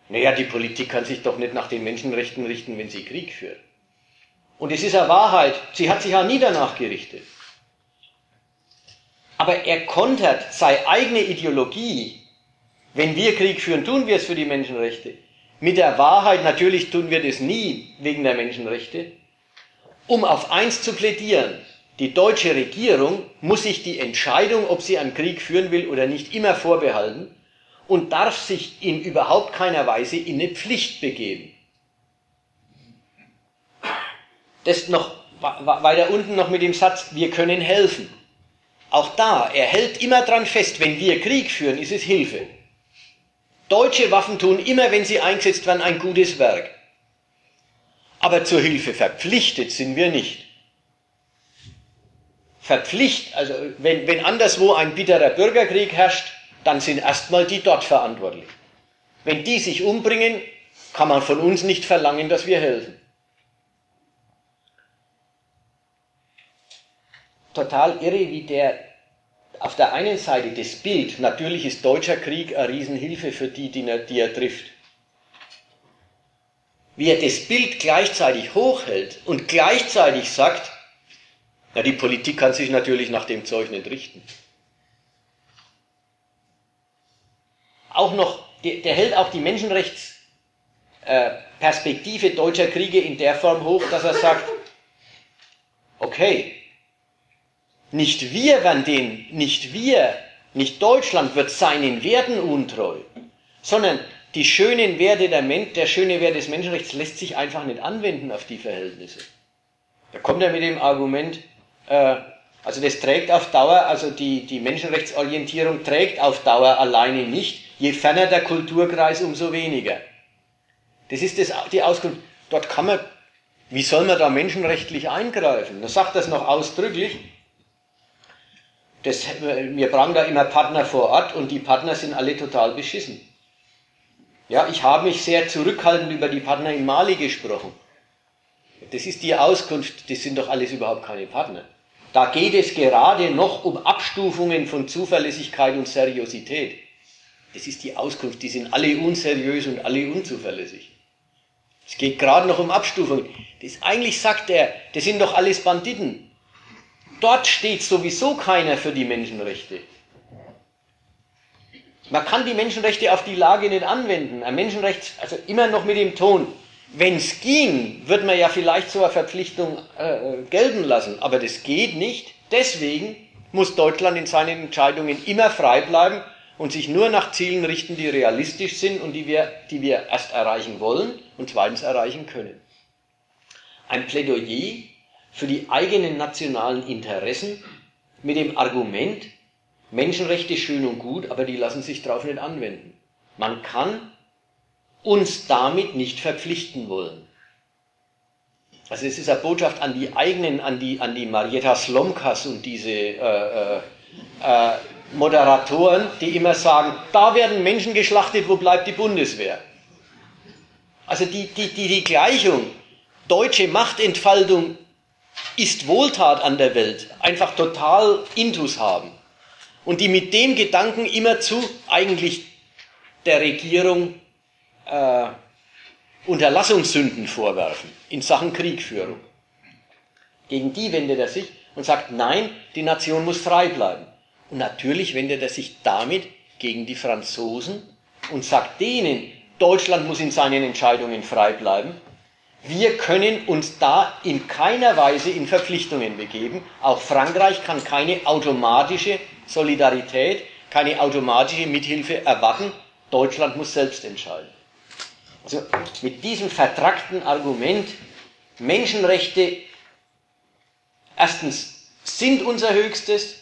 naja, die Politik kann sich doch nicht nach den Menschenrechten richten, wenn sie Krieg führt. Und es ist eine Wahrheit, sie hat sich auch nie danach gerichtet. Aber er kontert seine eigene Ideologie, wenn wir Krieg führen, tun wir es für die Menschenrechte. Mit der Wahrheit, natürlich tun wir das nie wegen der Menschenrechte, um auf eins zu plädieren, die deutsche Regierung muss sich die Entscheidung, ob sie einen Krieg führen will oder nicht, immer vorbehalten und darf sich in überhaupt keiner Weise in eine Pflicht begeben. Das noch weiter unten noch mit dem Satz, wir können helfen. Auch da, er hält immer dran fest, wenn wir Krieg führen, ist es Hilfe. Deutsche Waffen tun immer, wenn sie eingesetzt werden, ein gutes Werk. Aber zur Hilfe verpflichtet sind wir nicht verpflichtet, also wenn, wenn anderswo ein bitterer Bürgerkrieg herrscht, dann sind erstmal die dort verantwortlich. Wenn die sich umbringen, kann man von uns nicht verlangen, dass wir helfen. Total irre, wie der auf der einen Seite das Bild, natürlich ist deutscher Krieg eine Riesenhilfe für die, die er, die er trifft. Wie er das Bild gleichzeitig hochhält und gleichzeitig sagt, ja, die Politik kann sich natürlich nach dem Zeug nicht richten. Auch noch, der, der hält auch die Menschenrechtsperspektive äh, deutscher Kriege in der Form hoch, dass er sagt, okay, nicht wir werden den, nicht wir, nicht Deutschland wird seinen Werten untreu, sondern die schönen Werte der, Men der schöne Wert des Menschenrechts lässt sich einfach nicht anwenden auf die Verhältnisse. Da kommt er mit dem Argument, äh, also das trägt auf Dauer, also die, die Menschenrechtsorientierung trägt auf Dauer alleine nicht. Je ferner der Kulturkreis, umso weniger. Das ist das, die Auskunft. Dort kann man, wie soll man da menschenrechtlich eingreifen? Da sagt das noch ausdrücklich. Das, wir brauchen da immer Partner vor Ort und die Partner sind alle total beschissen. Ja, ich habe mich sehr zurückhaltend über die Partner in Mali gesprochen. Das ist die Auskunft, das sind doch alles überhaupt keine Partner. Da geht es gerade noch um Abstufungen von Zuverlässigkeit und Seriosität. Das ist die Auskunft, die sind alle unseriös und alle unzuverlässig. Es geht gerade noch um Abstufungen. Das eigentlich sagt er, das sind doch alles Banditen. Dort steht sowieso keiner für die Menschenrechte. Man kann die Menschenrechte auf die Lage nicht anwenden. Ein Menschenrecht, also immer noch mit dem Ton, wenn es ging, würde man ja vielleicht so eine Verpflichtung äh, gelten lassen, aber das geht nicht. Deswegen muss Deutschland in seinen Entscheidungen immer frei bleiben und sich nur nach Zielen richten, die realistisch sind und die wir, die wir erst erreichen wollen und zweitens erreichen können. ein Plädoyer für die eigenen nationalen Interessen mit dem Argument, Menschenrechte schön und gut, aber die lassen sich darauf nicht anwenden. Man kann uns damit nicht verpflichten wollen. Also es ist eine Botschaft an die eigenen, an die, an die Marietta Slomkas und diese äh, äh, äh, Moderatoren, die immer sagen, da werden Menschen geschlachtet, wo bleibt die Bundeswehr? Also die, die, die, die Gleichung, deutsche Machtentfaltung ist Wohltat an der Welt, einfach total Intus haben. Und die mit dem Gedanken immerzu eigentlich der Regierung äh, Unterlassungssünden vorwerfen in Sachen Kriegführung. Gegen die wendet er sich und sagt, nein, die Nation muss frei bleiben. Und natürlich wendet er sich damit gegen die Franzosen und sagt denen, Deutschland muss in seinen Entscheidungen frei bleiben. Wir können uns da in keiner Weise in Verpflichtungen begeben. Auch Frankreich kann keine automatische Solidarität, keine automatische Mithilfe erwarten. Deutschland muss selbst entscheiden. Also mit diesem vertrackten Argument, Menschenrechte erstens sind unser höchstes,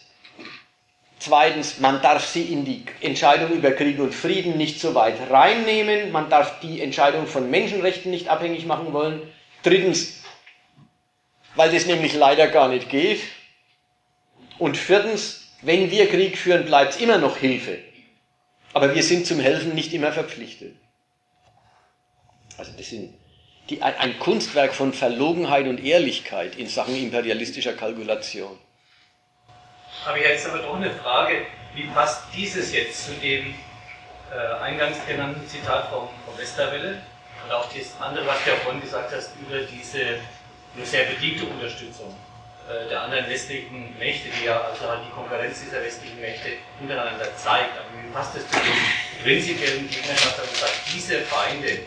zweitens, man darf sie in die Entscheidung über Krieg und Frieden nicht so weit reinnehmen, man darf die Entscheidung von Menschenrechten nicht abhängig machen wollen, drittens, weil das nämlich leider gar nicht geht, und viertens, wenn wir Krieg führen, bleibt es immer noch Hilfe, aber wir sind zum Helfen nicht immer verpflichtet. Also das sind die, ein Kunstwerk von Verlogenheit und Ehrlichkeit in Sachen imperialistischer Kalkulation. Ich jetzt aber doch eine Frage, wie passt dieses jetzt zu dem äh, eingangs genannten Zitat vom, vom Westerwelle und auch das andere, was du ja vorhin gesagt hast, über diese nur sehr bedingte Unterstützung äh, der anderen westlichen Mächte, die ja also halt die Konkurrenz dieser westlichen Mächte untereinander zeigt. Aber wie passt das zu dem prinzipiellen Gegnerschaft, dass man sagt, diese Feinde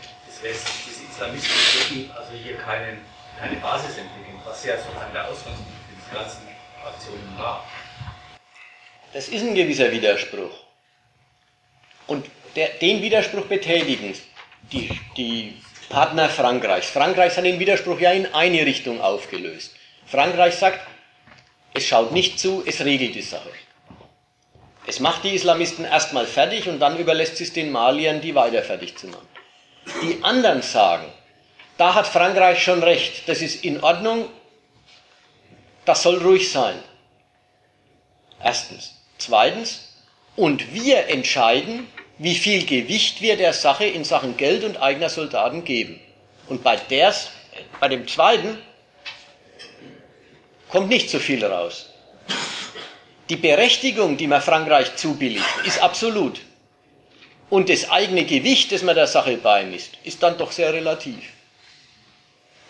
lässt diese Islamisten dürfen also hier keinen, keine Basis entwickeln, was ja sozusagen der Ausgangspunkt dieser ganzen Aktionen war. Das ist ein gewisser Widerspruch. Und der, den Widerspruch betätigen die, die Partner Frankreichs. Frankreich hat den Widerspruch ja in eine Richtung aufgelöst. Frankreich sagt, es schaut nicht zu, es regelt die Sache. Es macht die Islamisten erstmal fertig und dann überlässt es den Maliern, die weiter fertig zu machen. Die anderen sagen, da hat Frankreich schon recht, das ist in Ordnung, das soll ruhig sein. Erstens. Zweitens, und wir entscheiden, wie viel Gewicht wir der Sache in Sachen Geld und eigener Soldaten geben. Und bei, ders, bei dem zweiten kommt nicht so viel raus. Die Berechtigung, die man Frankreich zubilligt, ist absolut und das eigene Gewicht, das man der Sache beimisst, ist dann doch sehr relativ.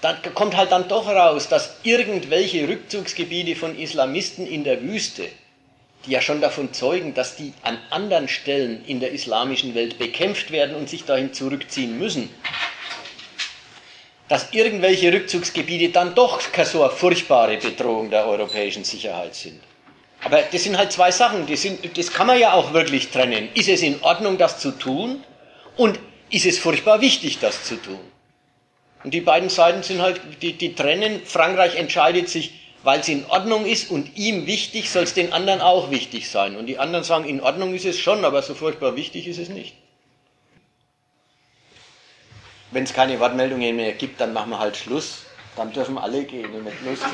Dann kommt halt dann doch raus, dass irgendwelche Rückzugsgebiete von Islamisten in der Wüste, die ja schon davon zeugen, dass die an anderen Stellen in der islamischen Welt bekämpft werden und sich dahin zurückziehen müssen, dass irgendwelche Rückzugsgebiete dann doch so eine furchtbare Bedrohung der europäischen Sicherheit sind. Aber das sind halt zwei Sachen, die sind, das kann man ja auch wirklich trennen. Ist es in Ordnung, das zu tun? Und ist es furchtbar wichtig, das zu tun? Und die beiden Seiten sind halt, die, die trennen. Frankreich entscheidet sich, weil es in Ordnung ist und ihm wichtig, soll es den anderen auch wichtig sein. Und die anderen sagen, in Ordnung ist es schon, aber so furchtbar wichtig ist es nicht. Wenn es keine Wortmeldungen mehr gibt, dann machen wir halt Schluss. Dann dürfen alle gehen und nicht bloß zu.